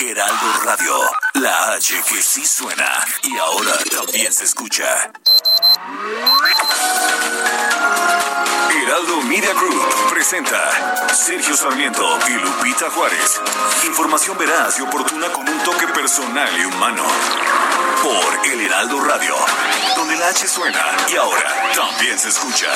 Heraldo Radio, la H que sí suena y ahora también se escucha. Heraldo Media Group presenta Sergio Sarmiento y Lupita Juárez. Información veraz y oportuna con un toque personal y humano. Por El Heraldo Radio, donde la H suena y ahora también se escucha.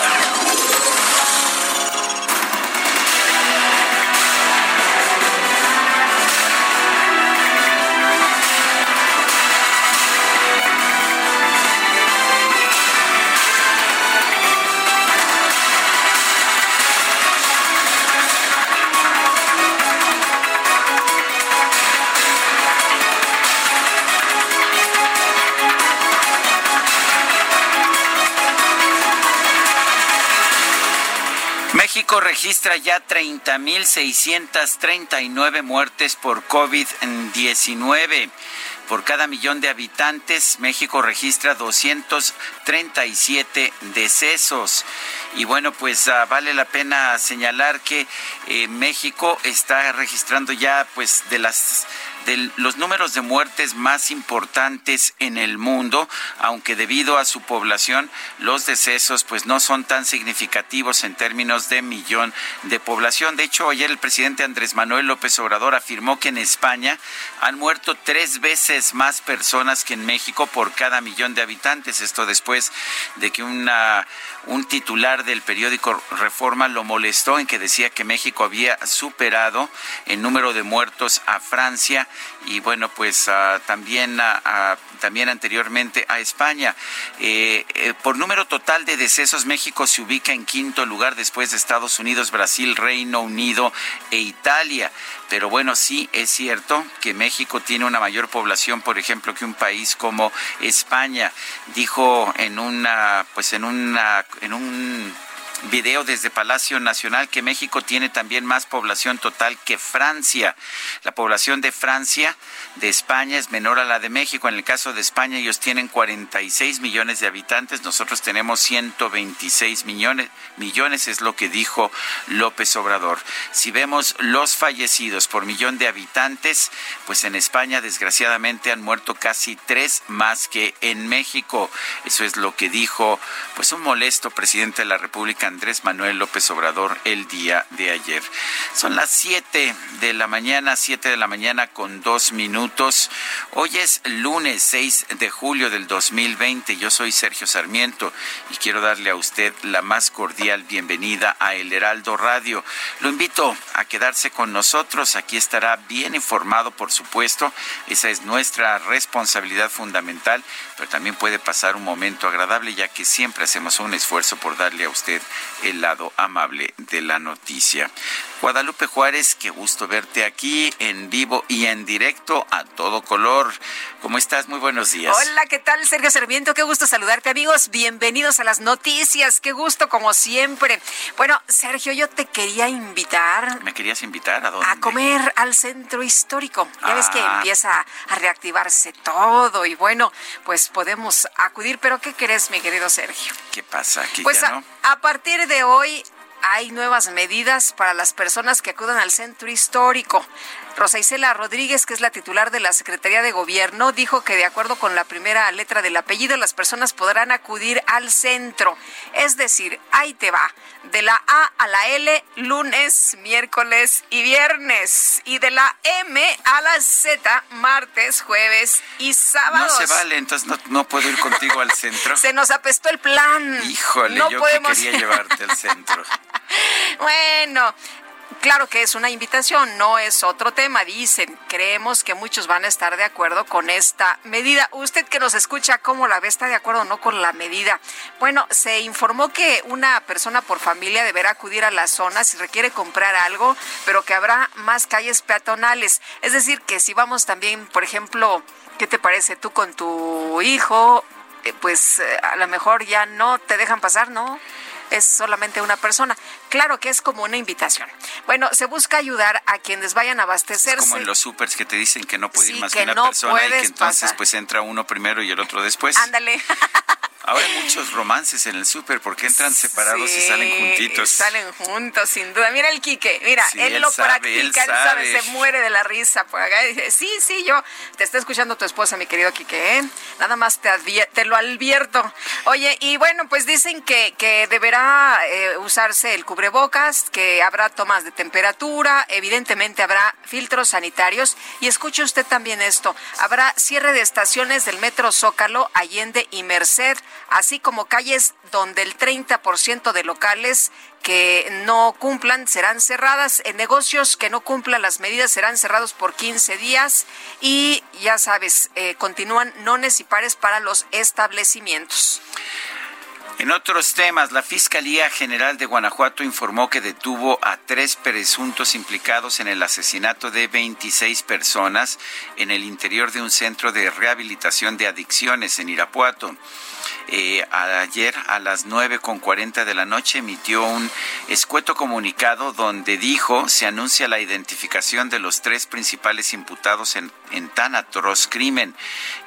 México registra ya 30.639 muertes por COVID-19. Por cada millón de habitantes, México registra 237 decesos. Y bueno, pues uh, vale la pena señalar que eh, México está registrando ya pues de las de los números de muertes más importantes en el mundo, aunque debido a su población los decesos pues no son tan significativos en términos de millón de población. De hecho, ayer el presidente Andrés Manuel López Obrador afirmó que en España han muerto tres veces más personas que en México por cada millón de habitantes. Esto después de que una, un titular del periódico Reforma lo molestó en que decía que México había superado el número de muertos a Francia y bueno pues uh, también uh, también anteriormente a España. Eh, eh, por número total de decesos México se ubica en quinto lugar después de Estados Unidos Brasil Reino Unido e Italia. Pero bueno sí es cierto que México tiene una mayor población por ejemplo que un país como España. Dijo en una pues en una en un video desde Palacio Nacional que México tiene también más población total que Francia. La población de Francia, de España, es menor a la de México. En el caso de España, ellos tienen 46 millones de habitantes, nosotros tenemos 126 millones, millones es lo que dijo López Obrador. Si vemos los fallecidos por millón de habitantes, pues en España desgraciadamente han muerto casi tres más que en México. Eso es lo que dijo pues un molesto presidente de la República Andrés Manuel López Obrador el día de ayer. Son las 7 de la mañana, 7 de la mañana con dos minutos. Hoy es lunes 6 de julio del 2020. Yo soy Sergio Sarmiento y quiero darle a usted la más cordial bienvenida a El Heraldo Radio. Lo invito a quedarse con nosotros. Aquí estará bien informado, por supuesto. Esa es nuestra responsabilidad fundamental, pero también puede pasar un momento agradable ya que siempre hacemos un esfuerzo por darle a usted el lado amable de la noticia. Guadalupe Juárez, qué gusto verte aquí en vivo y en directo a todo color. ¿Cómo estás? Muy buenos días. Hola, ¿qué tal, Sergio Sarmiento? Qué gusto saludarte, amigos. Bienvenidos a las noticias. Qué gusto, como siempre. Bueno, Sergio, yo te quería invitar. ¿Me querías invitar a dónde? A comer al centro histórico. Ya ves que Ah. empieza a reactivarse todo y bueno, pues podemos acudir. Pero ¿qué crees, mi querido Sergio? ¿Qué pasa aquí? Pues ya a, no? a partir de hoy hay nuevas medidas para las personas que acudan al centro histórico. Rosa Isela Rodríguez, que es la titular de la Secretaría de Gobierno, dijo que de acuerdo con la primera letra del apellido, las personas podrán acudir al centro. Es decir, ahí te va, de la A a la L, lunes, miércoles y viernes. Y de la M a la Z, martes, jueves y No sábados. se vale, entonces no, no puedo ir contigo al centro. Se nos apestó el plan. Híjole, no yo podemos. que quería llevarte al centro. Bueno, claro que es una invitación, no es otro tema. Dicen, creemos que muchos van a estar de acuerdo con esta medida. Usted que nos escucha, ¿cómo la ve? ¿Está de acuerdo o no con la medida? Bueno, se informó que una persona por familia deberá acudir a la zona si requiere comprar algo, pero que habrá más calles peatonales. Es decir, que si vamos también, por ejemplo, ¿qué te parece tú con tu hijo? Eh, pues eh, a lo mejor ya no te dejan pasar, ¿no? Es solamente una persona. Claro que es como una invitación. Bueno, se busca ayudar a quienes vayan a abastecerse. como en los supers que te dicen que no puede ir más que, una persona y que entonces pues entra uno primero y el otro después. Ándale. Ahora hay muchos romances en el súper porque entran separados y salen juntitos. Salen juntos, sin duda. Mira el Quique, mira, él, lo practica, él sabe. se muere de la risa por acá. dice, sí, sí, yo te estoy escuchando tu esposa, mi querido Quique, ¿eh? Nada más te, te lo advierto. Oye, y bueno, pues dicen que, que deberá eh, usarse el cubrebocas, que habrá tomas de temperatura, evidentemente habrá filtros sanitarios. Y escuche usted también esto, habrá cierre de estaciones del Metro Zócalo, Allende y Merced así como calles donde el 30% de locales que no cumplan serán cerradas, en negocios que no cumplan las medidas serán cerrados por 15 días y ya sabes, eh, continúan nones y pares para los establecimientos. En otros temas, la Fiscalía General de Guanajuato informó que detuvo a tres presuntos implicados en el asesinato de 26 personas en el interior de un centro de rehabilitación de adicciones en Irapuato. Eh, ayer a las 9.40 de la noche emitió un escueto comunicado donde dijo se anuncia la identificación de los tres principales imputados en, en tan atroz crimen,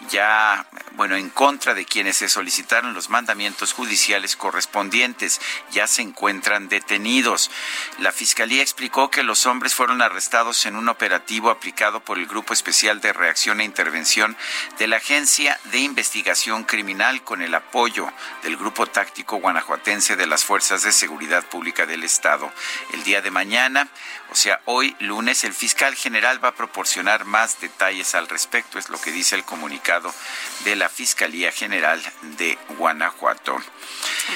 ya, bueno, en contra de quienes se solicitaron los mandamientos judiciales correspondientes, ya se encuentran detenidos. La Fiscalía explicó que los hombres fueron arrestados en un operativo aplicado por el Grupo Especial de Reacción e Intervención de la Agencia de Investigación Criminal con el apoyo del Grupo Táctico Guanajuatense de las Fuerzas de Seguridad Pública del Estado. El día de mañana, o sea, hoy lunes, el fiscal general va a proporcionar más detalles al respecto, es lo que dice el comunicado de la Fiscalía General de Guanajuato.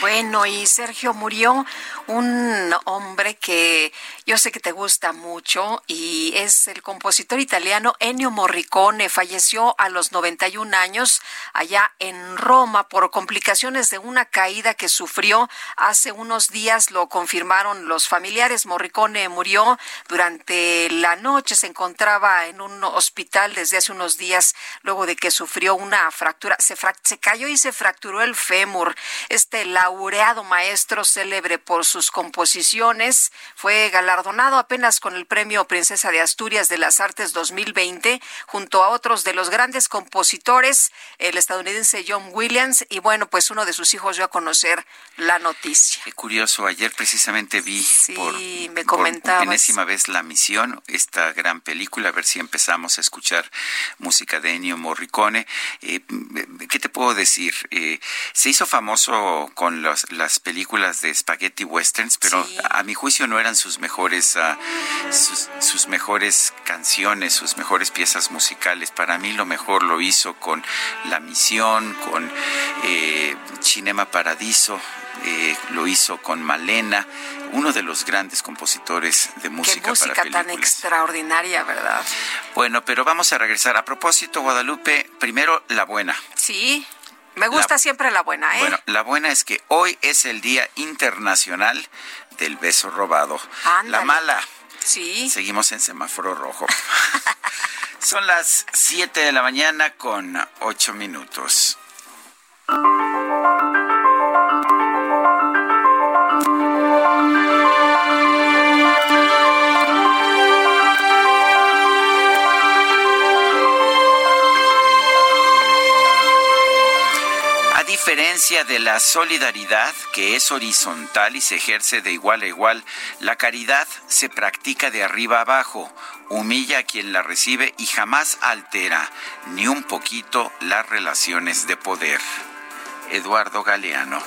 Bueno, y Sergio murió un hombre que yo sé que te gusta mucho y es el compositor italiano Ennio Morricone. Falleció a los 91 años allá en Roma por complicaciones de una caída que sufrió hace unos días, lo confirmaron los familiares. Morricone murió durante la noche, se encontraba en un hospital desde hace unos días luego de que sufrió una fractura, se, se cayó y se fracturó el fémur. Este laureado maestro célebre por sus composiciones fue galardonado apenas con el premio Princesa de Asturias de las Artes 2020 junto a otros de los grandes compositores, el estadounidense John Williams y bueno, pues uno de sus hijos dio a conocer la noticia. Qué curioso, ayer precisamente vi por, me comentaba enésima vez La Misión, esta gran película, a ver si empezamos a escuchar música de Ennio Morricone. Eh, ¿Qué te puedo decir? Eh, se hizo famoso con las películas de spaghetti westerns, pero a mi juicio no eran sus mejores, uh, sus, mejores canciones, sus mejores piezas musicales. Para mí lo mejor lo hizo con La Misión, con eh, Cinema Paradiso, eh, lo hizo con Malena, uno de los grandes compositores de música. Qué música tan extraordinaria, ¿verdad? Bueno, pero vamos a regresar. A propósito, Guadalupe, primero la buena. Sí. Me gusta siempre la buena, ¿eh? Bueno, la buena es que hoy es el Día Internacional del Beso Robado. La mala. Sí. Seguimos en semáforo rojo. Son las 7 de la mañana con 8 minutos. Diferencia de la solidaridad, que es horizontal y se ejerce de igual a igual, la caridad se practica de arriba abajo, humilla a quien la recibe y jamás altera ni un poquito las relaciones de poder. Eduardo Galeano.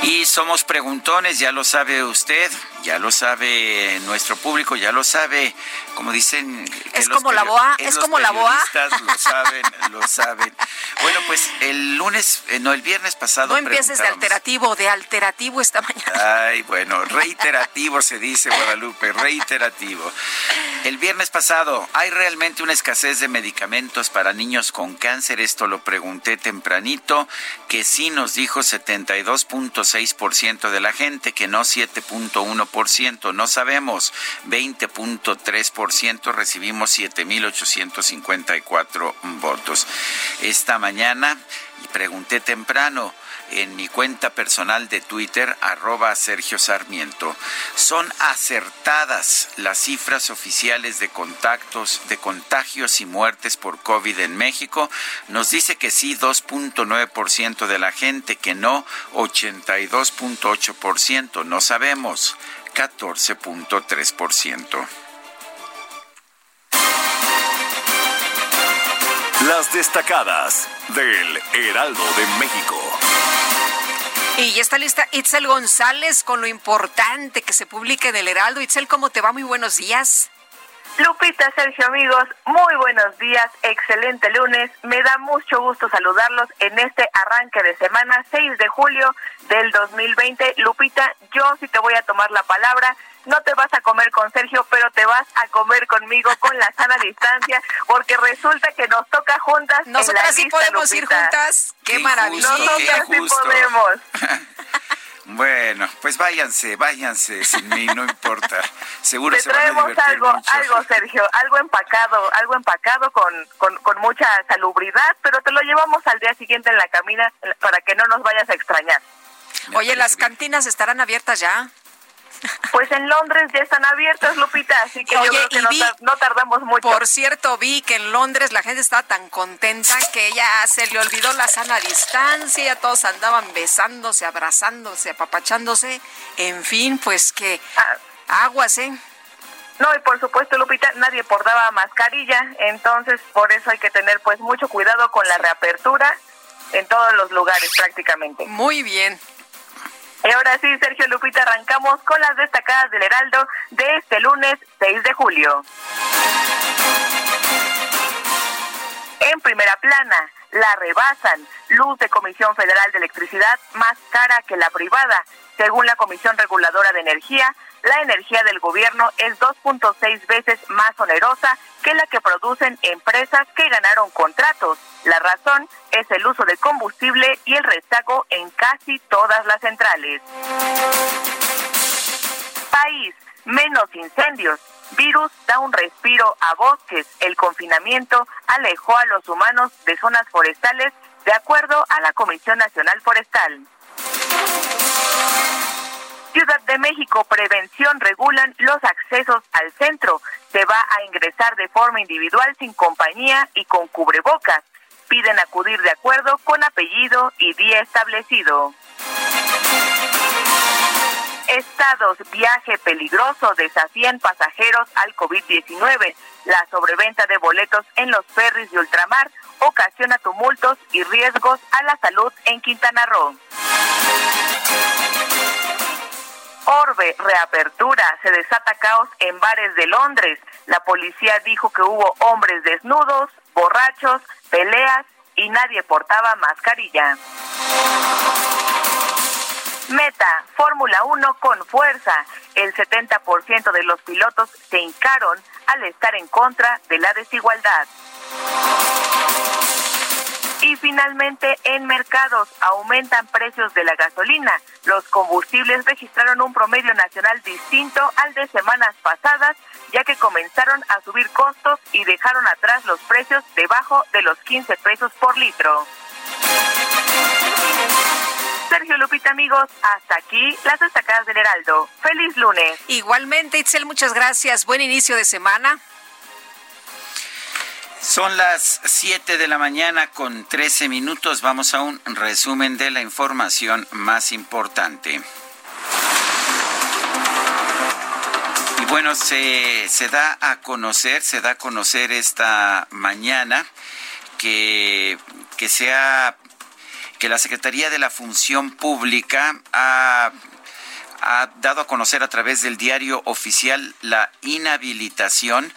Y somos preguntones, ya lo sabe usted. Ya lo sabe nuestro público, ya lo sabe, como dicen... Es como la boa, es como la boa. Lo saben, lo saben. Bueno, pues el lunes, eh, no, el viernes pasado... No empieces de alterativo, de alterativo esta mañana. Ay, bueno, reiterativo se dice Guadalupe, reiterativo. El viernes pasado, ¿hay realmente una escasez de medicamentos para niños con cáncer? Esto lo pregunté tempranito, que sí nos dijo 72.6% de la gente, que no 7.1% no sabemos, 20.3%, recibimos 7.854 votos. Esta mañana, pregunté temprano, en mi cuenta personal de Twitter, arroba Sergio Sarmiento. Son acertadas las cifras oficiales de contactos, de contagios y muertes por COVID en México. Nos dice que sí, 2.9% de la gente, que no, 82.8%. No sabemos. 14.3%. Las destacadas del Heraldo de México. Y ya está lista Itzel González con lo importante que se publique en el Heraldo. Itzel, ¿cómo te va? Muy buenos días. Lupita, Sergio, amigos, muy buenos días, excelente lunes. Me da mucho gusto saludarlos en este arranque de semana 6 de julio del 2020. Lupita, yo sí te voy a tomar la palabra. No te vas a comer con Sergio, pero te vas a comer conmigo con la sana distancia, porque resulta que nos toca juntas. Nosotras sí podemos ir juntas. Qué, maravilla. Nosotras sí podemos. Bueno, pues váyanse, váyanse sin mí, no importa. Seguro Te se van a traemos algo, algo, Sergio, algo empacado, algo empacado con, con, con mucha salubridad, pero te lo llevamos al día siguiente en la camina para que no nos vayas a extrañar. Oye, ¿las cantinas estarán abiertas ya? Pues en Londres ya están abiertas, Lupita, así que yo creo que no, tardamos mucho. Por cierto, vi que en Londres la gente estaba tan contenta que ya se le olvidó la sana distancia, todos andaban besándose, abrazándose, apapachándose, en fin, pues que ah. aguas, ¿eh? No, y por supuesto, Lupita, nadie portaba mascarilla, entonces por eso hay que tener pues mucho cuidado con la reapertura en todos los lugares prácticamente. Muy bien. Y ahora sí, Sergio Lupita, arrancamos con las destacadas del Heraldo de este lunes 6 de julio. En primera plana, la rebasan. Luz de Comisión Federal de Electricidad más cara que la privada. Según la Comisión Reguladora de Energía, la energía del gobierno es 2.6 veces más onerosa que la que producen empresas que ganaron contratos. La razón es el uso de combustible y el rezago en casi todas las centrales. País, menos incendios. Virus da un respiro a bosques. El confinamiento alejó a los humanos de zonas forestales de acuerdo a la Comisión Nacional Forestal. Ciudad de México, prevención, regulan los accesos al centro. Se va a ingresar de forma individual sin compañía y con cubrebocas. Piden acudir de acuerdo con apellido y día establecido. Estados, viaje peligroso, desafían pasajeros al COVID-19. La sobreventa de boletos en los ferries de ultramar ocasiona tumultos y riesgos a la salud en Quintana Roo. Orbe, reapertura, se desata caos en bares de Londres. La policía dijo que hubo hombres desnudos, borrachos, peleas y nadie portaba mascarilla. Meta, Fórmula 1 con fuerza. El 70% de los pilotos se hincaron al estar en contra de la desigualdad. Y finalmente, en mercados aumentan precios de la gasolina. Los combustibles registraron un promedio nacional distinto al de semanas pasadas, ya que comenzaron a subir costos y dejaron atrás los precios debajo de los 15 pesos por litro. Sergio Lupita, amigos, hasta aquí las destacadas del Heraldo. Feliz lunes. Igualmente, Itzel, muchas gracias. Buen inicio de semana. Son las 7 de la mañana con 13 minutos. Vamos a un resumen de la información más importante. Y bueno, se, se da a conocer, se da a conocer esta mañana que, que sea que la Secretaría de la Función Pública ha ha dado a conocer a través del diario oficial la inhabilitación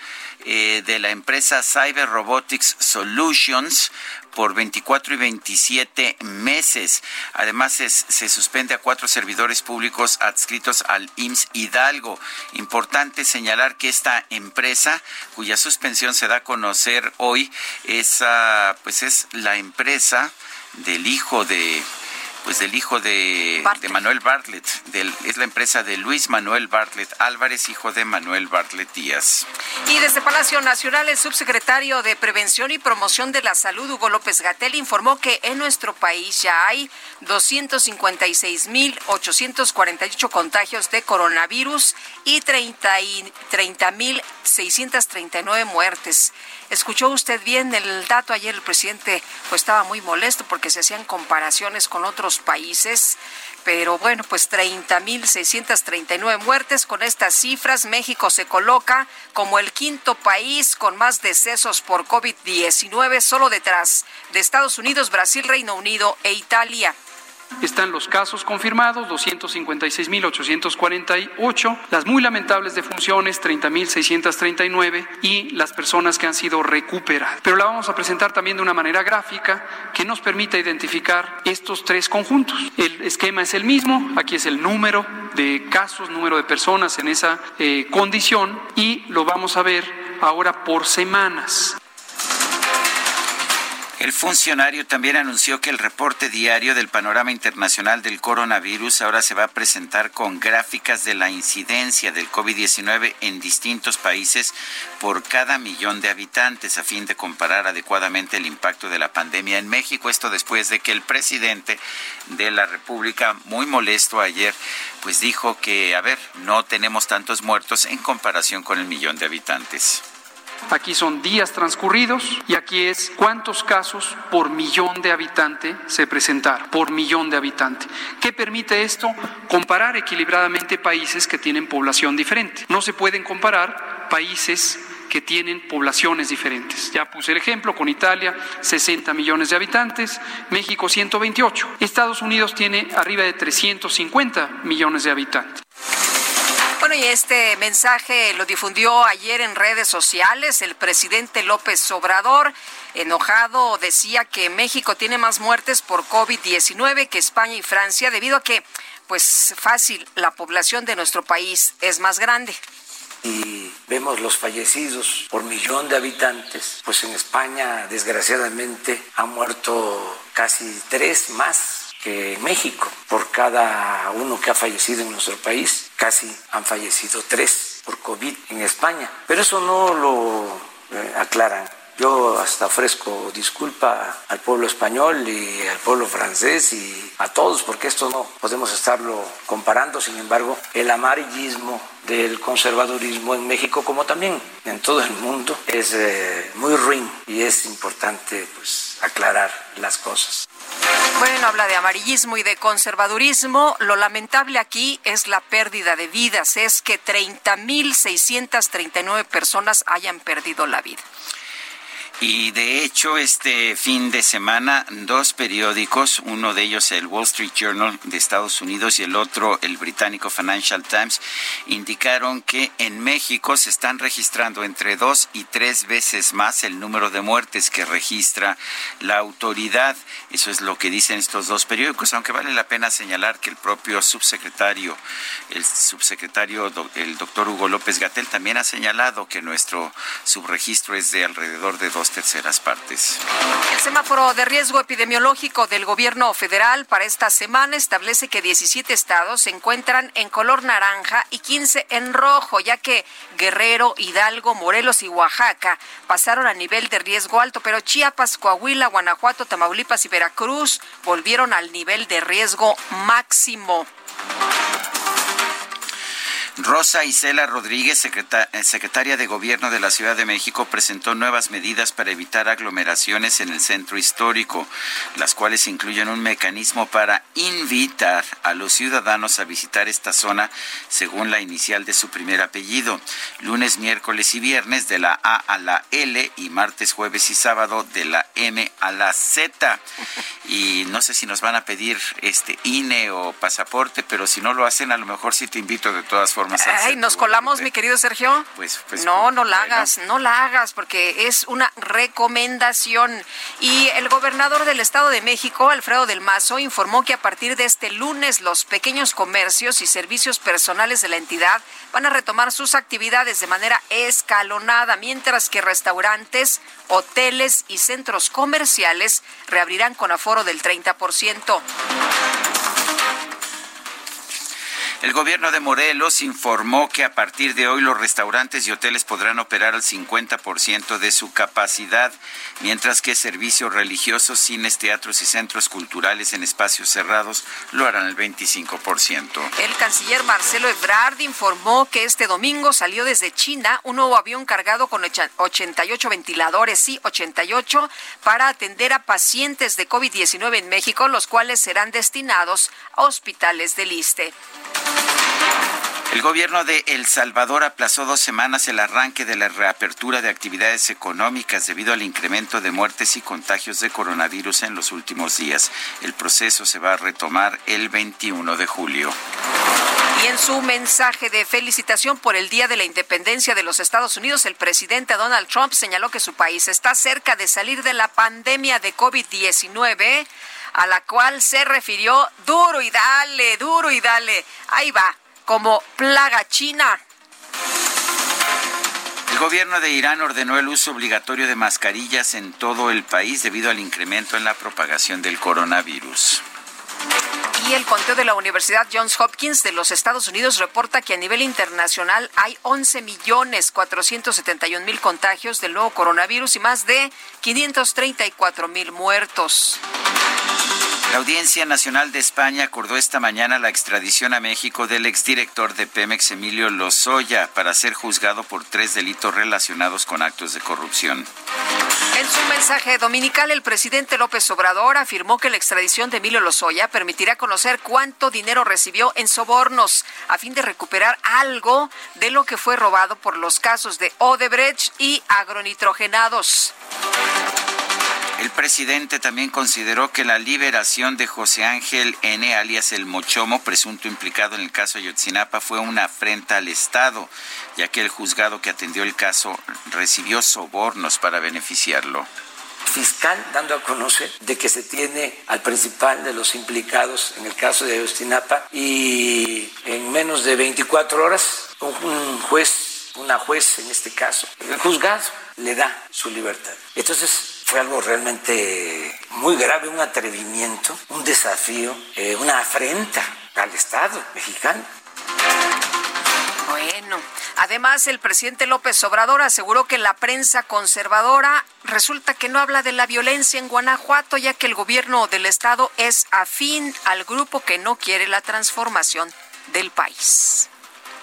eh, de la empresa Cyber Robotics Solutions por 24 y 27 meses. Además, se, suspende a cuatro servidores públicos adscritos al IMSS Hidalgo. Importante señalar que esta empresa, cuya suspensión se da a conocer hoy, es, pues es la empresa del hijo de pues del hijo de, Manuel Bartlett, es la empresa de Luis Manuel Bartlett Álvarez, hijo de Manuel Bartlett Díaz. Y desde Palacio Nacional, el subsecretario de Prevención y Promoción de la Salud, Hugo López Gatel, informó que en nuestro país ya hay 256.848 contagios de coronavirus y 30.639 muertes. ¿Escuchó usted bien el dato? Ayer el presidente pues, estaba muy molesto porque se hacían comparaciones con otros países. Pero bueno, pues 30.639 muertes. Con estas cifras, México se coloca como el quinto país con más decesos por COVID-19, solo detrás de Estados Unidos, Brasil, Reino Unido e Italia. Están los casos confirmados, 256.848, las muy lamentables defunciones, 30.639 y las personas que han sido recuperadas. Pero la vamos a presentar también de una manera gráfica que nos permita identificar estos tres conjuntos. El esquema es el mismo, aquí es el número de casos, número de personas en esa eh, condición y lo vamos a ver ahora por semanas. El funcionario también anunció que el reporte diario del panorama internacional del coronavirus ahora se va a presentar con gráficas de la incidencia del COVID-19 en distintos países por cada millón de habitantes a fin de comparar adecuadamente el impacto de la pandemia en México. Esto después de que el presidente de la República, muy molesto ayer, pues dijo que, a ver, no tenemos tantos muertos en comparación con el millón de habitantes. Aquí son días transcurridos y aquí es cuántos casos por millón de habitante se presentaron, por millón de habitante. ¿Qué permite esto? Comparar equilibradamente países que tienen población diferente. No se pueden comparar países que tienen poblaciones diferentes. Ya puse el ejemplo con Italia, 60 millones de habitantes, México 128. Estados Unidos tiene arriba de 350 millones de habitantes. Bueno, y este mensaje lo difundió ayer en redes sociales el presidente López Obrador. Enojado decía que México tiene más muertes por COVID-19 que España y Francia debido a que, pues fácil, la población de nuestro país es más grande y vemos los fallecidos por millón de habitantes, pues en España desgraciadamente han muerto casi tres más que México. Por cada uno que ha fallecido en nuestro país, casi han fallecido tres por COVID en España. Pero eso no lo eh, aclaran. Yo hasta ofrezco disculpa al pueblo español y al pueblo francés y a todos, porque esto no podemos estarlo comparando. Sin embargo, el amarillismo del conservadurismo en México, como también en todo el mundo, es eh, muy ruin y es importante pues, aclarar las cosas. Bueno, habla de amarillismo y de conservadurismo. Lo lamentable aquí es la pérdida de vidas, es que 30.639 personas hayan perdido la vida. Y de hecho, este fin de semana, dos periódicos, uno de ellos el Wall Street Journal de Estados Unidos y el otro el británico Financial Times, indicaron que en México se están registrando entre dos y tres veces más el número de muertes que registra la autoridad. Eso es lo que dicen estos dos periódicos, aunque vale la pena señalar que el propio subsecretario, el subsecretario, el doctor Hugo López Gatel, también ha señalado que nuestro subregistro es de alrededor de dos terceras partes. El semáforo de riesgo epidemiológico del gobierno federal para esta semana establece que 17 estados se encuentran en color naranja y 15 en rojo, ya que Guerrero, Hidalgo, Morelos y Oaxaca pasaron a nivel de riesgo alto, pero Chiapas, Coahuila, Guanajuato, Tamaulipas y Veracruz volvieron al nivel de riesgo máximo. Rosa Isela Rodríguez, eh, secretaria de Gobierno de la Ciudad de México, presentó nuevas medidas para evitar aglomeraciones en el centro histórico, las cuales incluyen un mecanismo para invitar a los ciudadanos a visitar esta zona según la inicial de su primer apellido, lunes, miércoles y viernes de la A a la L y martes, jueves y sábado de la M a la Z. Y no sé si nos van a pedir este INE o pasaporte, pero si no lo hacen, a lo mejor sí te invito de todas formas Ay, nos colamos, mi querido Sergio. Pues, pues no, no la hagas, no la hagas, porque es una recomendación. Y el gobernador del Estado de México, Alfredo del Mazo, informó que a partir de este lunes los pequeños comercios y servicios personales de la entidad van a retomar sus actividades de manera escalonada, mientras que restaurantes, hoteles y centros comerciales reabrirán con aforo del 30%. El gobierno de Morelos informó que a partir de hoy los restaurantes y hoteles podrán operar al 50% de su capacidad, mientras que servicios religiosos, cines, teatros y centros culturales en espacios cerrados lo harán al 25%. El canciller Marcelo Ebrard informó que este domingo salió desde China un nuevo avión cargado con 88 ventiladores, sí, 88, para atender a pacientes de COVID-19 en México, los cuales serán destinados a hospitales del ISTE. El gobierno de El Salvador aplazó dos semanas el arranque de la reapertura de actividades económicas debido al incremento de muertes y contagios de coronavirus en los últimos días. El proceso se va a retomar el 21 de julio. Y en su mensaje de felicitación por el Día de la Independencia de los Estados Unidos, el presidente Donald Trump señaló que su país está cerca de salir de la pandemia de COVID-19 a la cual se refirió duro y dale, duro y dale. Ahí va, como plaga china. El gobierno de Irán ordenó el uso obligatorio de mascarillas en todo el país debido al incremento en la propagación del coronavirus. Y el conteo de la Universidad Johns Hopkins de los Estados Unidos reporta que a nivel internacional hay 11 millones 471 mil contagios del nuevo coronavirus y más de 534 mil muertos. La Audiencia Nacional de España acordó esta mañana la extradición a México del exdirector de Pemex, Emilio Lozoya, para ser juzgado por tres delitos relacionados con actos de corrupción. En su mensaje dominical, el presidente López Obrador afirmó que la extradición de Emilio Lozoya permitirá conocer cuánto dinero recibió en sobornos a fin de recuperar algo de lo que fue robado por los casos de Odebrecht y agronitrogenados. El presidente también consideró que la liberación de José Ángel N., alias el Mochomo, presunto implicado en el caso Ayotzinapa, fue una afrenta al Estado, ya que el juzgado que atendió el caso recibió sobornos para beneficiarlo fiscal dando a conocer de que se tiene al principal de los implicados en el caso de Ayotzinapa y en menos de 24 horas un juez, una juez en este caso, el juzgado le da su libertad. Entonces, fue algo realmente muy grave, un atrevimiento, un desafío, eh, una afrenta al Estado mexicano. Bueno, además el presidente López Obrador aseguró que la prensa conservadora resulta que no habla de la violencia en Guanajuato, ya que el gobierno del estado es afín al grupo que no quiere la transformación del país.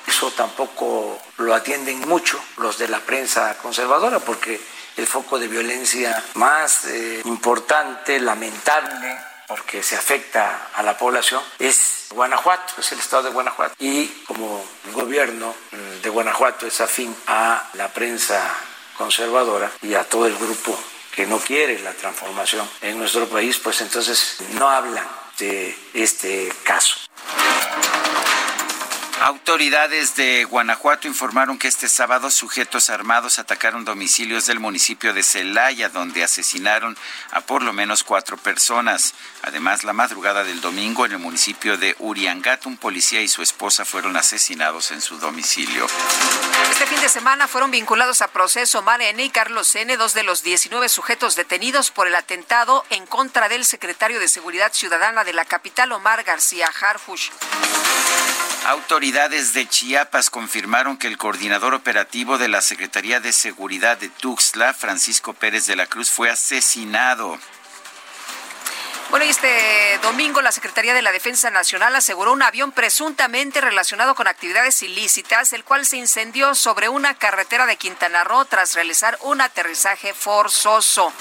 Eso tampoco lo atienden mucho los de la prensa conservadora, porque el foco de violencia más eh, importante, lamentable, porque se afecta a la población, es Guanajuato, es el estado de Guanajuato. Y como el gobierno mm, de Guanajuato es afín a la prensa conservadora y a todo el grupo que no quiere la transformación en nuestro país, pues entonces no hablan de este caso. Autoridades de Guanajuato informaron que este sábado sujetos armados atacaron domicilios del municipio de Celaya, donde asesinaron a por lo menos cuatro personas. Además, la madrugada del domingo en el municipio de Uriangat, un policía y su esposa fueron asesinados en su domicilio. Este fin de semana fueron vinculados a proceso Mar N. y Carlos N., dos de los 19 sujetos detenidos por el atentado en contra del secretario de Seguridad Ciudadana de la capital, Omar García Harfush. Autoridades de Chiapas confirmaron que el coordinador operativo de la Secretaría de Seguridad de Tuxtla, Francisco Pérez de la Cruz, fue asesinado. Bueno, y este domingo la Secretaría de la Defensa Nacional aseguró un avión presuntamente relacionado con actividades ilícitas, el cual se incendió sobre una carretera de Quintana Roo tras realizar un aterrizaje forzoso.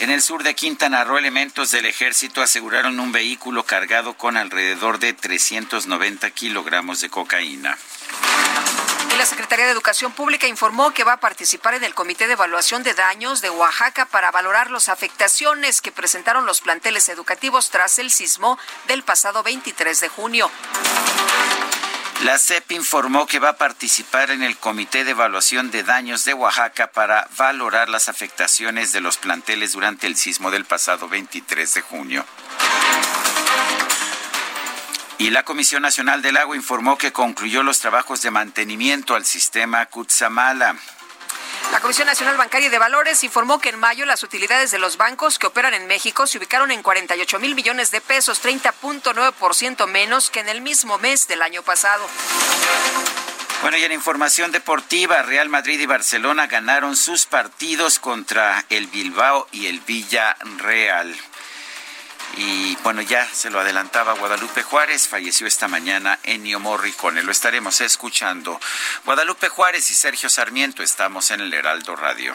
En el sur de Quintana Roo, elementos del ejército aseguraron un vehículo cargado con alrededor de 390 kilogramos de cocaína. La Secretaría de Educación Pública informó que va a participar en el Comité de Evaluación de Daños de Oaxaca para valorar las afectaciones que presentaron los planteles educativos tras el sismo del pasado 23 de junio. La CEP informó que va a participar en el Comité de Evaluación de Daños de Oaxaca para valorar las afectaciones de los planteles durante el sismo del pasado 23 de junio. Y la Comisión Nacional del Agua informó que concluyó los trabajos de mantenimiento al sistema Cutzamala. La Comisión Nacional Bancaria de Valores informó que en mayo las utilidades de los bancos que operan en México se ubicaron en 48 mil millones de pesos, 30.9% menos que en el mismo mes del año pasado. Bueno, y en información deportiva, Real Madrid y Barcelona ganaron sus partidos contra el Bilbao y el Villarreal. Y bueno, ya se lo adelantaba Guadalupe Juárez, falleció esta mañana Ennio Morricone. Lo estaremos escuchando. Guadalupe Juárez y Sergio Sarmiento estamos en el Heraldo Radio.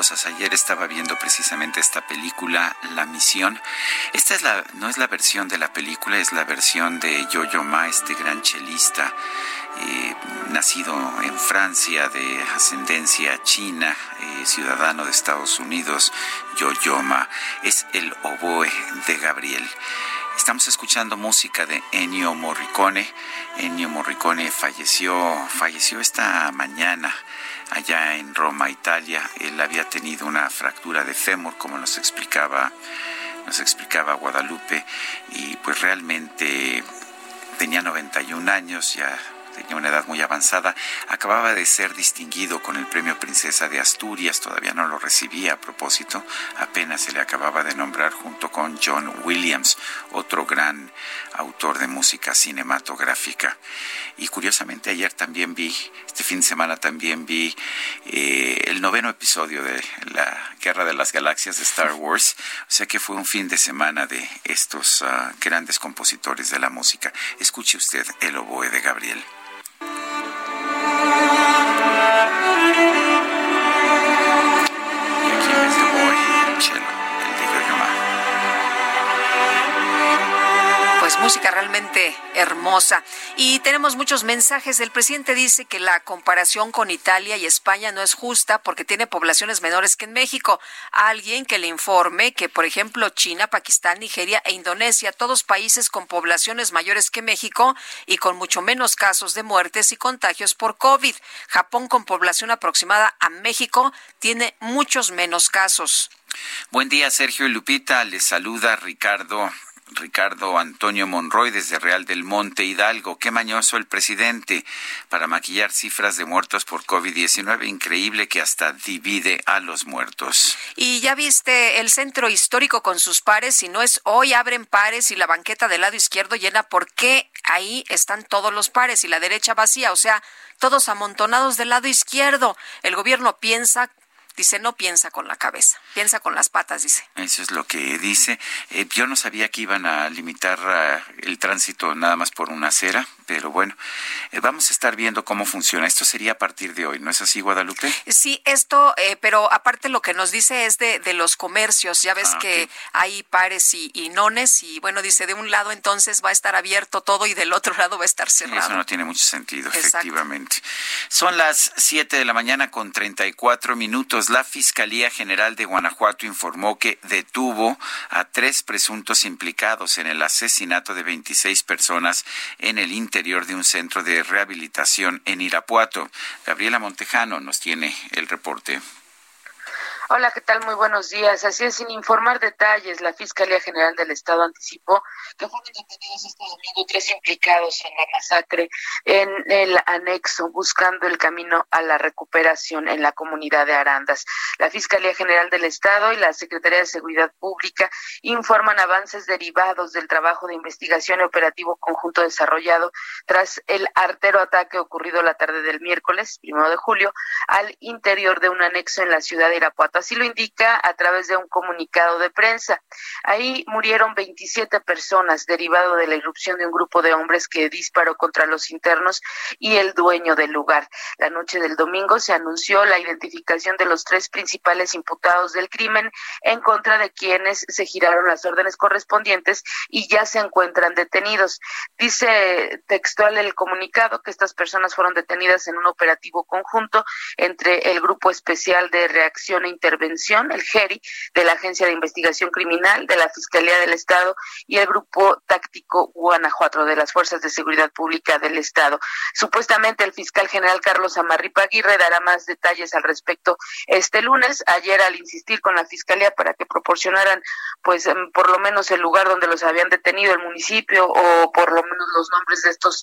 Ayer estaba viendo precisamente esta película, La Misión. Esta es la, no es la versión de la película, es la versión de Yo-Yo Ma, este gran chelista, eh, nacido en Francia, de ascendencia china, eh, ciudadano de Estados Unidos. Yo-Yo Ma es el oboe de Gabriel. Estamos escuchando música de Ennio Morricone. Ennio Morricone falleció, falleció esta mañana allá en Roma, Italia. Él había tenido una fractura de fémur, como nos explicaba, nos explicaba Guadalupe, y pues realmente tenía 91 años, ya tenía una edad muy avanzada, acababa de ser distinguido con el premio Princesa de Asturias, todavía no lo recibía a propósito, apenas se le acababa de nombrar junto con John Williams, otro gran autor de música cinematográfica. Y curiosamente ayer también vi, este fin de semana también vi eh, el noveno episodio de la Guerra de las Galaxias de Star Wars, o sea que fue un fin de semana de estos uh, grandes compositores de la música. Escuche usted el oboe de Gabriel. Pues música realmente hermosa. Y tenemos muchos mensajes. El presidente dice que la comparación con Italia y España no es justa porque tiene poblaciones menores que en México. Alguien que le informe que, por ejemplo, China, Pakistán, Nigeria e Indonesia, todos países con poblaciones mayores que México y con mucho menos casos de muertes y contagios por COVID. Japón, con población aproximada a México, tiene muchos menos casos. Buen día, Sergio y Lupita. Les saluda Ricardo Ricardo Antonio Monroy desde Real del Monte Hidalgo. Qué mañoso el presidente para maquillar cifras de muertos por COVID-19. Increíble que hasta divide a los muertos. Y ya viste el centro histórico con sus pares. Si no es hoy, abren pares y la banqueta del lado izquierdo llena. ¿Por qué ahí están todos los pares y la derecha vacía? O sea, todos amontonados del lado izquierdo. El gobierno piensa Dice, no piensa con la cabeza, piensa con las patas, dice. Eso es lo que dice. Eh, yo no sabía que iban a limitar uh, el tránsito nada más por una acera, pero bueno, eh, vamos a estar viendo cómo funciona. Esto sería a partir de hoy, ¿no es así, Guadalupe? Sí, esto, eh, pero aparte lo que nos dice es de, de los comercios. Ya ves ah, que hay pares y, y, nones, y bueno, dice, de un lado entonces va a estar abierto todo y del otro lado va a estar cerrado. Eso no tiene mucho sentido, efectivamente. Son las 7 de la mañana con 34 minutos la Fiscalía General de Guanajuato informó que detuvo a tres presuntos implicados en el asesinato de 26 personas en el interior de un centro de rehabilitación en Irapuato. Gabriela Montejano nos tiene el reporte. Hola, ¿qué tal? Muy buenos días. Así es, sin informar detalles, la Fiscalía General del Estado anticipó que fueron detenidos este domingo tres implicados en la masacre en el anexo, buscando el camino a la recuperación en la comunidad de Arandas. La Fiscalía General del Estado y la Secretaría de Seguridad Pública informan avances derivados del trabajo de investigación y operativo conjunto desarrollado tras el artero ataque ocurrido la tarde del miércoles, primero de julio, al interior de un anexo en la ciudad de Irapuato Así lo indica a través de un comunicado de prensa. Ahí murieron 27 personas derivado de la irrupción de un grupo de hombres que disparó contra los internos y el dueño del lugar. La noche del domingo se anunció la identificación de los tres principales imputados del crimen en contra de quienes se giraron las órdenes correspondientes y ya se encuentran detenidos. Dice textual el comunicado que estas personas fueron detenidas en un operativo conjunto entre el Grupo Especial de Reacción e intervención, el GERI, de la Agencia de Investigación Criminal, de la Fiscalía del Estado y el Grupo Táctico Guanajuato de las Fuerzas de Seguridad Pública del Estado. Supuestamente el fiscal general Carlos Amarripa Aguirre dará más detalles al respecto este lunes. Ayer al insistir con la Fiscalía para que proporcionaran pues em, por lo menos el lugar donde los habían detenido, el municipio o por lo menos los nombres de estos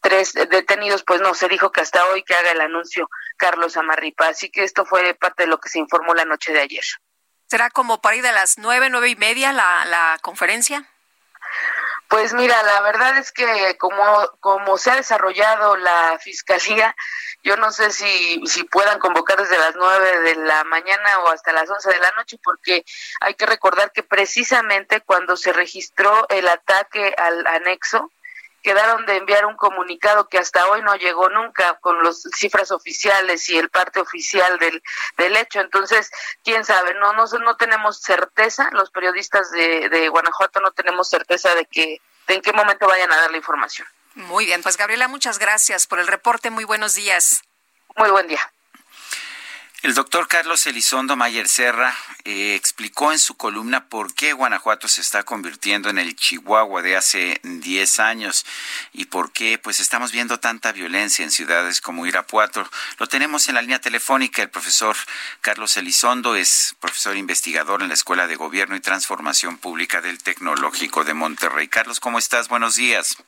tres detenidos, pues no, se dijo que hasta hoy que haga el anuncio Carlos Amarripa. Así que esto fue parte de lo que se informó la noche de ayer. ¿Será como para ir de las nueve, nueve y media la, la conferencia? Pues mira, la verdad es que como, como se ha desarrollado la fiscalía, yo no sé si, si puedan convocar desde las nueve de la mañana o hasta las once de la noche, porque hay que recordar que precisamente cuando se registró el ataque al anexo, quedaron de enviar un comunicado que hasta hoy no llegó nunca con las cifras oficiales y el parte oficial del, del hecho. Entonces, quién sabe, no, no, no tenemos certeza, los periodistas de, de Guanajuato no tenemos certeza de que de en qué momento vayan a dar la información. Muy bien, pues Gabriela, muchas gracias por el reporte. Muy buenos días. Muy buen día. El doctor Carlos Elizondo Mayer Serra eh, explicó en su columna por qué Guanajuato se está convirtiendo en el Chihuahua de hace 10 años y por qué pues estamos viendo tanta violencia en ciudades como Irapuato. Lo tenemos en la línea telefónica. El profesor Carlos Elizondo es profesor investigador en la Escuela de Gobierno y Transformación Pública del Tecnológico de Monterrey. Carlos, ¿cómo estás? Buenos días.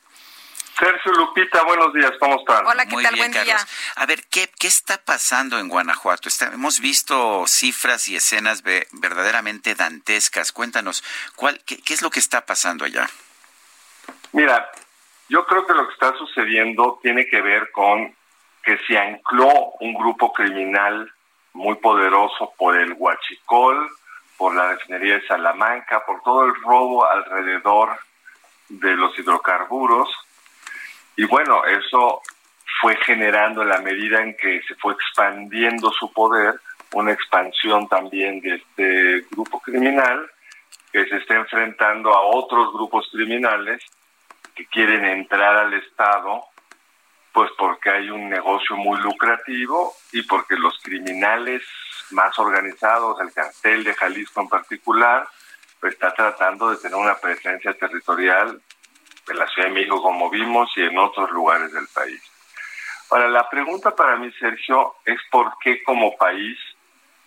Sergio Lupita, buenos días, ¿cómo están? Hola, ¿qué tal? Buen día. A ver, ¿qué, ¿qué está pasando en Guanajuato? hemos visto cifras y escenas verdaderamente dantescas. Cuéntanos, ¿cuál, qué, ¿qué es lo que está pasando allá? Mira, yo creo que lo que está sucediendo tiene que ver con que se ancló un grupo criminal muy poderoso por el Huachicol, por la refinería de Salamanca, por todo el robo alrededor de los hidrocarburos y bueno, eso fue generando en la medida en que se fue expandiendo su poder, una expansión también de este grupo criminal que se está enfrentando a otros grupos criminales que quieren entrar al Estado, pues porque hay un negocio muy lucrativo y porque los criminales más organizados, el cartel de Jalisco en particular, pues está tratando de tener una presencia territorial en la Ciudad de México, como vimos, y en otros lugares del país. Ahora, la pregunta para mí, Sergio, es por qué como país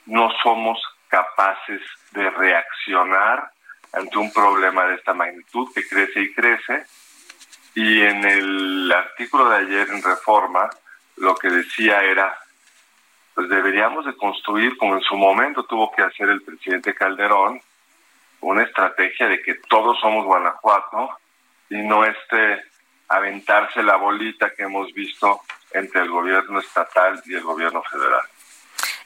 no somos capaces de reaccionar ante un problema de esta magnitud que crece y crece. Y en el artículo de ayer en Reforma, lo que decía era, pues deberíamos de construir, como en su momento tuvo que hacer el presidente Calderón, una estrategia de que todos somos Guanajuato y no este aventarse la bolita que hemos visto entre el gobierno estatal y el gobierno federal.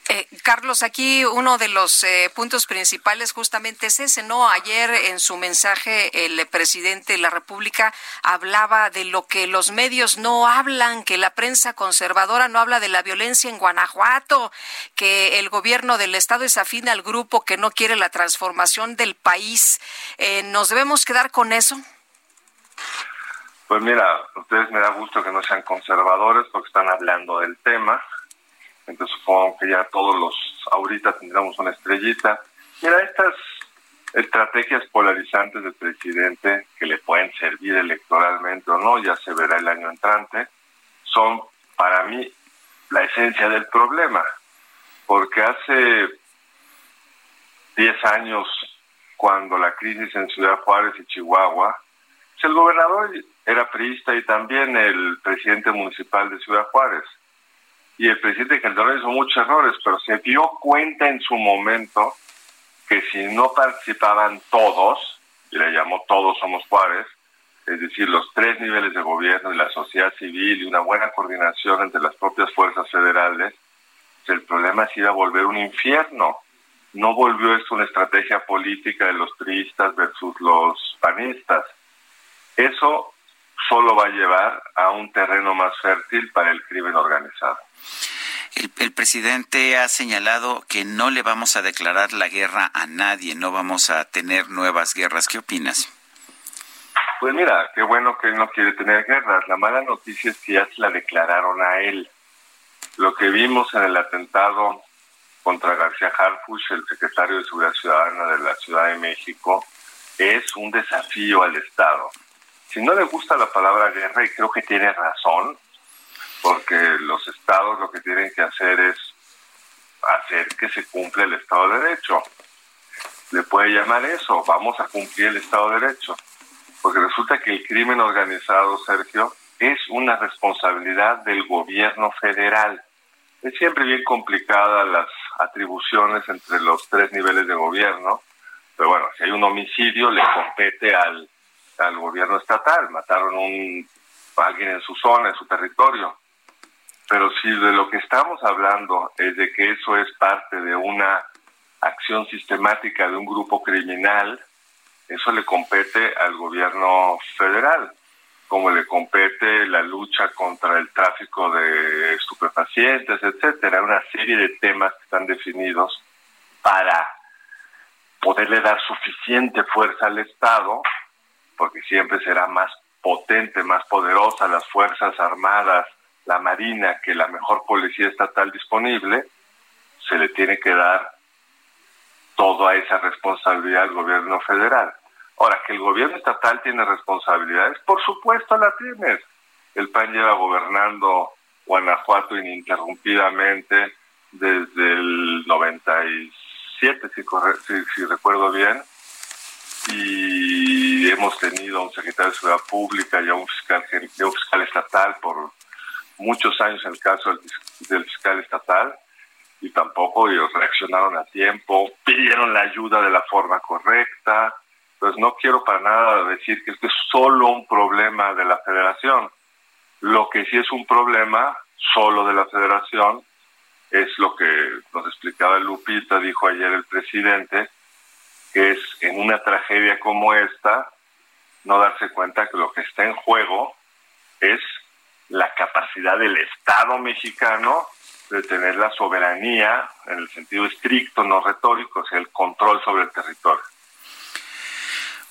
Eh, Carlos, aquí uno de los eh, puntos principales justamente es ese, ¿no? Ayer en su mensaje el presidente de la República hablaba de lo que los medios no hablan, que la prensa conservadora no habla de la violencia en Guanajuato, que el gobierno del Estado es afín al grupo que no quiere la transformación del país. Eh, ¿Nos debemos quedar con eso? Pues mira, ustedes me da gusto que no sean conservadores porque están hablando del tema entonces supongo que ya todos los ahorita tendremos una estrellita. Mira, estas estrategias polarizantes del presidente que le pueden servir electoralmente o no, ya se verá el año entrante, son para mí la esencia del problema, porque hace 10 años, cuando la crisis en Ciudad Juárez y Chihuahua, pues el gobernador era priista y también el presidente municipal de Ciudad Juárez y el presidente Calderón hizo muchos errores, pero se dio cuenta en su momento que si no participaban todos, y le llamó todos somos Juárez, es decir, los tres niveles de gobierno y la sociedad civil y una buena coordinación entre las propias fuerzas federales, pues el problema se iba a volver un infierno. No volvió esto una estrategia política de los priistas versus los panistas. Eso solo va a llevar a un terreno más fértil para el crimen organizado. El, presidente ha señalado que no le vamos a declarar la guerra a nadie, no vamos a tener nuevas guerras. ¿Qué opinas? Pues mira, qué bueno que él no quiere tener guerras. La mala noticia es que ya se la declararon a él. Lo que vimos en el atentado contra García Harfuch, el secretario de Seguridad Ciudadana de la Ciudad de México, es un desafío al Estado. Si no le gusta la palabra guerra, y creo que tiene razón, porque los estados lo que tienen que hacer es hacer que se cumpla el Estado de Derecho. Le puede llamar eso, vamos a cumplir el Estado de Derecho. Porque resulta que el crimen organizado, Sergio, es una responsabilidad del gobierno federal. Es siempre bien complicada las atribuciones entre los tres niveles de gobierno, pero bueno, si hay un homicidio le compete al, al gobierno estatal, mataron un, a alguien en su zona, en su territorio. Pero si de lo que estamos hablando es de que eso es parte de una acción sistemática de un grupo criminal, eso le compete al gobierno federal, como le compete la lucha contra el tráfico de estupefacientes, etcétera, una serie de temas que están definidos para poderle dar suficiente fuerza al Estado, porque siempre será más potente, más poderosa las Fuerzas Armadas la Marina, que la mejor policía estatal disponible, se le tiene que dar toda esa responsabilidad al gobierno federal. Ahora, que el gobierno estatal tiene responsabilidades, por supuesto la tiene. El PAN lleva gobernando Guanajuato ininterrumpidamente desde el 97, si, si, si recuerdo bien, y hemos tenido un secretario de Seguridad Pública y a un fiscal, un fiscal estatal por muchos años en el caso del, fiscal estatal y tampoco ellos reaccionaron a tiempo, pidieron la ayuda de la forma correcta. Pues no quiero para nada decir que esto es solo un problema de la federación. Lo que sí es un problema solo de la federación es lo que nos explicaba Lupita, dijo ayer el presidente, que es en una tragedia como esta, no darse cuenta que lo que está en juego es la capacidad del Estado mexicano de tener la soberanía en el sentido estricto, no retórico, o sea, el control sobre el territorio.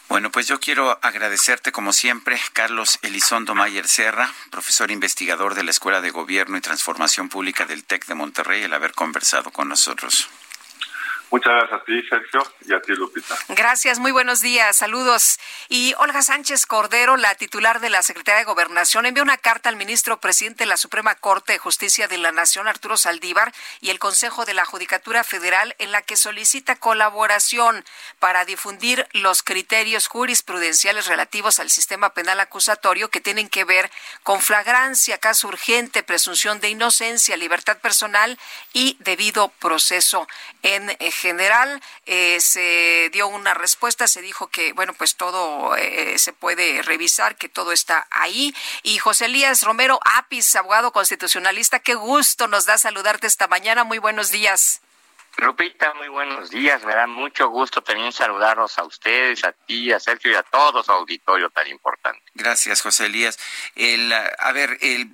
Bueno, pues yo quiero agradecerte como siempre, Carlos Elizondo Mayer Serra, profesor investigador de la Escuela de Gobierno y Transformación Pública del TEC de Monterrey, el haber conversado con nosotros. Muchas gracias a ti, Sergio, y a ti, Lupita. Gracias, muy buenos días, saludos. Y Olga Sánchez Cordero, la titular de la Secretaría de Gobernación, envió una carta al ministro presidente de la Suprema Corte de Justicia de la Nación, Arturo Saldívar, y el Consejo de la Judicatura Federal, en la que solicita colaboración para difundir los criterios jurisprudenciales relativos al sistema penal acusatorio que tienen que ver con flagrancia, caso urgente, presunción de inocencia, libertad personal y debido proceso en general eh, se dio una respuesta, se dijo que, bueno, pues todo eh, se puede revisar, que todo está ahí. Y José Elías Romero Apis, abogado constitucionalista, qué gusto nos da saludarte esta mañana. Muy buenos días. Lupita, muy buenos días. Me da mucho gusto también saludarlos a ustedes, a ti, a Sergio y a todos, auditorio tan importante. Gracias, José Elías. El, a ver, el,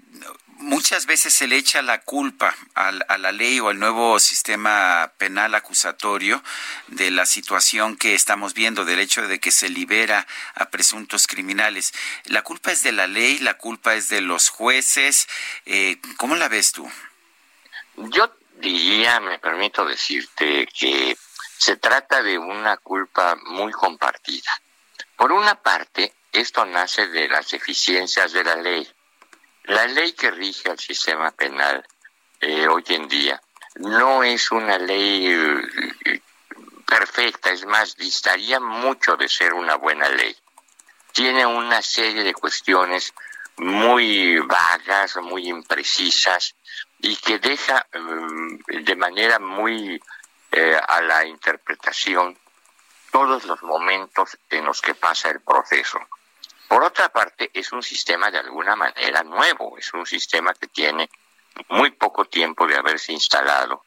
muchas veces se le echa la culpa a, la ley o al nuevo sistema penal acusatorio de la situación que estamos viendo, del hecho de que se libera a presuntos criminales. ¿La culpa es de la ley? ¿La culpa es de los jueces? Eh, ¿Cómo la ves tú? Yo diría, me permito decirte, que se trata de una culpa muy compartida. Por una parte, esto nace de las deficiencias de la ley la ley que rige el sistema penal eh, hoy en día no es una ley eh, perfecta, es más, distaría mucho de ser una buena ley. Tiene una serie de cuestiones muy vagas, muy imprecisas y que deja mm, de manera muy eh, a la interpretación todos los momentos en los que pasa el proceso. Por otra parte, es un sistema de alguna manera nuevo, es un sistema que tiene muy poco tiempo de haberse instalado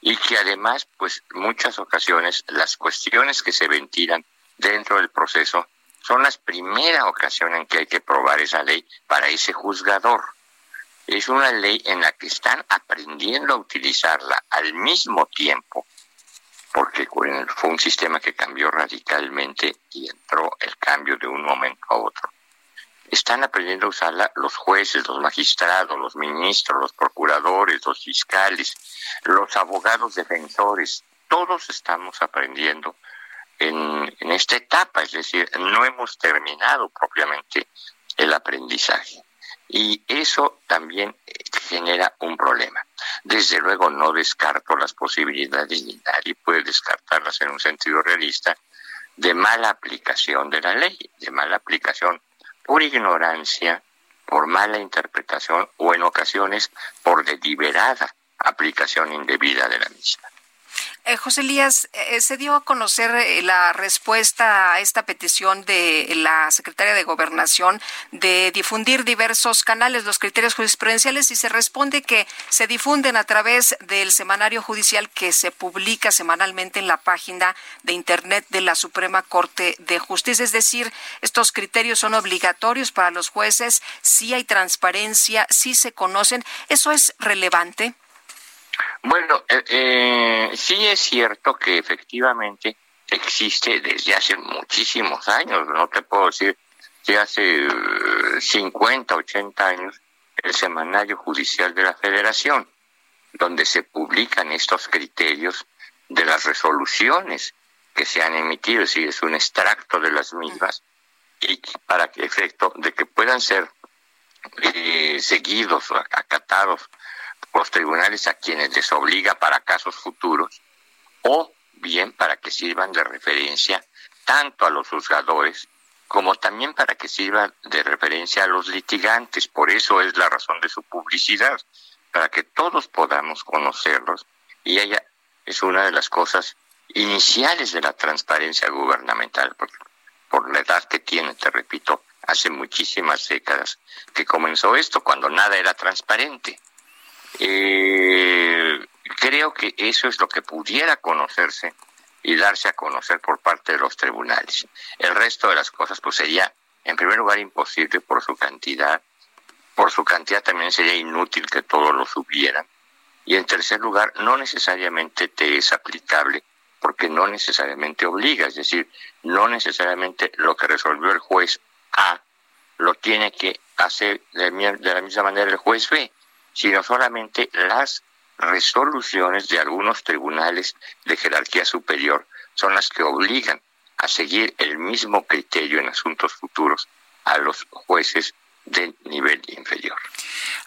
y que además, pues muchas ocasiones las cuestiones que se ventilan dentro del proceso son las primeras ocasiones en que hay que probar esa ley para ese juzgador. Es una ley en la que están aprendiendo a utilizarla al mismo tiempo porque fue un sistema que cambió radicalmente y entró el cambio de un momento a otro. Están aprendiendo a usarla los jueces, los magistrados, los ministros, los procuradores, los fiscales, los abogados defensores. Todos estamos aprendiendo en, en esta etapa, es decir, no hemos terminado propiamente el aprendizaje. Y eso también genera un problema. Desde luego no descarto las posibilidades, ni nadie puede descartarlas en un sentido realista, de mala aplicación de la ley, de mala aplicación por ignorancia, por mala interpretación o en ocasiones por deliberada aplicación indebida de la misma. Eh, José Elías, eh, se dio a conocer eh, la respuesta a esta petición de la secretaria de Gobernación de difundir diversos canales, los criterios jurisprudenciales, y se responde que se difunden a través del semanario judicial que se publica semanalmente en la página de Internet de la Suprema Corte de Justicia. Es decir, estos criterios son obligatorios para los jueces, si hay transparencia, si se conocen. ¿Eso es relevante? Bueno, eh, eh, sí es cierto que efectivamente existe desde hace muchísimos años, no te puedo decir que hace 50, eh, 80 años, el Semanario Judicial de la Federación, donde se publican estos criterios de las resoluciones que se han emitido, decir, es un extracto de las mismas, y para que efecto de que puedan ser eh, seguidos acatados los tribunales a quienes les obliga para casos futuros o bien para que sirvan de referencia tanto a los juzgadores como también para que sirvan de referencia a los litigantes. Por eso es la razón de su publicidad, para que todos podamos conocerlos. Y ella es una de las cosas iniciales de la transparencia gubernamental, por, por la edad que tiene, te repito, hace muchísimas décadas que comenzó esto, cuando nada era transparente. Eh, creo que eso es lo que pudiera conocerse y darse a conocer por parte de los tribunales. El resto de las cosas pues sería, en primer lugar, imposible por su cantidad, por su cantidad también sería inútil que todos lo subieran, y en tercer lugar, no necesariamente te es aplicable porque no necesariamente obliga, es decir, no necesariamente lo que resolvió el juez A lo tiene que hacer de, la misma manera el juez B, sino solamente las resoluciones de algunos tribunales de jerarquía superior son las que obligan a seguir el mismo criterio en asuntos futuros a los jueces de nivel inferior.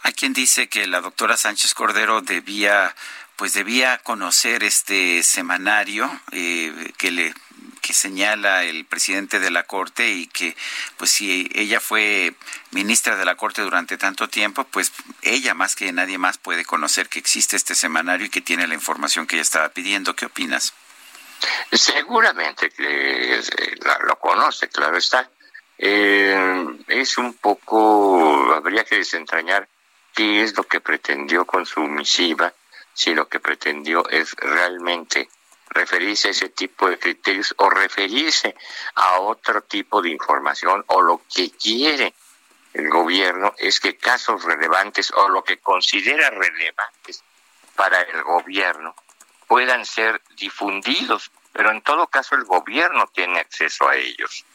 Hay quien dice que la doctora Sánchez Cordero debía pues debía conocer este semanario eh, que le que señala el presidente de la corte y que pues si ella fue ministra de la corte durante tanto tiempo pues ella más que nadie más puede conocer que existe este semanario y que tiene la información que ella estaba pidiendo. Qué opinas seguramente que eh, lo conoce claro está. Eh, es un poco habría que desentrañar qué es lo que pretendió con su misiva si lo que pretendió es realmente referirse a ese tipo de criterios o referirse a otro tipo de información o lo que quiere el gobierno es que casos relevantes o lo que considera relevantes para el gobierno puedan ser difundidos, pero en todo caso el gobierno tiene acceso a ellos.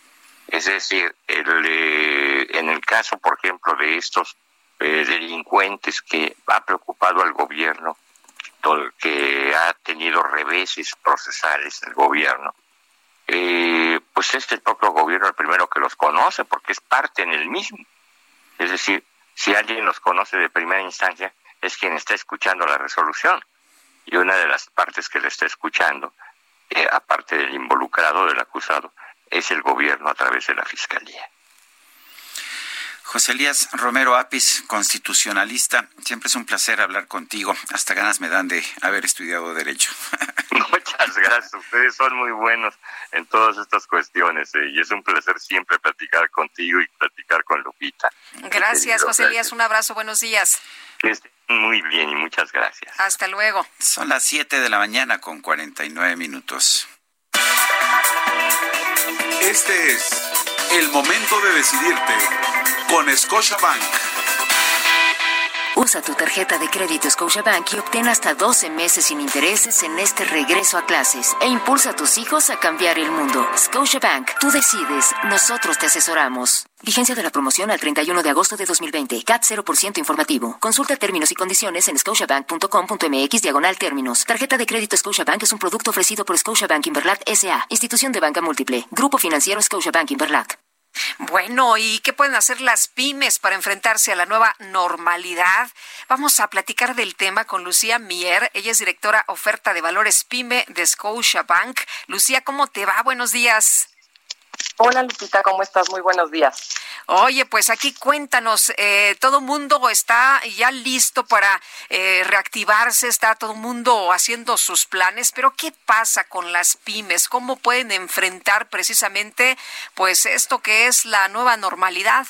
Es decir, el, eh, en el caso, por ejemplo, de estos eh, delincuentes que ha preocupado al gobierno, que ha tenido reveses procesales el gobierno, eh, pues es el propio gobierno el primero que los conoce porque es parte en el mismo. Es decir, si alguien los conoce de primera instancia, es quien está escuchando la resolución. Y una de las partes que le está escuchando, eh, aparte del involucrado, del acusado, es el gobierno a través de la fiscalía. José Elías Romero Apis, constitucionalista, siempre es un placer hablar contigo. Hasta ganas me dan de haber estudiado Derecho. Muchas gracias. Ustedes son muy buenos en todas estas cuestiones eh, y es un placer siempre platicar contigo y platicar con Lupita. Gracias, José Elías. Un abrazo. Buenos días. muy bien y muchas gracias. Hasta luego. Son las 7 de la mañana con 49 minutos. Este es el momento de decidirte con Scotiabank. Usa tu tarjeta de crédito Scotiabank y obtén hasta 12 meses sin intereses en este regreso a clases e impulsa a tus hijos a cambiar el mundo. Scotiabank, tú decides, nosotros te asesoramos. Vigencia de la promoción al 31 de agosto de 2020. CAT 0% informativo. Consulta términos y condiciones en scotiabank.com.mx diagonal términos. Tarjeta de crédito Scotiabank es un producto ofrecido por Scotiabank Inverlat S.A. Institución de banca múltiple. Grupo financiero Scotiabank Inverlat. Bueno, ¿y qué pueden hacer las pymes para enfrentarse a la nueva normalidad? Vamos a platicar del tema con Lucía Mier. Ella es directora oferta de valores pyme de Scotiabank. Lucía, ¿cómo te va? Buenos días. Hola Lupita, ¿cómo estás? Muy buenos días. Oye, pues aquí cuéntanos, eh, todo mundo está ya listo para eh, reactivarse, está todo mundo haciendo sus planes, pero ¿qué pasa con las pymes? ¿Cómo pueden enfrentar precisamente pues esto que es la nueva normalidad?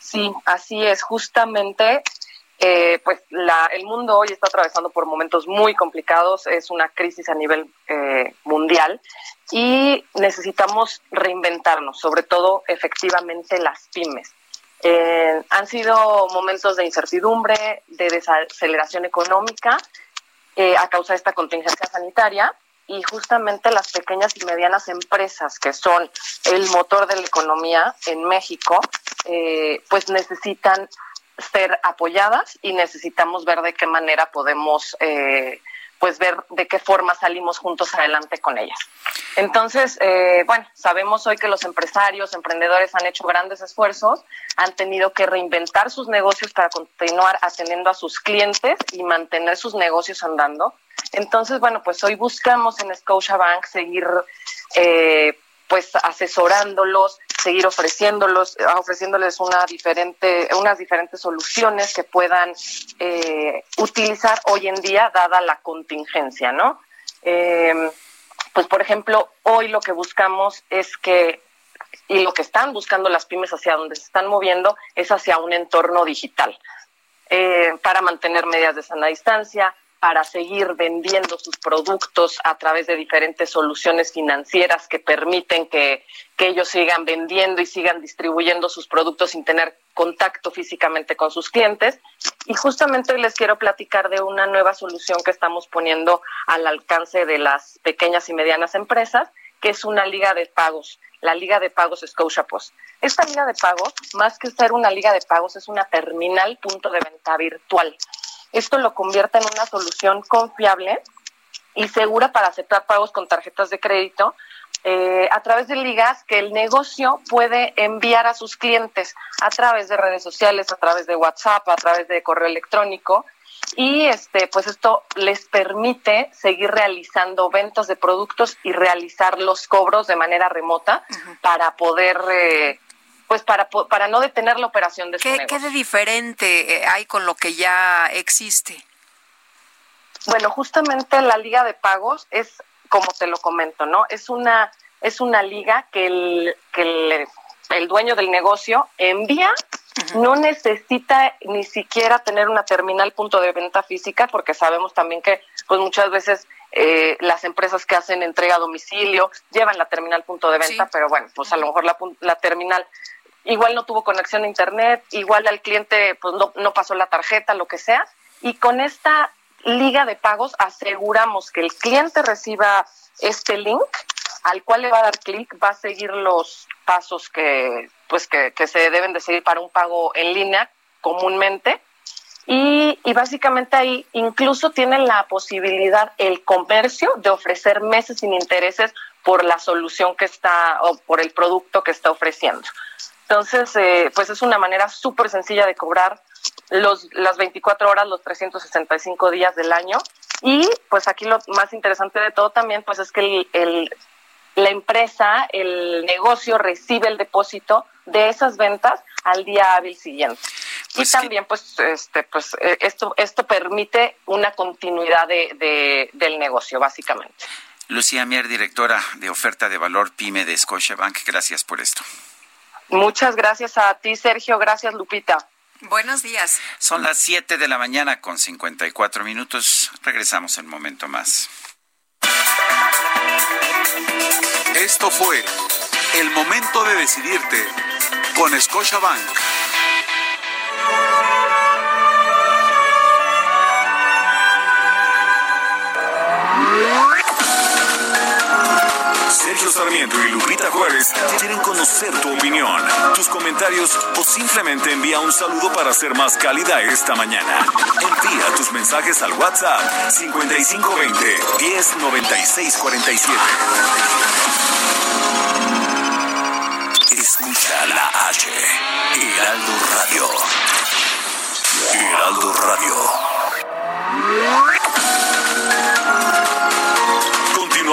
Sí, así es, justamente eh, pues la, el mundo hoy está atravesando por momentos muy complicados, es una crisis a nivel eh, mundial y necesitamos reinventarnos, sobre todo efectivamente las pymes. Eh, han sido momentos de incertidumbre, de desaceleración económica a causa de esta contingencia sanitaria y justamente las pequeñas y medianas empresas que son el motor de la economía en México, pues necesitan ser apoyadas y necesitamos ver de qué manera podemos eh, pues ver de qué forma salimos juntos adelante con ellas. Entonces, eh, bueno, sabemos hoy que los empresarios, emprendedores han hecho grandes esfuerzos, han tenido que reinventar sus negocios para continuar atendiendo a sus clientes y mantener sus negocios andando. Entonces, bueno, pues hoy buscamos en Scotiabank seguir eh, pues asesorándolos, seguir ofreciéndolos, ofreciéndoles una diferente, unas diferentes soluciones que puedan eh, utilizar hoy en día, dada la contingencia, ¿no? Em, pues, por ejemplo, hoy lo que buscamos es que, y lo que están buscando las pymes hacia donde se están moviendo, es hacia un entorno digital. Eh, para mantener medidas de sana distancia, para seguir vendiendo sus productos a través de diferentes soluciones financieras que permiten que, ellos sigan vendiendo y sigan distribuyendo sus productos sin tener contacto físicamente con sus clientes. Y justamente hoy les quiero platicar de una nueva solución que estamos poniendo al alcance de las pequeñas y medianas empresas, que es una liga de pagos, la liga de pagos Scotia Post. Esta liga de pagos, más que ser una liga de pagos, es una terminal punto de venta virtual. Esto lo convierte en una solución confiable y segura para aceptar pagos con tarjetas de crédito eh, a través de ligas que el negocio puede enviar a sus clientes a través de redes sociales, a través de WhatsApp, a través de correo electrónico. Y este, pues esto les permite seguir realizando ventas de productos y realizar los cobros de manera remota para poder eh, pues para, para no detener la operación de su ¿Qué, ¿Qué de diferente eh, hay con lo que ya existe? Bueno, justamente la liga de pagos es como te lo comento, ¿no? Es una, es una liga que el, que el, dueño del negocio envía. No necesita ni siquiera tener una terminal punto de venta física porque sabemos también que pues muchas veces eh, las empresas que hacen entrega a domicilio llevan la terminal punto de venta, pero bueno, pues a lo mejor la, la terminal igual no tuvo conexión a internet, igual al cliente pues no, no pasó la tarjeta, lo que sea, y con esta liga de pagos aseguramos que el cliente reciba este link al cual le va a dar clic, va a seguir los pasos que, pues que, se deben de seguir para un pago en línea comúnmente. Y, y, básicamente ahí incluso tiene la posibilidad el comercio de ofrecer meses sin intereses por la solución que está o por el producto que está ofreciendo. Entonces, eh, pues es una manera súper sencilla de cobrar los, las 24 horas, los 365 días del año. Y pues aquí lo más interesante de todo también, pues es que el, la empresa, el negocio recibe el depósito de esas ventas al día hábil siguiente. y pues también, pues, este, pues, eh, esto, esto permite una continuidad de, del negocio, básicamente. Lucía Mier, directora de oferta de valor PYME de Scotiabank, gracias por esto. Muchas gracias a ti, Sergio. Gracias, Lupita. Buenos días. Son las 7 de la mañana con 54 minutos. Regresamos en un momento más. Esto fue el momento de decidirte con Scotiabank. Sergio Sarmiento y Lupita Juárez quieren conocer tu opinión, tus comentarios o simplemente envía un saludo para ser más cálida esta mañana. Envía tus mensajes al WhatsApp 5520 109647. Escucha la H, Heraldo Radio. Heraldo Radio.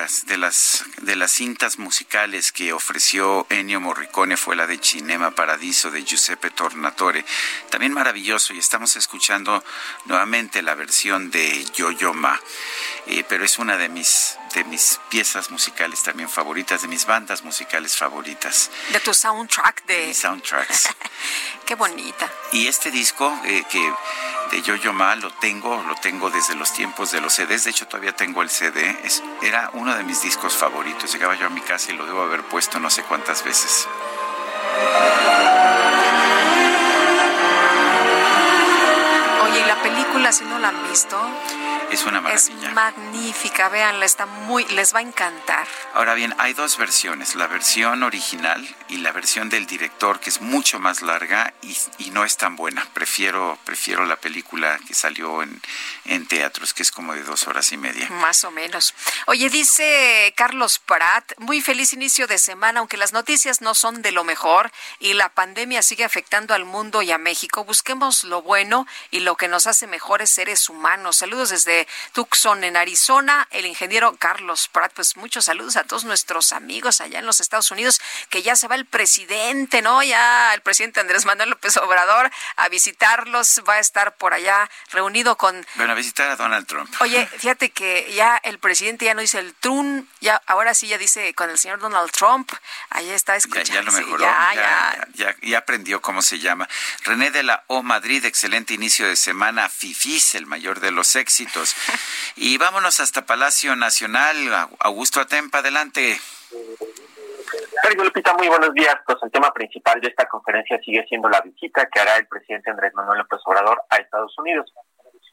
De las, de las cintas musicales que ofreció Ennio Morricone fue la de Cinema Paradiso de Giuseppe Tornatore. También maravilloso y estamos escuchando nuevamente la versión de Yo-Yo Ma. Eh, pero es una de mis, de mis piezas musicales también favoritas, de mis bandas musicales favoritas. De tu soundtrack de... Mis soundtracks. Qué bonita. Y este disco eh, que de Yo-Yo Ma lo tengo, lo tengo desde los tiempos de los CDs, de hecho todavía tengo el CD, era uno de mis discos favoritos, llegaba yo a mi casa y lo debo haber puesto no sé cuántas veces. Oye, ¿y la película si no la han visto? Es una maravilla. Es magnífica, véanla, está muy, les va a encantar. Ahora bien, hay dos versiones, la versión original y la versión del director, que es mucho más larga y, y no es tan buena. Prefiero, prefiero la película que salió en, en teatros, que es como de dos horas y media. Más o menos. Oye, dice Carlos Prat, muy feliz inicio de semana, aunque las noticias no son de lo mejor y la pandemia sigue afectando al mundo y a México. Busquemos lo bueno y lo que nos hace mejores seres humanos. Saludos desde Tucson, en Arizona, el ingeniero Carlos Pratt. Pues muchos saludos a todos nuestros amigos allá en los Estados Unidos, que ya se va el presidente, ¿no? Ya el presidente Andrés Manuel López Obrador a visitarlos, va a estar por allá reunido con... Bueno, a visitar a Donald Trump. Oye, fíjate que ya el presidente ya no dice el Trump, ya ahora sí ya dice con el señor Donald Trump, ahí está escuchando. Ya, lo mejoró, ya, ya, ya, aprendió cómo se llama. René de la O Madrid, excelente inicio de semana, Fifis, el mayor de los éxitos. Y vámonos hasta Palacio Nacional. Augusto Atempa, adelante. Sergio Lupita, muy buenos días. Pues el tema principal de esta conferencia sigue siendo la visita que hará el presidente Andrés Manuel López Obrador a Estados Unidos.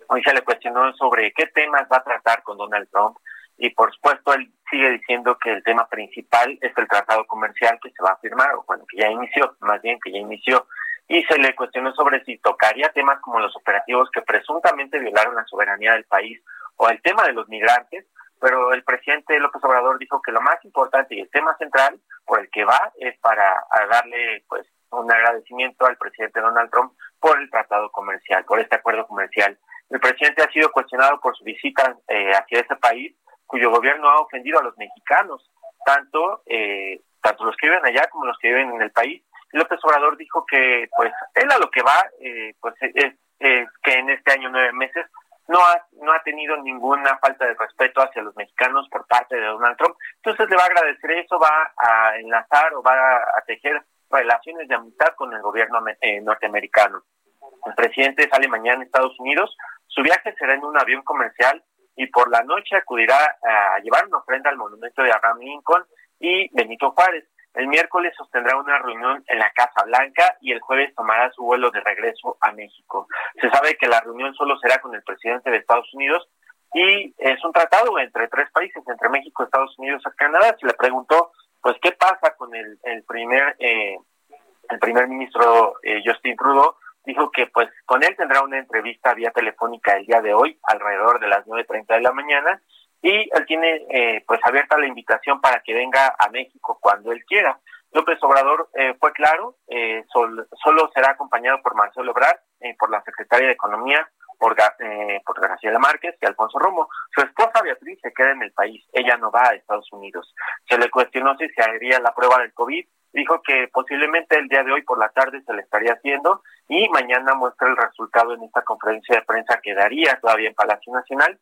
Hoy se le cuestionó sobre qué temas va a tratar con Donald Trump y por supuesto él sigue diciendo que el tema principal es el tratado comercial que se va a firmar, o bueno, que ya inició, más bien que ya inició, y se le cuestionó sobre si tocaría temas como los operativos que presuntamente violaron la soberanía del país o el tema de los migrantes, pero el presidente López Obrador dijo que lo más importante y el tema central por el que va es para darle pues un agradecimiento al presidente Donald Trump por el tratado comercial, por este acuerdo comercial. El presidente ha sido cuestionado por su visita eh, hacia ese país, cuyo gobierno ha ofendido a los mexicanos, tanto eh, tanto los que viven allá como los que viven en el país. López Obrador dijo que pues él a lo que va eh, pues es, que en este año nueve meses no ha, no ha tenido ninguna falta de respeto hacia los mexicanos por parte de Donald Trump. Entonces le va a agradecer eso, va a enlazar o va a tejer relaciones de amistad con el gobierno eh, norteamericano. El presidente sale mañana a Estados Unidos, su viaje será en un avión comercial y por la noche acudirá a llevar una ofrenda al monumento de Abraham Lincoln y Benito Juárez. El miércoles sostendrá una reunión en la Casa Blanca y el jueves tomará su vuelo de regreso a México. Se sabe que la reunión solo será con el presidente de Estados Unidos y es un tratado entre tres países, entre México, Estados Unidos y Canadá. Se le preguntó, pues, ¿qué pasa con el, primer eh, el primer ministro eh, Justin Trudeau? Dijo que, pues, con él tendrá una entrevista vía telefónica el día de hoy, alrededor de las 9.30 de la mañana, y él tiene eh, pues abierta la invitación para que venga a México cuando él quiera. López Obrador eh, fue claro, eh, solo será acompañado por Marcelo Ebrard, eh, por la secretaria de Economía, por, por Graciela Márquez y Alfonso Romo. Su esposa Beatriz se queda en el país, ella no va a Estados Unidos. Se le cuestionó si se haría la prueba del COVID, dijo que posiblemente el día de hoy por la tarde se le estaría haciendo y mañana muestra el resultado en esta conferencia de prensa que daría todavía en Palacio Nacional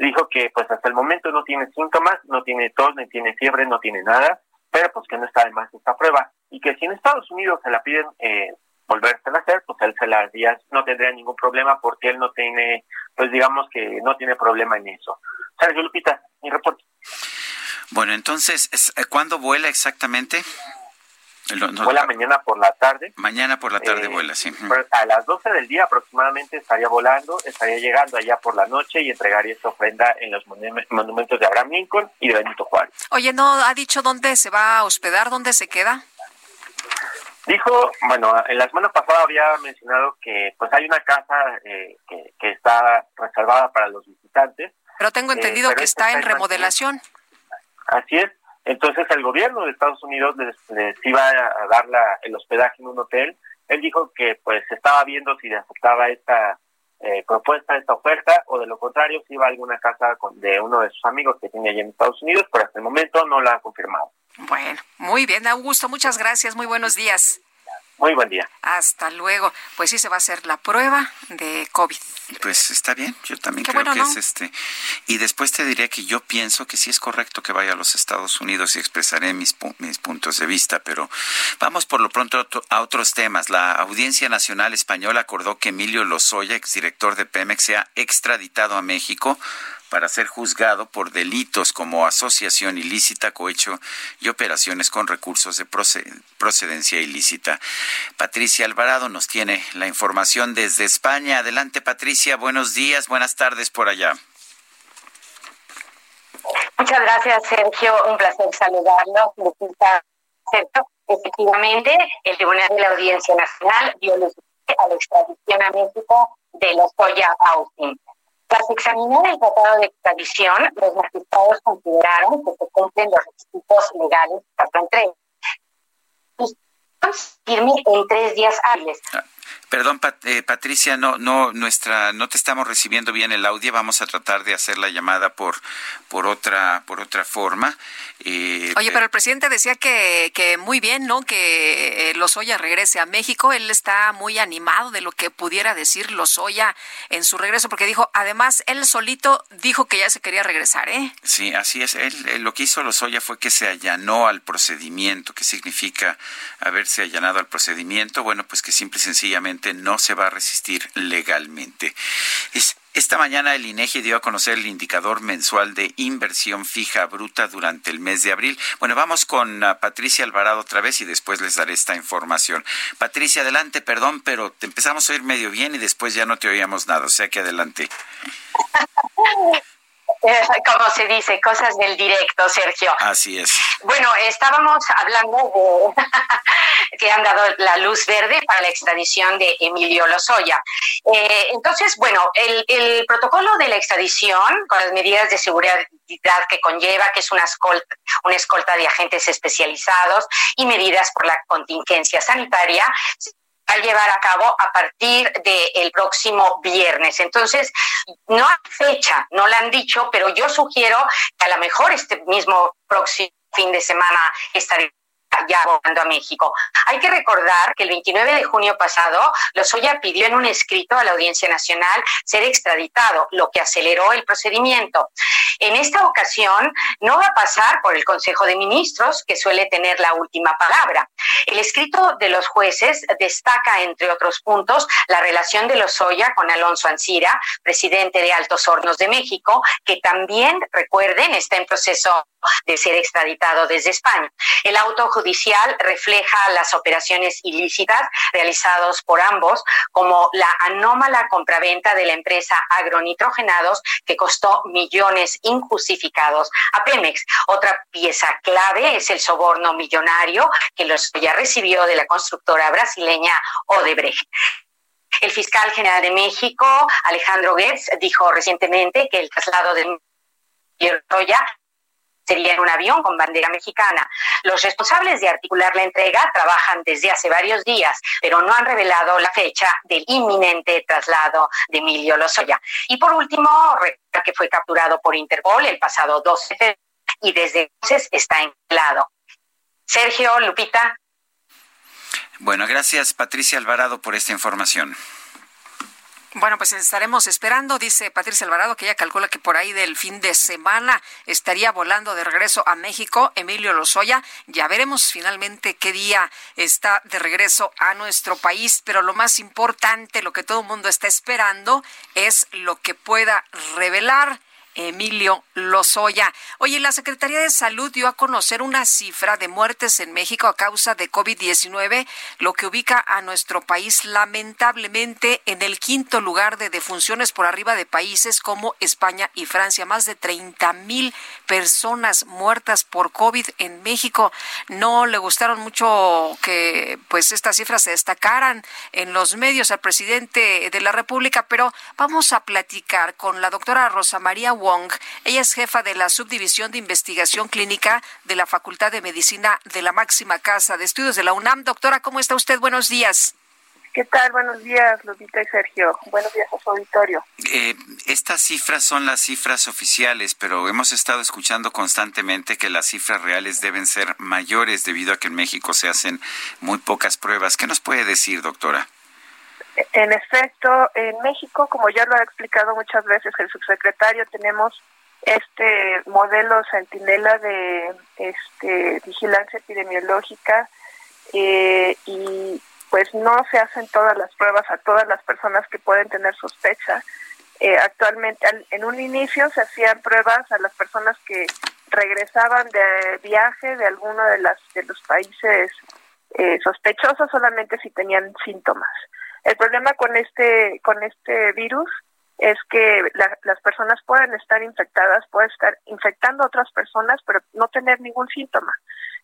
dijo que pues hasta el momento no tiene síntomas, no tiene tos, ni tiene fiebre, no tiene nada, pero pues que no está de más esta prueba y que si en Estados Unidos se la piden eh, volverse a hacer, pues él se la haría, no tendría ningún problema porque él no tiene, pues digamos que no tiene problema en eso. Sergio Lupita, mi reporte. Bueno, entonces, ¿cuándo vuela exactamente? Vuela mañana por la tarde. Mañana por la tarde eh, vuela, sí. A las 12 del día aproximadamente estaría volando, estaría llegando allá por la noche y entregaría esta ofrenda en los monumentos de Abraham Lincoln y de Benito Juárez. Oye, ¿no ha dicho dónde se va a hospedar, dónde se queda? Dijo, bueno, en la semana pasada había mencionado que pues hay una casa eh, que, que, está reservada para los visitantes. Pero tengo entendido eh, que está en remodelación. Así es, entonces el gobierno de Estados Unidos les, iba a dar la, el hospedaje en un hotel. Él dijo que pues estaba viendo si aceptaba esta eh, propuesta, esta oferta, o de lo contrario si iba a alguna casa de uno de sus amigos que tiene allí en Estados Unidos, pero hasta el momento no la ha confirmado. Bueno, muy bien, Augusto, muchas gracias, muy buenos días. Muy buen día. Hasta luego. Pues sí se va a hacer la prueba de COVID. Pues está bien, yo también creo que es este. Y después te diré que yo pienso que sí es correcto que vaya a los Estados Unidos y expresaré mis, mis puntos de vista, pero vamos por lo pronto a otros temas. La Audiencia Nacional Española acordó que Emilio Lozoya, exdirector de Pemex, sea extraditado a México para ser juzgado por delitos como asociación ilícita, cohecho y operaciones con recursos de procedencia ilícita. Patricia Alvarado nos tiene la información desde España. Adelante, Patricia. Buenos días, buenas tardes por allá. Muchas gracias, Sergio. Un placer saludarlos. Sergio, efectivamente, el Tribunal de la Audiencia Nacional dio luz a la extradición a México de los Soya Austin. Tras examinar el tratado de extradición, los magistrados consideraron que se cumplen los requisitos legales para la entrega. Firme en tres días hábiles. Perdón, eh, Patricia, no, no, nuestra, no te estamos recibiendo bien el audio. Vamos a tratar de hacer la llamada por, por otra, por otra forma. Eh, Oye, pero el presidente decía que, que muy bien, ¿no? Que eh, Lozoya regrese a México. Él está muy animado de lo que pudiera decir Lozoya en su regreso, porque dijo, además, él solito dijo que ya se quería regresar, ¿eh? Sí, así es. Él, lo que hizo Lozoya fue que se allanó al procedimiento. ¿Qué significa haberse allanado al procedimiento? Bueno, pues que simple y sencillamente no se va a resistir legalmente. esta mañana el INEGI dio a conocer el indicador mensual de inversión fija bruta durante el mes de abril. Bueno, vamos con ah, Patricia Alvarado otra vez y después les daré esta información. Patricia, adelante, perdón, pero te empezamos a oír medio bien y después ya no te oíamos nada, o sea que adelante. como se dice, cosas del directo, Sergio. Así es. Bueno, estábamos hablando de que han dado la luz verde para la extradición de Emilio Lozoya. Eh, entonces, bueno, el, el, protocolo de la extradición, con las medidas de seguridad que conlleva, que es una escolta, una escolta de agentes especializados y medidas por la contingencia sanitaria, a llevar a cabo a partir del próximo viernes. Entonces, no hay fecha, no la han dicho, pero yo sugiero que a lo mejor este mismo próximo fin de semana estaré ya volando a México. Hay que recordar que el 29 de junio pasado, Lozoya pidió en un escrito a la Audiencia Nacional ser extraditado, lo que aceleró el procedimiento. En esta ocasión no va a pasar por el Consejo de Ministros, que suele tener la última palabra. El escrito de los jueces destaca, entre otros puntos, la relación de Lozoya con Alonso Ancira, presidente de Altos Hornos de México, que también, recuerden, está en proceso de ser extraditado desde España. El auto judicial refleja las operaciones ilícitas realizadas por ambos, como la anómala compraventa de la empresa Agronitrogenados, que costó millones injustificados a Pemex. Otra pieza clave es el soborno millonario que los ya recibió de la constructora brasileña Odebrecht. El fiscal general de México, Alejandro Goetz, dijo recientemente que el traslado de Roya sería en un avión con bandera mexicana. Los responsables de articular la entrega trabajan desde hace varios días, pero no han revelado la fecha del inminente traslado de Emilio Lozoya. Y por último, que fue capturado por Interpol el pasado 12 de y desde entonces está lado. Sergio, Lupita. Bueno, gracias Patricia Alvarado por esta información. Bueno, pues estaremos esperando, dice Patricia Alvarado, que ella calcula que por ahí del fin de semana estaría volando de regreso a México Emilio Lozoya. Ya veremos finalmente qué día está de regreso a nuestro país, pero lo más importante, lo que todo el mundo está esperando, es lo que pueda revelar Emilio Lozoya. Oye, la Secretaría de Salud dio a conocer una cifra de muertes en México a causa de COVID-19, lo que ubica a nuestro país lamentablemente en el quinto lugar de defunciones por arriba de países como España y Francia. Más de 30 mil personas muertas por COVID en México. No le gustaron mucho que pues estas cifras se destacaran en los medios al presidente de la República, pero vamos a platicar con la doctora Rosa María Wong. Ella es jefa de la Subdivisión de Investigación Clínica de la Facultad de Medicina de la Máxima Casa de Estudios de la UNAM. Doctora, ¿cómo está usted? Buenos días. ¿Qué tal? Buenos días, Lupita y Sergio. Buenos días a su auditorio. Eh, estas cifras son las cifras oficiales, pero hemos estado escuchando constantemente que las cifras reales deben ser mayores debido a que en México se hacen muy pocas pruebas. ¿Qué nos puede decir, doctora? En efecto, en México, como ya lo ha explicado muchas veces el subsecretario, tenemos este modelo centinela de este, vigilancia epidemiológica eh, y pues no se hacen todas las pruebas a todas las personas que pueden tener sospecha. Eh, actualmente, en un inicio se hacían pruebas a las personas que regresaban de viaje de alguno de, las, de los países eh, sospechosos solamente si tenían síntomas. El problema con este con este virus es que las personas pueden estar infectadas, pueden estar infectando a otras personas, pero no tener ningún síntoma.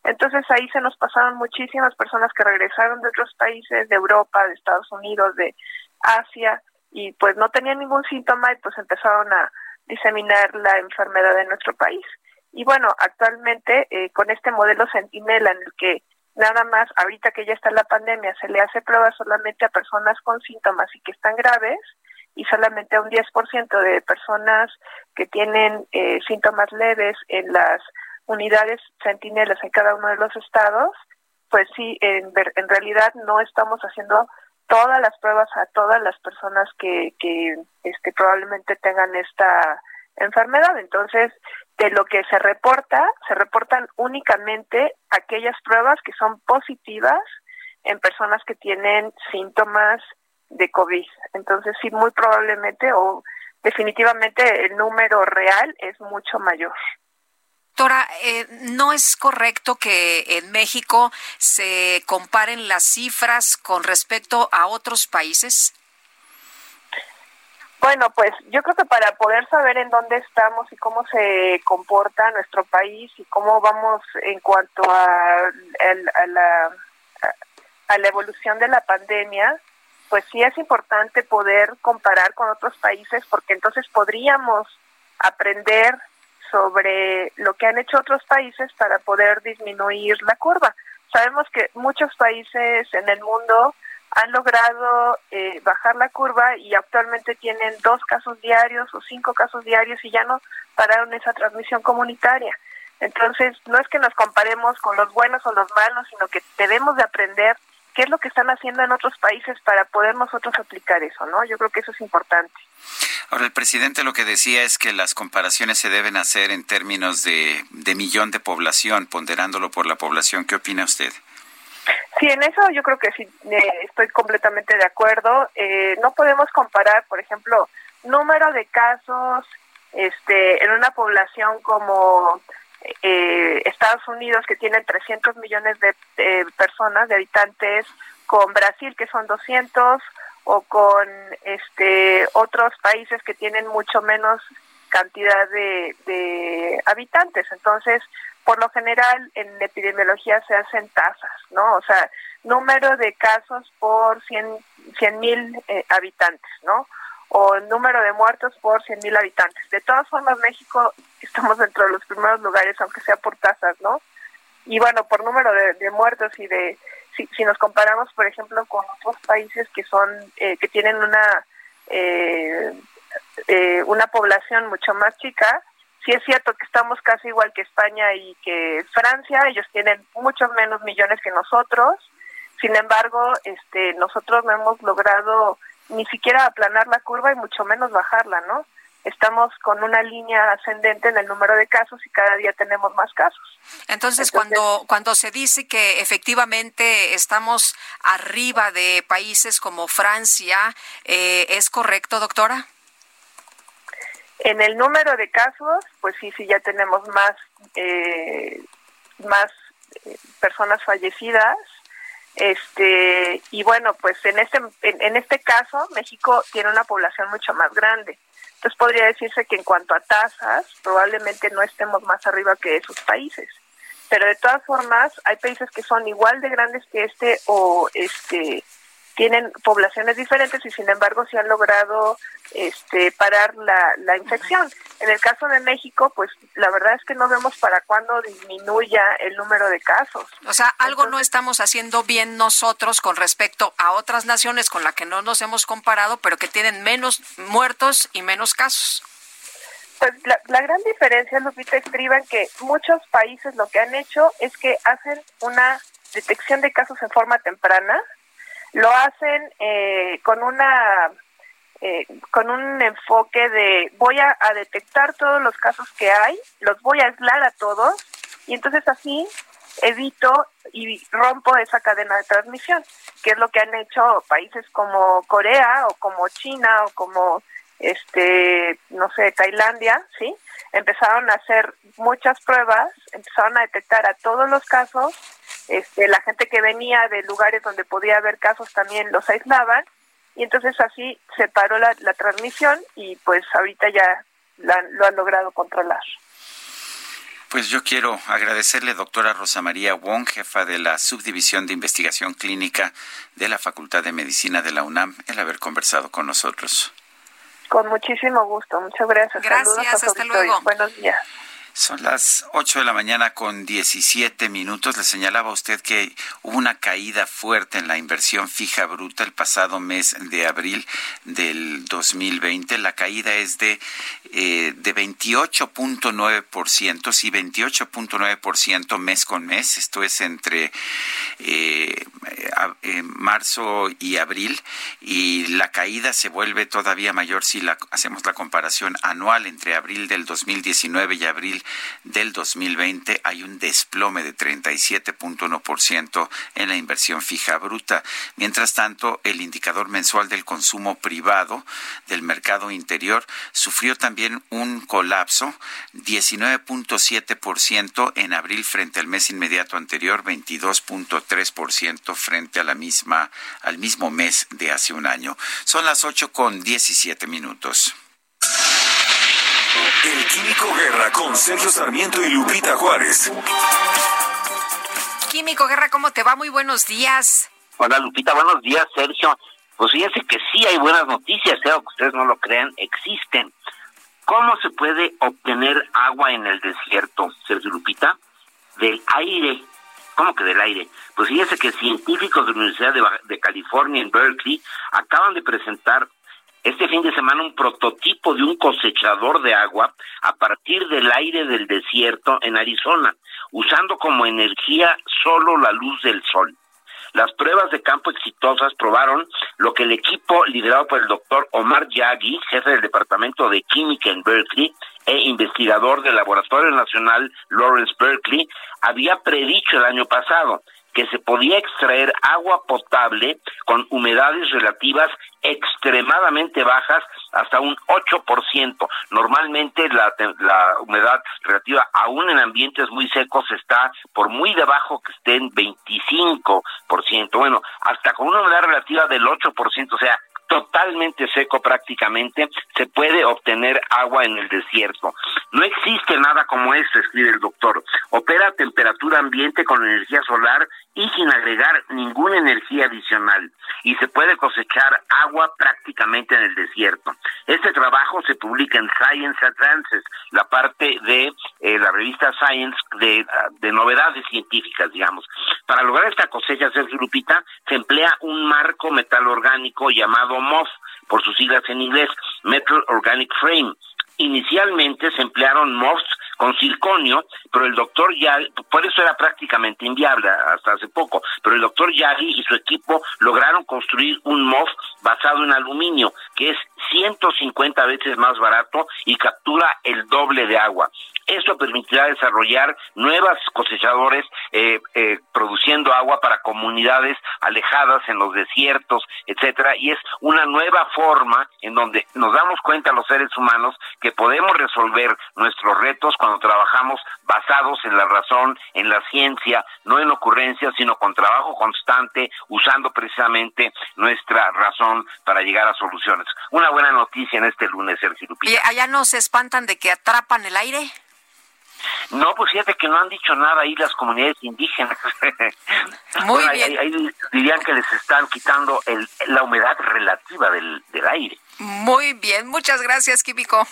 Entonces ahí se nos pasaron muchísimas personas que regresaron de otros países, de Europa, de Estados Unidos, de Asia, y pues no tenían ningún síntoma y pues empezaron a diseminar la enfermedad en nuestro país. Y bueno, actualmente eh, con este modelo Centinela en el que nada más ahorita que ya está la pandemia se le hace pruebas solamente a personas con síntomas y que están graves y solamente a un 10% de personas que tienen eh, síntomas leves en las unidades centinelas en cada uno de los estados, pues sí, en, en realidad no estamos haciendo todas las pruebas a todas las personas que, que este, probablemente tengan esta enfermedad. Entonces, de lo que se reporta, se reportan únicamente aquellas pruebas que son positivas en personas que tienen síntomas de COVID. Entonces, sí, muy probablemente o definitivamente el número real es mucho mayor. Doctora, eh, ¿no es correcto que en México se comparen las cifras con respecto a otros países? Bueno, pues yo creo que para poder saber en dónde estamos y cómo se comporta nuestro país y cómo vamos en cuanto a, la, a la evolución de la pandemia, pues sí es importante poder comparar con otros países porque entonces podríamos aprender sobre lo que han hecho otros países para poder disminuir la curva. Sabemos que muchos países en el mundo han logrado eh, bajar la curva y actualmente tienen dos casos diarios o cinco casos diarios y ya no pararon esa transmisión comunitaria. Entonces, no es que nos comparemos con los buenos o los malos, sino que debemos de aprender qué es lo que están haciendo en otros países para poder nosotros aplicar eso, ¿no? Yo creo que eso es importante. Ahora, el presidente lo que decía es que las comparaciones se deben hacer en términos de, millón de población, ponderándolo por la población. ¿Qué opina usted? Sí, en eso yo creo que sí, eh, estoy completamente de acuerdo. Eh, no podemos comparar, por ejemplo, número de casos este, en una población como eh, Estados Unidos, que tiene 300 millones de personas, de habitantes, con Brasil, que son 200, o con este otros países que tienen mucho menos cantidad de, de habitantes. Entonces, por lo general, en epidemiología se hacen tasas, ¿no? O sea, número de casos por 100 mil eh, habitantes, ¿no? o número de muertos por 100.000 habitantes. De todas formas, México estamos dentro de los primeros lugares, aunque sea por tasas, ¿no? Y bueno, por número de, muertos y de, si, si, nos comparamos, por ejemplo, con otros países que son, eh, que tienen una, eh, eh, una población mucho más chica, sí es cierto que estamos casi igual que España y que Francia, ellos tienen muchos menos millones que nosotros, sin embargo, este, nosotros no hemos logrado ni siquiera aplanar la curva y mucho menos bajarla, ¿no? Estamos con una línea ascendente en el número de casos y cada día tenemos más casos. Entonces, cuando cuando se dice que efectivamente estamos arriba de países como Francia, eh, ¿es correcto, doctora? En el número de casos, pues sí, sí, ya tenemos más, eh, más eh, personas fallecidas este, y bueno, pues en este, en, este caso, México tiene una población mucho más grande. Entonces podría decirse que en cuanto a tasas, probablemente no estemos más arriba que esos países. Pero de todas formas, hay países que son igual de grandes que este o este tienen poblaciones diferentes y sin embargo se han logrado este, parar la, la infección. En el caso de México, pues la verdad es que no vemos para cuándo disminuya el número de casos. O sea, algo no estamos haciendo bien nosotros con respecto a otras naciones con las que no nos hemos comparado, pero que tienen menos muertos y menos casos. Pues la, la gran diferencia, Lupita, estriba en que muchos países lo que han hecho es que hacen una detección de casos en forma temprana, lo hacen eh, con una eh, con un enfoque de voy a, detectar todos los casos que hay, los voy a aislar a todos y entonces así evito y rompo esa cadena de transmisión, que es lo que han hecho países como Corea o como China o como este no sé Tailandia, sí, empezaron a hacer muchas pruebas, empezaron a detectar a todos los casos este, la gente que venía de lugares donde podía haber casos también los aislaban y entonces así se paró la, la transmisión y pues ahorita ya lo han logrado controlar. Pues yo quiero agradecerle, doctora Rosa María Wong, jefa de la Subdivisión de Investigación Clínica de la Facultad de Medicina de la UNAM, el haber conversado con nosotros. Con muchísimo gusto, muchas gracias. Gracias, hasta luego. Buenos días. Son las 8 de la mañana con 17 minutos. Le señalaba a usted que hubo una caída fuerte en la inversión fija bruta el pasado mes de abril del 2020. La caída es de, eh, de 28.9%, sí, 28.9% mes con mes. Esto es entre eh, eh, marzo y abril. Y la caída se vuelve todavía mayor si la, hacemos la comparación anual entre abril del 2019 y abril del 2020 hay un desplome de 37.1% en la inversión fija bruta. Mientras tanto, el indicador mensual del consumo privado del mercado interior sufrió también un colapso, 19.7% en abril frente al mes inmediato anterior, 22.3% frente a la misma al mismo mes de hace un año. Son las 8 con 17 minutos. El Químico Guerra con Sergio Sarmiento y Lupita Juárez. Químico Guerra, ¿cómo te va? Muy buenos días. Hola Lupita, buenos días Sergio. Pues fíjense que sí hay buenas noticias, sea que ustedes no lo crean, existen. ¿Cómo se puede obtener agua en el desierto, Sergio Lupita? Del aire. ¿Cómo que del aire? Pues fíjense que científicos de la Universidad de, de California en Berkeley acaban de presentar este fin de semana un prototipo de un cosechador de agua a partir del aire del desierto en Arizona, usando como energía solo la luz del sol. Las pruebas de campo exitosas probaron lo que el equipo liderado por el doctor Omar Yagi, jefe del Departamento de Química en Berkeley e investigador del Laboratorio Nacional Lawrence Berkeley, había predicho el año pasado que se podía extraer agua potable con humedades relativas extremadamente bajas hasta un 8%. Normalmente la, la humedad relativa, aún en ambientes muy secos, está por muy debajo que esté en 25%. Bueno, hasta con una humedad relativa del 8%, o sea, totalmente seco prácticamente, se puede obtener agua en el desierto. No existe nada como esto, escribe el doctor. Opera a temperatura ambiente con energía solar y sin agregar ninguna energía adicional. Y se puede cosechar agua prácticamente en el desierto. Este trabajo se publica en Science Advances, la parte de eh, la revista Science de, de, novedades científicas, digamos. Para lograr esta cosecha, Sergio Lupita, se emplea un marco metal orgánico llamado MOF, por sus siglas en inglés, Metal Organic Frame. Inicialmente se emplearon MOFs con circonio, pero el doctor Yagi, por eso era prácticamente inviable hasta hace poco, pero el doctor Yagi y su equipo lograron construir un MOF basado en aluminio, que es 150 veces más barato y captura el doble de agua. Esto permitirá desarrollar nuevas cosechadores eh, eh, produciendo agua para comunidades alejadas en los desiertos, etcétera, y es una nueva forma en donde nos damos cuenta los seres humanos que podemos resolver nuestros retos cuando trabajamos basados en la razón, en la ciencia, no en ocurrencias, sino con trabajo constante, usando precisamente nuestra razón para llegar a soluciones. Una buena noticia en este lunes, Sergio Lupita. ¿Y allá no se espantan de que atrapan el aire? No, pues fíjate que no han dicho nada ahí las comunidades indígenas. Muy bien. Ahí, dirían que les están quitando el, la humedad relativa del, del aire. Muy bien, muchas gracias, Químico.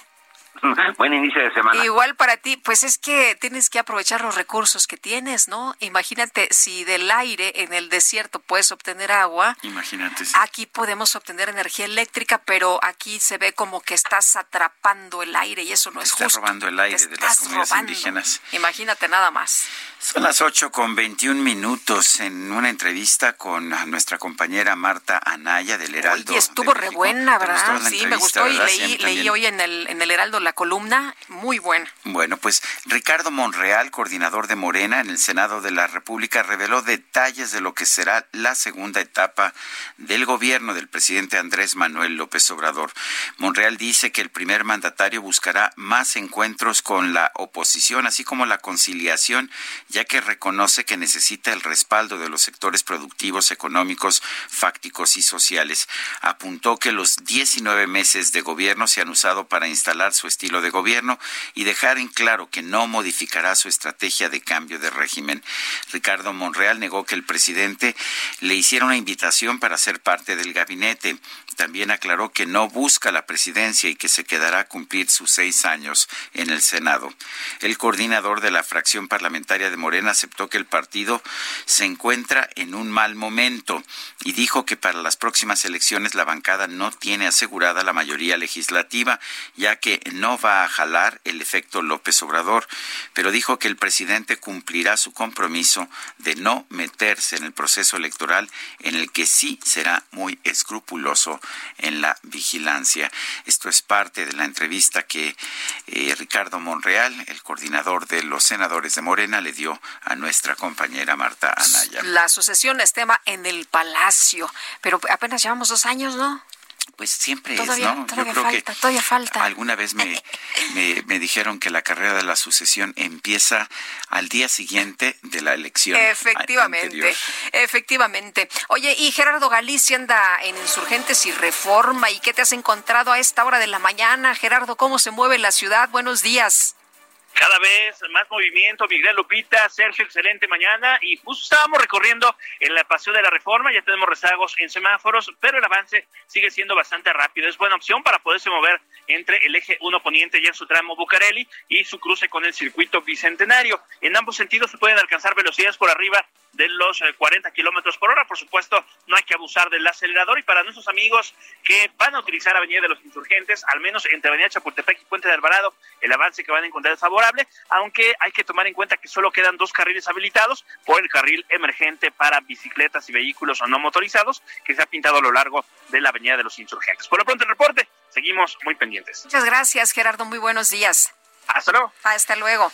Buen inicio de semana. Igual para ti, pues es que tienes que aprovechar los recursos que tienes, ¿no? Imagínate si del aire en el desierto puedes obtener agua. Imagínate. Aquí podemos obtener energía eléctrica, pero aquí se ve como que estás atrapando el aire y eso no es estás justo. robando el aire de las comunidades robando. indígenas. Imagínate nada más. Son las 8 con 21 minutos en una entrevista con nuestra compañera Marta Anaya del Heraldo. Y estuvo de re buena, ¿Te ¿verdad? Sí, me gustó y verdad? leí, Sí, mí leí también. hoy en el, en el Heraldo la columna, muy buena. Bueno, pues Ricardo Monreal, coordinador de Morena en el Senado de la República, reveló detalles de lo que será la segunda etapa del gobierno del presidente Andrés Manuel López Obrador. Monreal dice que el primer mandatario buscará más encuentros con la oposición, así como la conciliación, ya que reconoce que necesita el respaldo de los sectores productivos, económicos, fácticos y sociales. Apuntó que los 19 meses de gobierno se han usado para instalar su estilo de gobierno y dejar en claro que no modificará su estrategia de cambio de régimen. Ricardo Monreal negó que el presidente le hiciera una invitación para ser parte del gabinete. También aclaró que no busca la presidencia y que se quedará a cumplir sus seis años en el Senado. El coordinador de la fracción parlamentaria de Morena aceptó que el partido se encuentra en un mal momento y dijo que para las próximas elecciones la bancada no tiene asegurada la mayoría legislativa, ya que no va a jalar el efecto López Obrador, pero dijo que el presidente cumplirá su compromiso de no meterse en el proceso electoral en el que sí será muy escrupuloso en la vigilancia. Esto es parte de la entrevista que eh, Ricardo Monreal, el coordinador de los senadores de Morena, le dio a nuestra compañera Marta Anaya. La sucesión es tema en el Palacio, pero apenas llevamos dos años, ¿no? Pues siempre todavía, es, ¿no? Todavía falta, todavía falta. Alguna vez me, me, me, dijeron que la carrera de la sucesión empieza al día siguiente de la elección. Efectivamente, anterior. efectivamente. Oye, y Gerardo Galicia anda en Insurgentes y Reforma. ¿Y qué te has encontrado a esta hora de la mañana? Gerardo, ¿cómo se mueve la ciudad? Buenos días cada vez más movimiento. Miguel Lupita, Sergio, excelente mañana. Y justo estábamos recorriendo el paseo de la reforma, ya tenemos rezagos en semáforos, pero el avance sigue siendo bastante rápido. Es buena opción para poderse mover entre el eje 1 poniente ya en su tramo Bucareli y su cruce con el circuito bicentenario. En ambos sentidos se pueden alcanzar velocidades por arriba de los 40 kilómetros por hora. Por supuesto, no hay que abusar del acelerador. Y para nuestros amigos que van a utilizar Avenida de los Insurgentes, al menos entre Avenida Chapultepec y Puente de Alvarado, el avance que van a encontrar es favorable, aunque hay que tomar en cuenta que solo quedan dos carriles habilitados por el carril emergente para bicicletas y vehículos no motorizados que se ha pintado a lo largo de la Avenida de los Insurgentes. Por lo pronto, el reporte. Seguimos muy pendientes. Muchas gracias, Gerardo. Muy buenos días. Hasta luego. Hasta luego.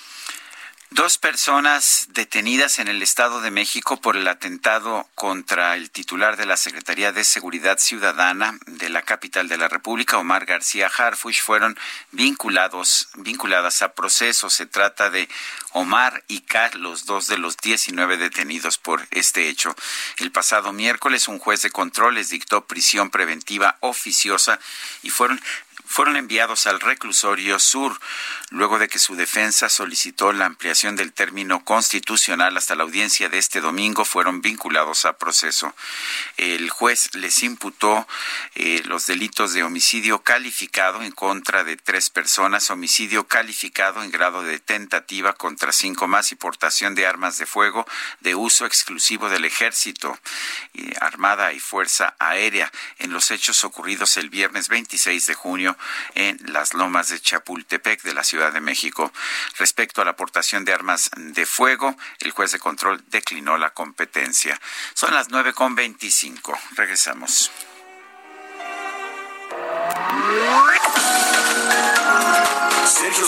Dos personas detenidas en el Estado de México por el atentado contra el titular de la Secretaría de Seguridad Ciudadana de la capital de la República, Omar García Harfuch, fueron vinculados, vinculadas a procesos. Se trata de Omar y Carlos, dos de los 19 detenidos por este hecho. El pasado miércoles, un juez de control les dictó prisión preventiva oficiosa y fueron fueron enviados al reclusorio sur luego de que su defensa solicitó la ampliación del término constitucional hasta la audiencia de este domingo fueron vinculados a proceso. El juez les imputó eh, los delitos de homicidio calificado en contra de tres personas, homicidio calificado en grado de tentativa contra cinco más y portación de armas de fuego de uso exclusivo del ejército, eh, armada y fuerza aérea en los hechos ocurridos el viernes 26 de junio en las lomas de Chapultepec de la Ciudad de México. Respecto a la aportación de armas de fuego, el juez de control declinó la competencia. Son las nueve con veinticinco. Regresamos.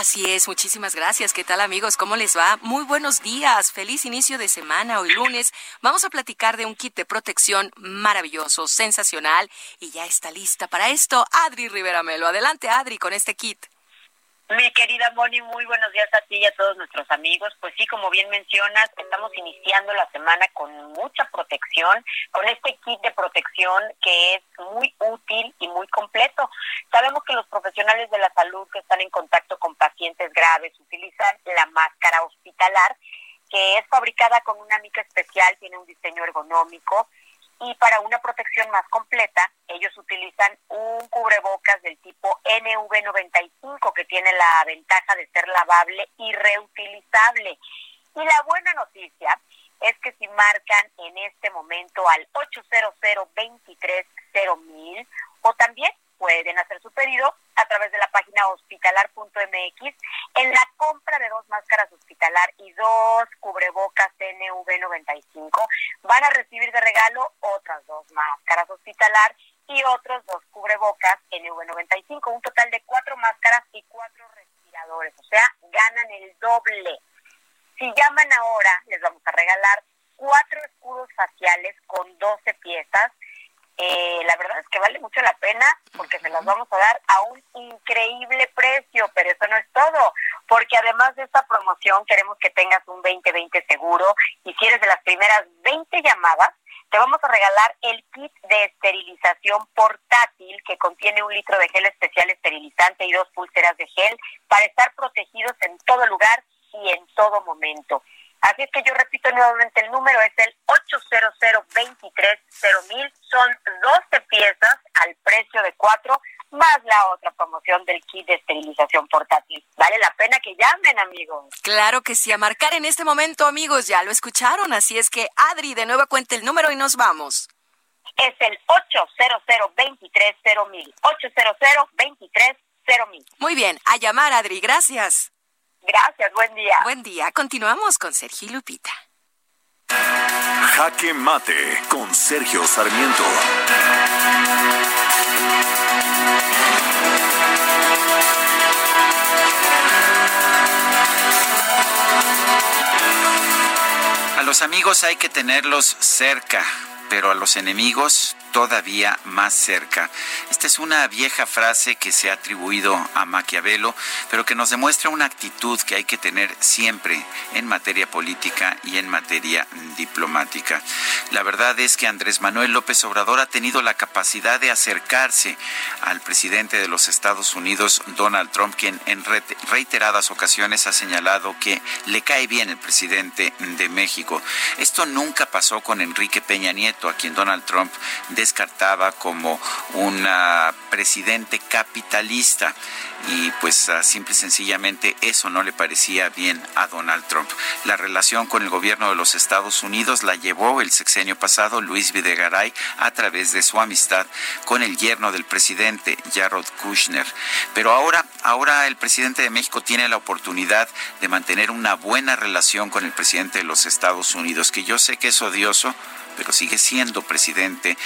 Así es, muchísimas gracias. ¿Qué tal amigos? ¿Cómo les va? Muy buenos días, feliz inicio de semana. Hoy lunes vamos a platicar de un kit de protección maravilloso, sensacional y ya está lista para esto Adri Rivera Melo. Adelante Adri con este kit. Mi querida Moni, muy buenos días a ti y a todos nuestros amigos. Pues sí, como bien mencionas, estamos iniciando la semana con mucha protección, con este kit de protección que es muy útil y muy completo. Sabemos que los profesionales de la salud que están en contacto con pacientes graves utilizan la máscara hospitalar, que es fabricada con una mica especial, tiene un diseño ergonómico y para una protección más completa, ellos utilizan un cubrebocas del tipo NV95 que tiene la ventaja de ser lavable y reutilizable. Y la buena noticia es que si marcan en este momento al 800 230 o también pueden hacer su pedido a través de la página hospitalar.mx. En la compra de dos máscaras hospitalar y dos cubrebocas NV95 van a recibir de regalo otras dos máscaras hospitalar y otros dos cubrebocas NV95, un total de cuatro máscaras y cuatro respiradores, o sea, ganan el doble. Si llaman ahora, les vamos a regalar cuatro escudos faciales con 12 piezas eh, la verdad es que vale mucho la pena porque se las vamos a dar a un increíble precio, pero eso no es todo, porque además de esta promoción queremos que tengas un 2020 seguro y si eres de las primeras 20 llamadas, te vamos a regalar el kit de esterilización portátil que contiene un litro de gel especial esterilizante y dos pulseras de gel para estar protegidos en todo lugar y en todo momento. Así es que yo repito nuevamente el número, es el 800 mil Son 12 piezas al precio de 4, más la otra promoción del kit de esterilización portátil. Vale la pena que llamen, amigos. Claro que sí, a marcar en este momento, amigos, ya lo escucharon. Así es que, Adri, de nuevo cuenta el número y nos vamos. Es el 800 mil 800 mil Muy bien, a llamar, Adri, gracias. Gracias, buen día. Buen día. Continuamos con Sergio y Lupita. Jaque Mate con Sergio Sarmiento. A los amigos hay que tenerlos cerca, pero a los enemigos todavía más cerca. Esta es una vieja frase que se ha atribuido a Maquiavelo, pero que nos demuestra una actitud que hay que tener siempre en materia política y en materia diplomática. La verdad es que Andrés Manuel López Obrador ha tenido la capacidad de acercarse al presidente de los Estados Unidos, Donald Trump, quien en reiteradas ocasiones ha señalado que le cae bien el presidente de México. Esto nunca pasó con Enrique Peña Nieto, a quien Donald Trump descartaba como un presidente capitalista y pues simple y sencillamente eso no le parecía bien a Donald Trump. La relación con el gobierno de los Estados Unidos la llevó el sexenio pasado Luis Videgaray a través de su amistad con el yerno del presidente Jared Kushner. Pero ahora, ahora el presidente de México tiene la oportunidad de mantener una buena relación con el presidente de los Estados Unidos, que yo sé que es odioso, pero sigue siendo presidente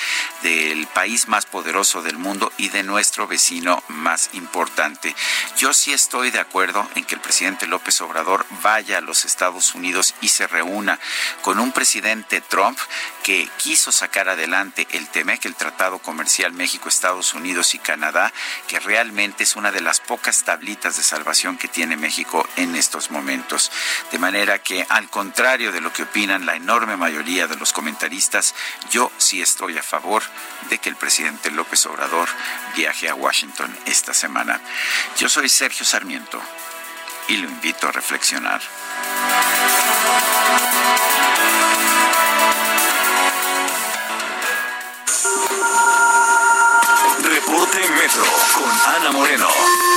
del país más poderoso del mundo y de nuestro vecino más importante. Yo sí estoy de acuerdo en que el presidente López Obrador vaya a los Estados Unidos y se reúna con un presidente Trump que quiso sacar adelante el TEMEC, el Tratado Comercial México, Estados Unidos y Canadá, que realmente es una de las pocas tablitas de salvación que tiene México en estos momentos. De manera que, al contrario de lo que opinan la enorme mayoría de los yo sí estoy a favor de que el presidente López Obrador viaje a Washington esta semana. Yo soy Sergio Sarmiento y lo invito a reflexionar. Reporte Metro con Ana Moreno.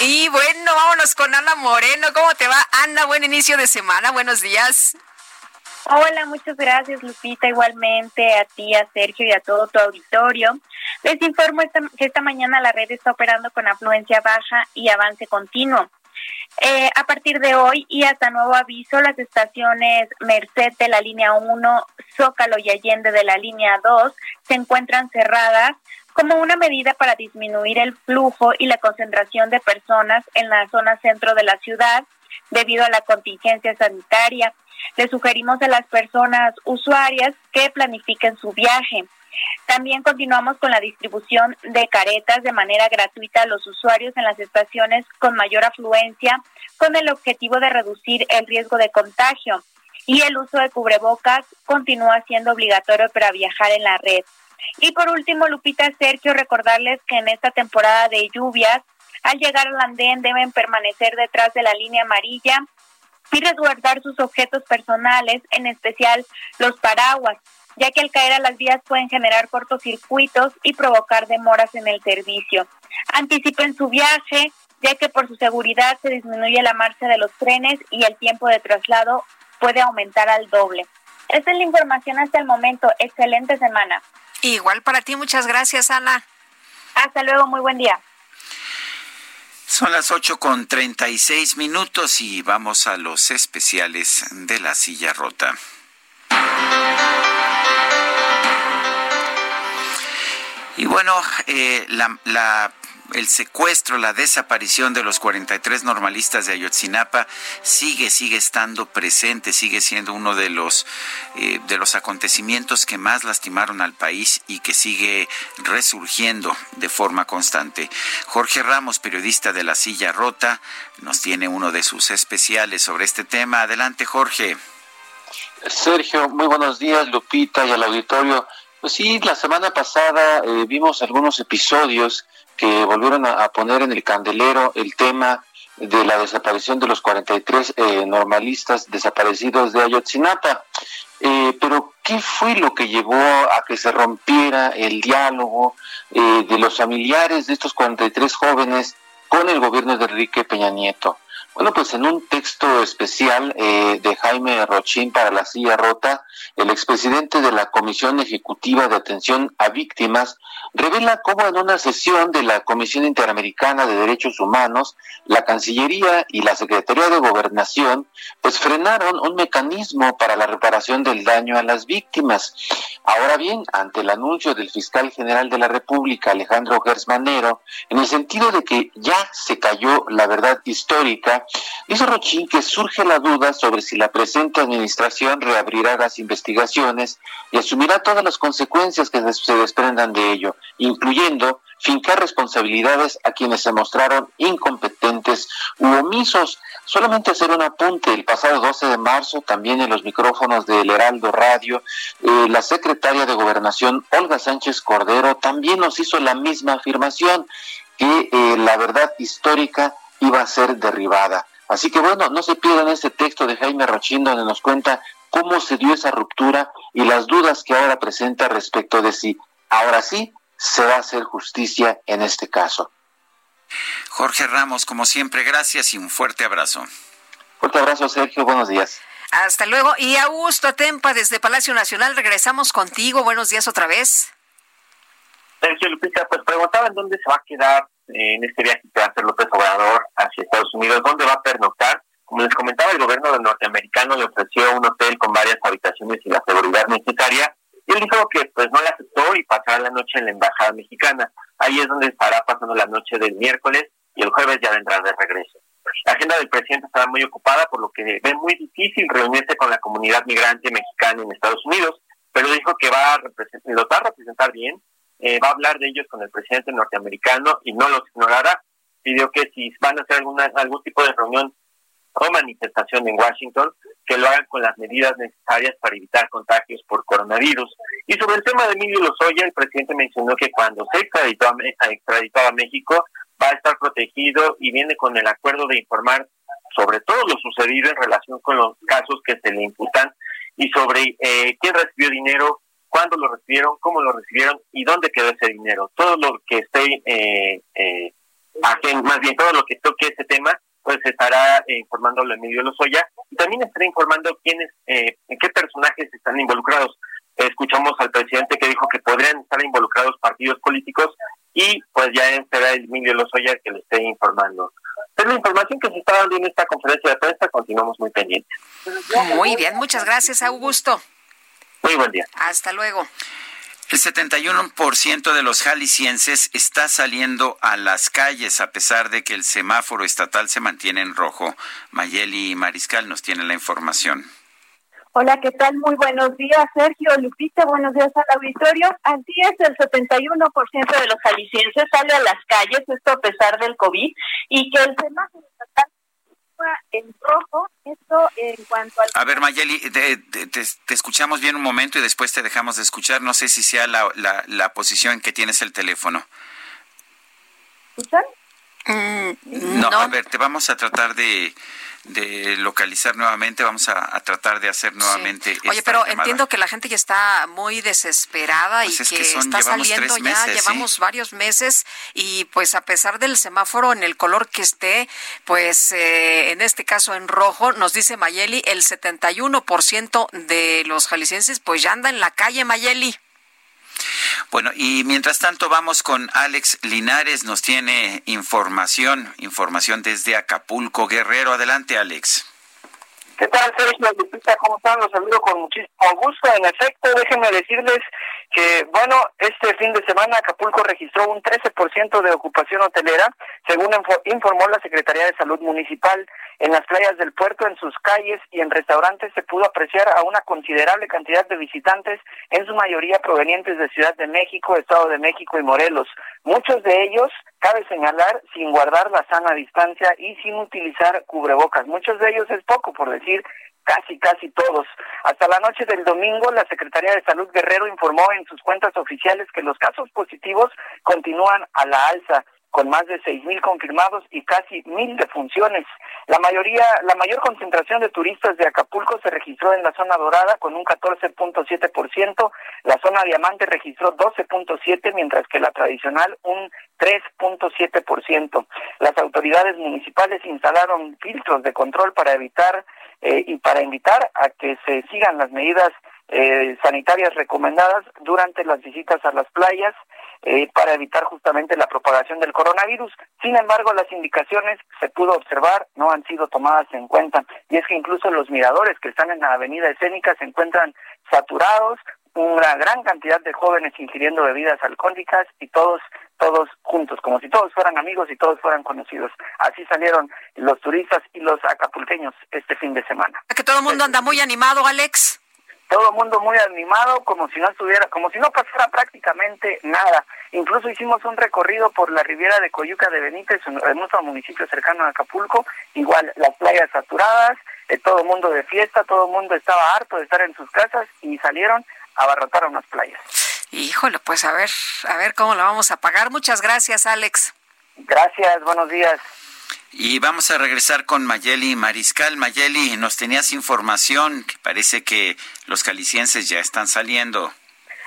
Y bueno, vámonos con Ana Moreno. ¿Cómo te va, Ana? Buen inicio de semana. Buenos días. Hola, muchas gracias, Lupita. Igualmente a ti, a Sergio y a todo tu auditorio. Les informo que esta mañana la red está operando con afluencia baja y avance continuo. Eh, a partir de hoy y hasta nuevo aviso, las estaciones Merced de la línea 1, Zócalo y Allende de la línea 2 se encuentran cerradas como una medida para disminuir el flujo y la concentración de personas en la zona centro de la ciudad debido a la contingencia sanitaria. Le sugerimos a las personas usuarias que planifiquen su viaje. También continuamos con la distribución de caretas de manera gratuita a los usuarios en las estaciones con mayor afluencia, con el objetivo de reducir el riesgo de contagio. Y el uso de cubrebocas continúa siendo obligatorio para viajar en la red. Y por último, Lupita Sergio, recordarles que en esta temporada de lluvias, al llegar al andén deben permanecer detrás de la línea amarilla y resguardar sus objetos personales, en especial los paraguas, ya que al caer a las vías pueden generar cortocircuitos y provocar demoras en el servicio. Anticipen su viaje, ya que por su seguridad se disminuye la marcha de los trenes y el tiempo de traslado puede aumentar al doble. Esta es la información hasta el momento. Excelente semana. Igual para ti, muchas gracias, Ana. Hasta luego, muy buen día. Son las ocho con treinta y seis minutos y vamos a los especiales de la silla rota. Y bueno, eh, la, la el secuestro, la desaparición de los 43 normalistas de Ayotzinapa sigue, sigue estando presente, sigue siendo uno de los, eh, de los acontecimientos que más lastimaron al país y que sigue resurgiendo de forma constante. Jorge Ramos, periodista de La Silla Rota, nos tiene uno de sus especiales sobre este tema. Adelante, Jorge. Sergio, muy buenos días, Lupita y al auditorio. Pues sí, la semana pasada eh, vimos algunos episodios que volvieron a, poner en el candelero el tema de la desaparición de los 43 eh, normalistas desaparecidos de Ayotzinapa. Eh, pero, ¿qué fue lo que llevó a que se rompiera el diálogo eh, de los familiares de estos 43 jóvenes con el gobierno de Enrique Peña Nieto? Bueno, pues en un texto especial eh, de Jaime Rochín para la silla rota, el expresidente de la Comisión Ejecutiva de Atención a Víctimas revela cómo en una sesión de la Comisión Interamericana de Derechos Humanos, la Cancillería y la Secretaría de Gobernación, pues frenaron un mecanismo para la reparación del daño a las víctimas. Ahora bien, ante el anuncio del fiscal general de la República, Alejandro Gersmanero, en el sentido de que ya se cayó la verdad histórica, Dice Rochín que surge la duda sobre si la presente administración reabrirá las investigaciones y asumirá todas las consecuencias que se desprendan de ello, incluyendo fincar responsabilidades a quienes se mostraron incompetentes u omisos. Solamente hacer un apunte, el pasado 12 de marzo, también en los micrófonos del Heraldo Radio, eh, la secretaria de Gobernación, Olga Sánchez Cordero, también nos hizo la misma afirmación, que eh, la verdad histórica iba a ser derribada. Así que bueno, no se pierdan este texto de Jaime Rochín donde nos cuenta cómo se dio esa ruptura y las dudas que ahora presenta respecto de si ahora sí se va a hacer justicia en este caso. Jorge Ramos, como siempre, gracias y un fuerte abrazo. Fuerte abrazo, Sergio, buenos días. Hasta luego. Y Augusto Atempa, desde Palacio Nacional, regresamos contigo. Buenos días otra vez. Sergio Lupita, pues preguntaba en dónde se va a quedar en este viaje que va a hacer López Obrador hacia Estados Unidos, dónde va a pernoctar. Como les comentaba, el gobierno norteamericano le ofreció un hotel con varias habitaciones y la seguridad necesaria. Y él dijo que pues no le aceptó y pasará la noche en la embajada mexicana. Ahí es donde estará pasando la noche del miércoles y el jueves ya vendrá de regreso. La agenda del presidente estará muy ocupada, por lo que ve muy difícil reunirse con la comunidad migrante mexicana en Estados Unidos, pero dijo que va a representar, lo va a representar bien eh, va a hablar de ellos con el presidente norteamericano y no los ignorará. Pidió que si van a hacer alguna, algún tipo de reunión o manifestación en Washington, que lo hagan con las medidas necesarias para evitar contagios por coronavirus. Y sobre el tema de Emilio Lozoya, el presidente mencionó que cuando se extraditó a, a México, va a estar protegido y viene con el acuerdo de informar sobre todo lo sucedido en relación con los casos que se le imputan y sobre eh, quién recibió dinero, cuándo lo recibieron, cómo lo recibieron y dónde quedó ese dinero. Todo lo que esté, eh, eh, más bien todo lo que toque ese tema, pues estará eh, informándolo Emilio Lozoya y también estará informando quiénes, eh, en qué personajes están involucrados. Escuchamos al presidente que dijo que podrían estar involucrados partidos políticos y pues ya será Emilio Lozoya que lo esté informando. Es la información que se está dando en esta conferencia de prensa, continuamos muy pendientes. Muy bien, muchas gracias Augusto. Muy buen día. Hasta luego. El 71% de los jaliscienses está saliendo a las calles a pesar de que el semáforo estatal se mantiene en rojo. Mayeli Mariscal nos tiene la información. Hola, ¿qué tal? Muy buenos días, Sergio, Lupita, buenos días al auditorio. Así es, el 71% de los jaliscienses sale a las calles, esto a pesar del COVID, y que el semáforo estatal en rojo, esto en cuanto al... A ver, Mayeli, te, te, escuchamos bien un momento y después te dejamos de escuchar. No sé si sea la, la, la posición en que tienes el teléfono. ¿Escuchan? Mm, no, a ver, te vamos a tratar de de localizar nuevamente, vamos a, tratar de hacer nuevamente. Oye, pero entiendo que la gente ya está muy desesperada y pues que, está saliendo ya, llevamos varios meses y pues a pesar del semáforo en el color que esté, pues eh, en este caso en rojo, nos dice Mayeli, el 71% de los jaliscienses pues ya anda en la calle Mayeli. Bueno, y mientras tanto vamos con Alex Linares, nos tiene información, información desde Acapulco, Guerrero. Adelante, Alex. ¿Qué tal, Sergio? ¿Cómo están? Los saludo con muchísimo gusto. En efecto, déjenme decirles que, bueno, este fin de semana Acapulco registró un 13% de ocupación hotelera, según informó la Secretaría de Salud Municipal. En las playas del puerto, en sus calles y en restaurantes se pudo apreciar a una considerable cantidad de visitantes, en su mayoría provenientes de Ciudad de México, Estado de México y Morelos. Muchos de ellos, cabe señalar, sin guardar la sana distancia y sin utilizar cubrebocas. Muchos de ellos es poco, por decir casi, casi todos. Hasta la noche del domingo, la Secretaría de Salud Guerrero informó en sus cuentas oficiales que los casos positivos continúan a la alza con más de seis mil confirmados y casi mil defunciones. La mayoría, la mayor concentración de turistas de Acapulco se registró en la zona dorada con un 14.7%, la zona diamante registró 12.7, mientras que la tradicional un 3.7%. Las autoridades municipales instalaron filtros de control para evitar eh, y para invitar a que se sigan las medidas eh, sanitarias recomendadas durante las visitas a las playas eh, para evitar justamente la propagación del coronavirus. Sin embargo, las indicaciones se pudo observar no han sido tomadas en cuenta y es que incluso los miradores que están en la avenida escénica se encuentran saturados, una gran cantidad de jóvenes ingiriendo bebidas alcohólicas y todos todos juntos, como si todos fueran amigos y todos fueran conocidos. Así salieron los turistas y los acapulqueños este fin de semana. Que todo el mundo anda muy animado, Alex todo el mundo muy animado, como si no estuviera, como si no pasara prácticamente nada. Incluso hicimos un recorrido por la Riviera de Coyuca de Benítez, en nuestro municipio cercano a Acapulco, igual las playas saturadas, eh, todo el mundo de fiesta, todo el mundo estaba harto de estar en sus casas y salieron a abarrotar a unas playas. Híjole, pues a ver, a ver cómo lo vamos a pagar. Muchas gracias, Alex. Gracias, buenos días. Y vamos a regresar con Mayeli Mariscal. Mayeli, nos tenías información que parece que los calicienses ya están saliendo.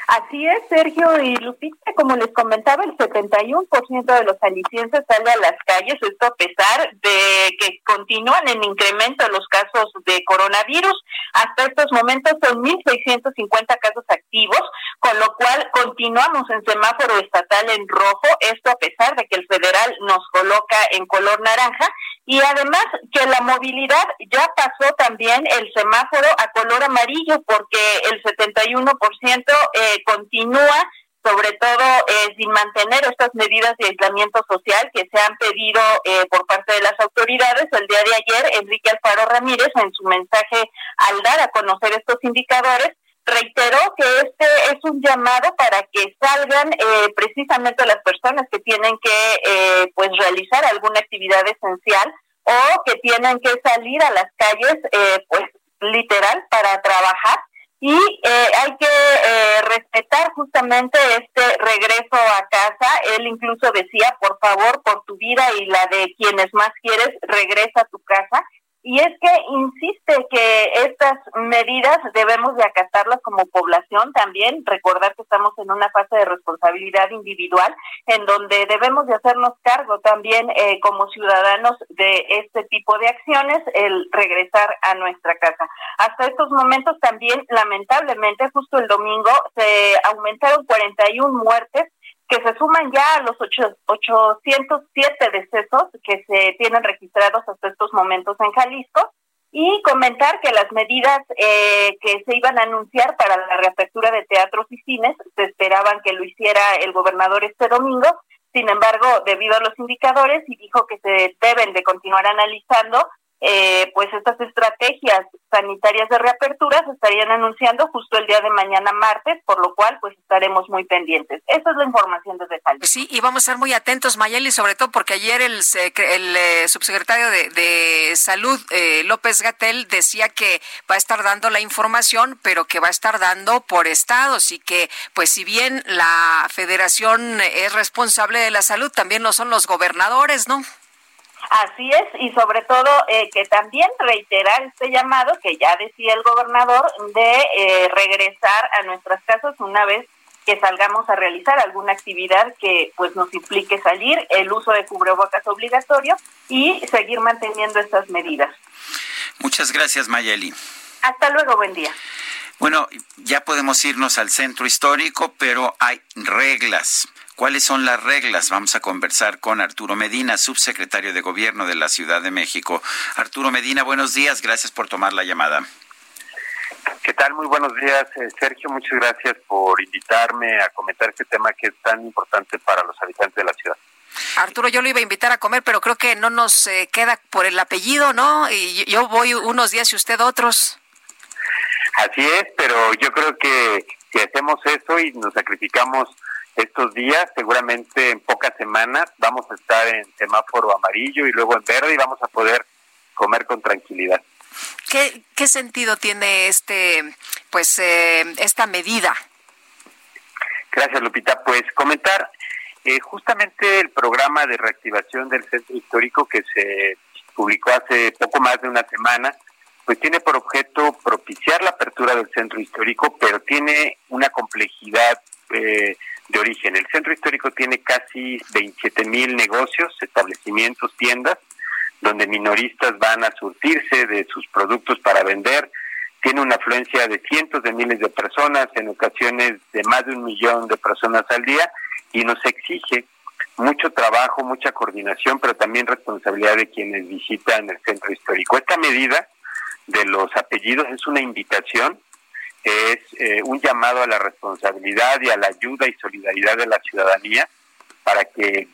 Así es, Sergio y Lupita, como les comentaba, el 71% de los alicienses sale a las calles, esto a pesar de que continúan en incremento los casos de coronavirus. Hasta estos momentos son 1.650 casos activos, con lo cual continuamos en semáforo estatal en rojo, esto a pesar de que el federal nos coloca en color naranja y además que la movilidad ya pasó también el semáforo a color amarillo porque el 71% eh, continúa sobre todo eh, sin mantener estas medidas de aislamiento social que se han pedido eh, por parte de las autoridades. El día de ayer, Enrique Alfaro Ramírez, en su mensaje al dar a conocer estos indicadores, reiteró que este es un llamado para que salgan eh, precisamente las personas que tienen que eh, pues realizar alguna actividad esencial o que tienen que salir a las calles pues literal para trabajar y hay que respetar justamente este regreso a casa. Él incluso decía, por favor, por tu vida y la de quienes más quieres, regresa a tu casa y es que insiste que estas medidas debemos de acatarlas como población también, recordar que estamos en una fase de responsabilidad individual en donde debemos de hacernos cargo también eh, como ciudadanos de este tipo de acciones, el regresar a nuestra casa. Hasta estos momentos también, lamentablemente, justo el domingo se aumentaron 41 muertes que se suman ya a los 807 decesos que se tienen registrados hasta estos momentos en Jalisco y comentar que las medidas eh, que se iban a anunciar para la reapertura de teatros y cines se esperaban que lo hiciera el gobernador este domingo, sin embargo, debido a los indicadores, y dijo que se deben de continuar analizando eh, pues estas estrategias sanitarias de reapertura se estarían anunciando justo el día de mañana martes, por lo cual pues estaremos muy pendientes. Esa es la información desde Cali. Sí, y vamos a ser muy atentos, Mayeli, sobre todo porque ayer el, el eh, subsecretario de, de Salud, eh, López Gatel, decía que va a estar dando la información, pero que va a estar dando por estados y que pues si bien la federación es responsable de la salud, también lo son los gobernadores, ¿no? Así es, y sobre todo eh, que también reiterar este llamado que ya decía el gobernador de eh, regresar a nuestras casas una vez que salgamos a realizar alguna actividad que pues nos implique salir, el uso de cubrebocas obligatorio y seguir manteniendo estas medidas. Muchas gracias, Mayeli. Hasta luego, buen día. Bueno, ya podemos irnos al centro histórico, pero hay reglas. ¿Cuáles son las reglas? Vamos a conversar con Arturo Medina, subsecretario de Gobierno de la Ciudad de México. Arturo Medina, buenos días. Gracias por tomar la llamada. ¿Qué tal? Muy buenos días, eh, Sergio. Muchas gracias por invitarme a comentar este tema que es tan importante para los habitantes de la ciudad. Arturo, yo lo iba a invitar a comer, pero creo que no nos eh, queda por el apellido, ¿no? Y yo voy unos días y usted otros. Así es, pero yo creo que si hacemos eso y nos sacrificamos estos días, seguramente en pocas semanas vamos a estar en semáforo amarillo y luego en verde y vamos a poder comer con tranquilidad. ¿Qué, qué sentido tiene este, pues, eh, esta medida? Gracias, Lupita. Pues comentar, eh, justamente el programa de reactivación del centro histórico que se publicó hace poco más de una semana, pues tiene por objeto propiciar la apertura del centro histórico, pero tiene una complejidad eh, de origen. El centro histórico tiene casi 27 mil negocios, establecimientos, tiendas, donde minoristas van a surtirse de sus productos para vender. Tiene una afluencia de cientos de miles de personas, en ocasiones de más de un millón de personas al día, y nos exige mucho trabajo, mucha coordinación, pero también responsabilidad de quienes visitan el centro histórico. Esta medida de los apellidos es una invitación es eh, un llamado a la responsabilidad y a la ayuda y solidaridad de la ciudadanía para que,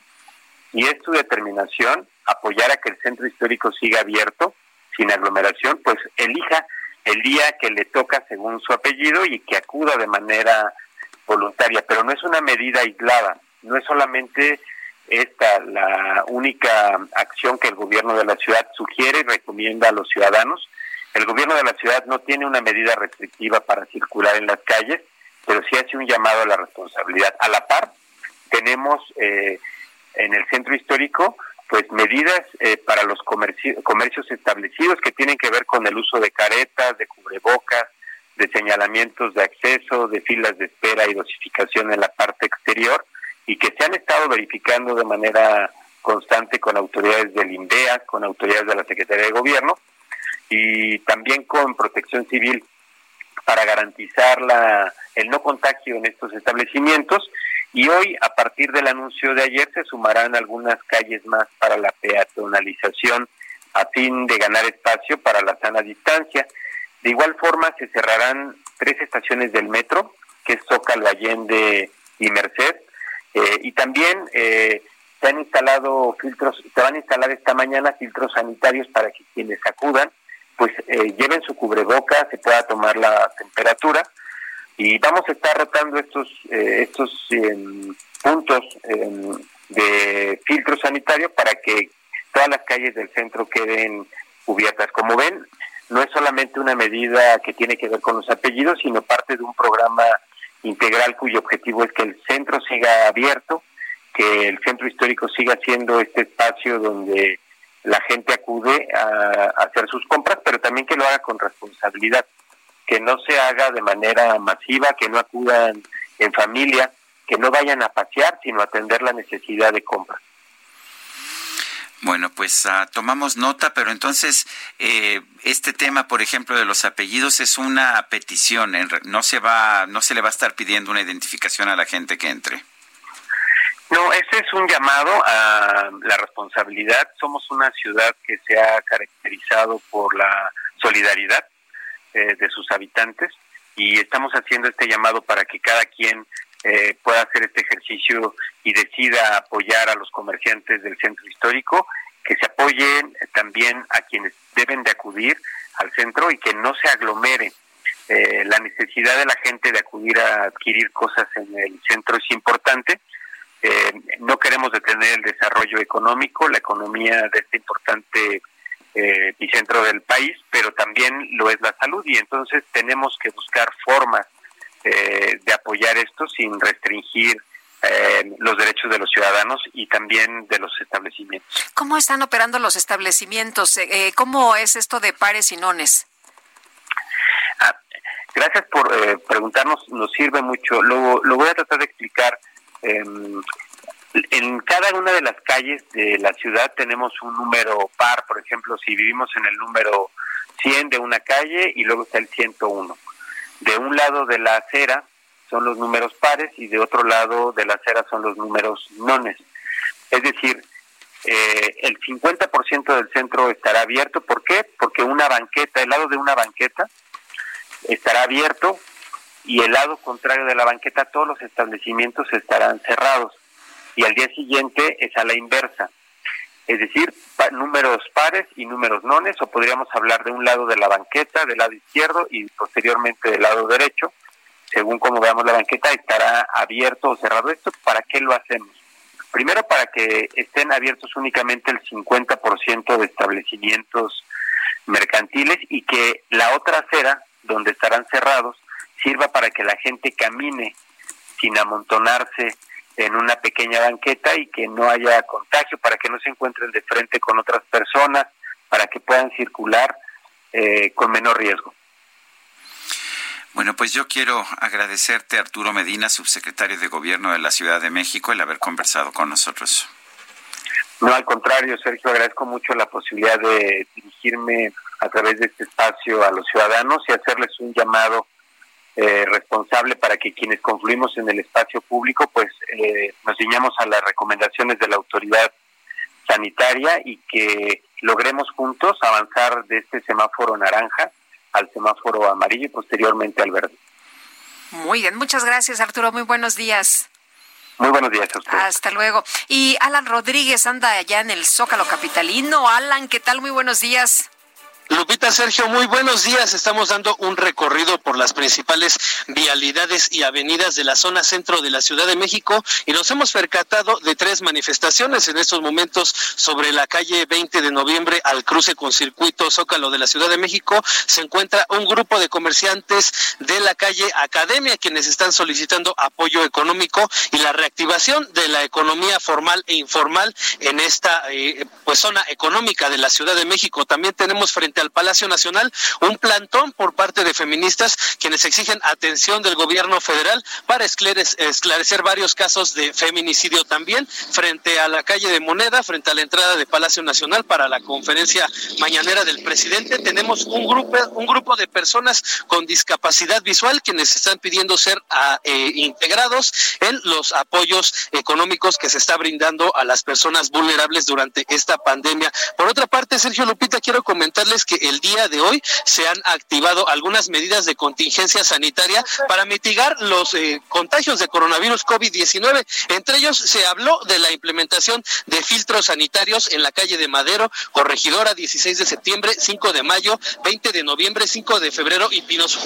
y es su determinación, apoyar a que el centro histórico siga abierto, sin aglomeración, pues elija el día que le toca según su apellido y que acuda de manera voluntaria. Pero no es una medida aislada, no es solamente esta la única acción que el gobierno de la ciudad sugiere y recomienda a los ciudadanos, el gobierno de la ciudad no tiene una medida restrictiva para circular en las calles, pero sí hace un llamado a la responsabilidad. A la par, tenemos eh, en el centro histórico pues medidas eh, para los comercios establecidos que tienen que ver con el uso de caretas, de cubrebocas, de señalamientos de acceso, de filas de espera y dosificación en la parte exterior y que se han estado verificando de manera constante con autoridades del INDEA, con autoridades de la Secretaría de Gobierno y también con protección civil para garantizar la, el no contagio en estos establecimientos. Y hoy, a partir del anuncio de ayer, se sumarán algunas calles más para la peatonalización a fin de ganar espacio para la sana distancia. De igual forma, se cerrarán tres estaciones del metro, que es Zócalo, Allende y Merced. Eh, y también eh, se han instalado filtros, se van a instalar esta mañana filtros sanitarios para que quienes acudan pues eh, lleven su cubreboca, se pueda tomar la temperatura y vamos a estar rotando estos eh, estos em, puntos em, de filtro sanitario para que todas las calles del centro queden cubiertas. Como ven, no es solamente una medida que tiene que ver con los apellidos, sino parte de un programa integral cuyo objetivo es que el centro siga abierto, que el centro histórico siga siendo este espacio donde la gente acude a, hacer sus compras, pero también que lo haga con responsabilidad, que no se haga de manera masiva, que no acudan en familia, que no vayan a pasear, sino a atender la necesidad de compra. Bueno, pues uh, tomamos nota, pero entonces eh, este tema, por ejemplo, de los apellidos es una petición. No se va, no se le va a estar pidiendo una identificación a la gente que entre. No, ese es un llamado a la responsabilidad. Somos una ciudad que se ha caracterizado por la solidaridad eh, de sus habitantes y estamos haciendo este llamado para que cada quien eh, pueda hacer este ejercicio y decida apoyar a los comerciantes del centro histórico que se apoyen también a quienes deben de acudir al centro y que no se aglomere. Eh, la necesidad de la gente de acudir a adquirir cosas en el centro es importante. Eh, no queremos detener el desarrollo económico, la economía de este importante eh, epicentro del país, pero también lo es la salud y entonces tenemos que buscar formas de apoyar esto sin restringir los derechos de los ciudadanos y también de los establecimientos. ¿Cómo están operando los establecimientos? ¿Cómo es esto de pares y nones? Gracias por eh, preguntarnos, nos sirve mucho. Lo, lo voy a tratar de explicar. Em, en cada una de las calles de la ciudad tenemos un número par, por ejemplo, si vivimos en el número 100 de una calle y luego está el 101. De un lado de la acera son los números pares y de otro lado de la acera son los números nones. Es decir, eh, el 50% del centro estará abierto. ¿Por qué? Porque una banqueta, el lado de una banqueta, estará abierto y el lado contrario de la banqueta todos los establecimientos estarán cerrados y al día siguiente es a la inversa, es decir, números pares y números nones o podríamos hablar de un lado de la banqueta, del lado izquierdo y posteriormente del lado derecho, según como veamos la banqueta estará abierto o cerrado. ¿Esto para qué lo hacemos? Primero para que estén abiertos únicamente el 50% de establecimientos mercantiles y que la otra acera donde estarán cerrados, sirva para que la gente camine sin amontonarse en una pequeña banqueta y que no haya contagio, para que no se encuentren de frente con otras personas, para que puedan circular eh, con menor riesgo. Bueno, pues yo quiero agradecerte, Arturo Medina, subsecretario de Gobierno de la Ciudad de México, el haber conversado con nosotros. No, al contrario, Sergio, agradezco mucho la posibilidad de dirigirme a través de este espacio a los ciudadanos y hacerles un llamado eh, responsable para que quienes confluimos en el espacio público pues eh, nos ciñamos a las recomendaciones de la autoridad sanitaria y que logremos juntos avanzar de este semáforo naranja al semáforo amarillo y posteriormente al verde. Muy bien, muchas gracias Arturo, muy buenos días. Muy buenos días a ustedes. Hasta luego. Y Alan Rodríguez anda allá en el Zócalo Capitalino. Alan, ¿qué tal? Muy buenos días. Lupita Sergio, muy buenos días. Estamos dando un recorrido por las principales vialidades y avenidas de la zona centro de la Ciudad de México y nos hemos percatado de tres manifestaciones en estos momentos sobre la calle 20 de noviembre al cruce con circuito Zócalo de la Ciudad de México. Se encuentra un grupo de comerciantes de la calle Academia quienes están solicitando apoyo económico y la reactivación de la economía formal e informal en esta eh, pues zona económica de la Ciudad de México. También tenemos frente al Palacio Nacional un plantón por parte de feministas quienes exigen atención del gobierno federal para esclarecer varios casos de feminicidio también frente a la calle de Moneda, frente a la entrada de Palacio Nacional para la conferencia mañanera del presidente. Tenemos un grupo, un grupo de personas con discapacidad visual quienes están pidiendo ser ah, eh, integrados en los apoyos económicos que se está brindando a las personas vulnerables durante esta pandemia. Por otra parte, Sergio Lupita, quiero comentarles que el día de hoy se han activado algunas medidas de contingencia sanitaria para mitigar los eh, contagios de coronavirus COVID-19. Entre ellos se habló de la implementación de filtros sanitarios en la calle de Madero, Corregidora 16 de septiembre, 5 de mayo, 20 de noviembre, 5 de febrero y Pinos,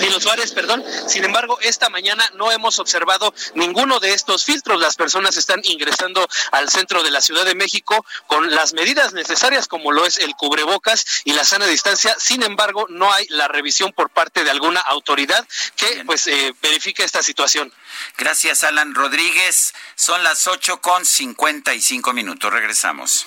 Pinos Suárez, perdón. Sin embargo, esta mañana no hemos observado ninguno de estos filtros. Las personas están ingresando al centro de la Ciudad de México con las medidas necesarias como lo es el cubrebocas y la sana distancia. Sin embargo, no hay la revisión por parte de alguna autoridad que pues eh, verifique esta situación. Gracias, Alan Rodríguez. Son las ocho con cincuenta y cinco minutos. Regresamos.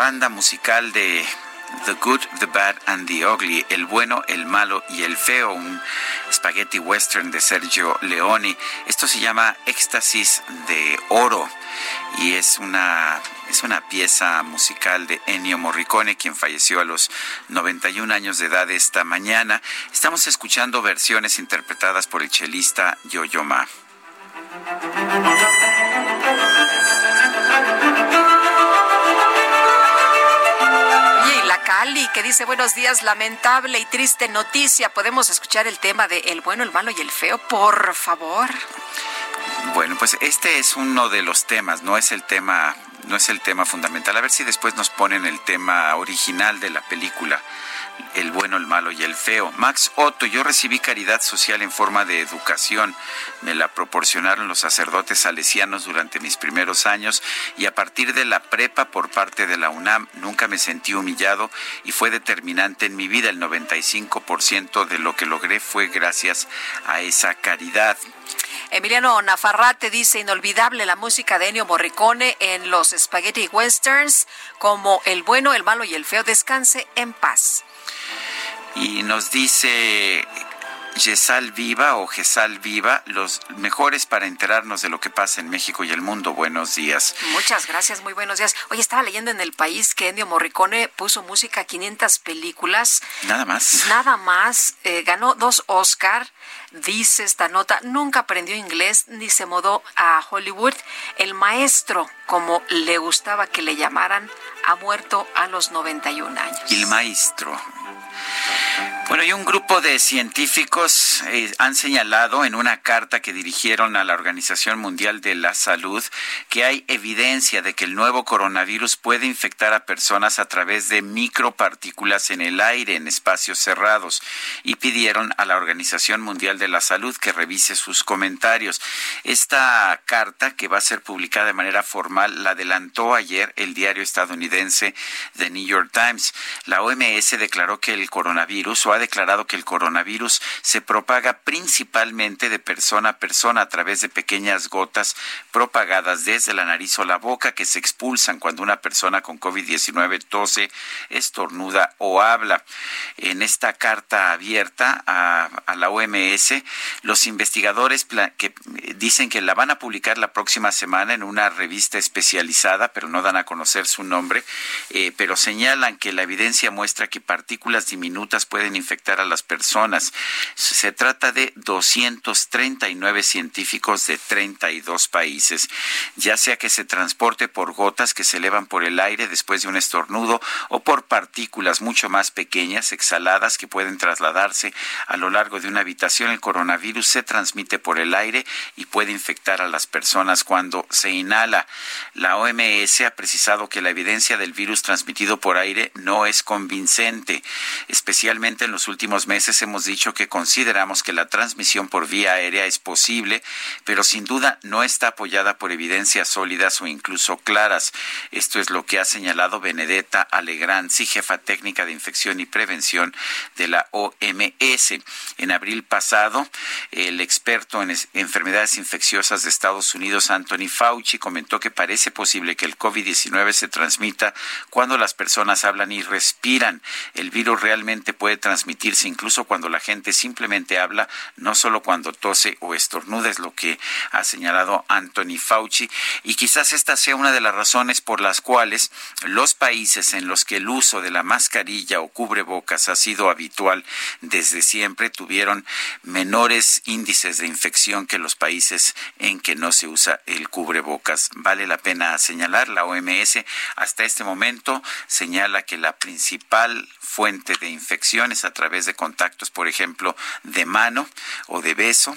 Banda musical de The Good, The Bad and the Ugly, El Bueno, El Malo y El Feo, un spaghetti western de Sergio Leone. Esto se llama Éxtasis de Oro y es una, es una pieza musical de Ennio Morricone, quien falleció a los 91 años de edad esta mañana. Estamos escuchando versiones interpretadas por el chelista Yo-Yo Ma. Que dice buenos días, lamentable y triste noticia. ¿Podemos escuchar el tema de el bueno, el malo y el feo, por favor? Bueno, pues este es uno de los temas, no es el tema, no es el tema fundamental. A ver si después nos ponen el tema original de la película el bueno, el malo y el feo. Max Otto, yo recibí caridad social en forma de educación. Me la proporcionaron los sacerdotes salesianos durante mis primeros años y a partir de la prepa por parte de la UNAM nunca me sentí humillado y fue determinante en mi vida. El 95% de lo que logré fue gracias a esa caridad. Emiliano Nafarrate dice inolvidable la música de Ennio Morricone en los Spaghetti Westerns como El bueno, el malo y el feo. Descanse en paz. Y nos dice Gesal Viva o Gesal Viva, los mejores para enterarnos de lo que pasa en México y el mundo. Buenos días. Muchas gracias, muy buenos días. Hoy estaba leyendo en el país que Ennio Morricone puso música a 500 películas. Nada más. Nada más. Eh, ganó dos Oscar. Dice esta nota, nunca aprendió inglés ni se mudó a Hollywood. El maestro, como le gustaba que le llamaran, ha muerto a los 91 años. El maestro. Bueno, y un grupo de científicos eh, han señalado en una carta que dirigieron a la Organización Mundial de la Salud que hay evidencia de que el nuevo coronavirus puede infectar a personas a través de micropartículas en el aire en espacios cerrados y pidieron a la Organización Mundial de la Salud que revise sus comentarios. Esta carta, que va a ser publicada de manera formal, la adelantó ayer el diario estadounidense The New York Times. La OMS declaró que el coronavirus ha declarado que el coronavirus se propaga principalmente de persona a persona a través de pequeñas gotas propagadas desde la nariz o la boca que se expulsan cuando una persona con COVID-19 tose, estornuda o habla. En esta carta abierta a, la OMS, los investigadores que dicen que la van a publicar la próxima semana en una revista especializada, pero no dan a conocer su nombre, eh, pero señalan que la evidencia muestra que partículas diminutas pueden infectar a las personas. Se trata de 239 científicos de 32 países, ya sea que se transporte por gotas que se elevan por el aire después de un estornudo o por partículas mucho más pequeñas, exhaladas, que pueden trasladarse a lo largo de una habitación. El coronavirus se transmite por el aire y puede infectar a las personas cuando se inhala. La OMS ha precisado que la evidencia del virus transmitido por aire no es convincente, especialmente en los últimos meses hemos dicho que consideramos que la transmisión por vía aérea es posible, pero sin duda no está apoyada por evidencias sólidas o incluso claras. Esto es lo que ha señalado Benedetta Alegranzi, jefa técnica de infección y prevención de la OMS. En abril pasado, el experto en enfermedades infecciosas de Estados Unidos, Anthony Fauci, comentó que parece posible que el COVID-19 se transmita cuando las personas hablan y respiran. El virus realmente puede transmitirse incluso cuando la gente simplemente habla, no solo cuando tose o estornuda, es lo que ha señalado Anthony Fauci. Y quizás esta sea una de las razones por las cuales los países en los que el uso de la mascarilla o cubrebocas ha sido habitual desde siempre tuvieron menores índices de infección que los países en que no se usa el cubrebocas. Vale la pena señalar, la OMS hasta este momento señala que la principal fuente de infecciones a través de contactos, por ejemplo, de mano o de beso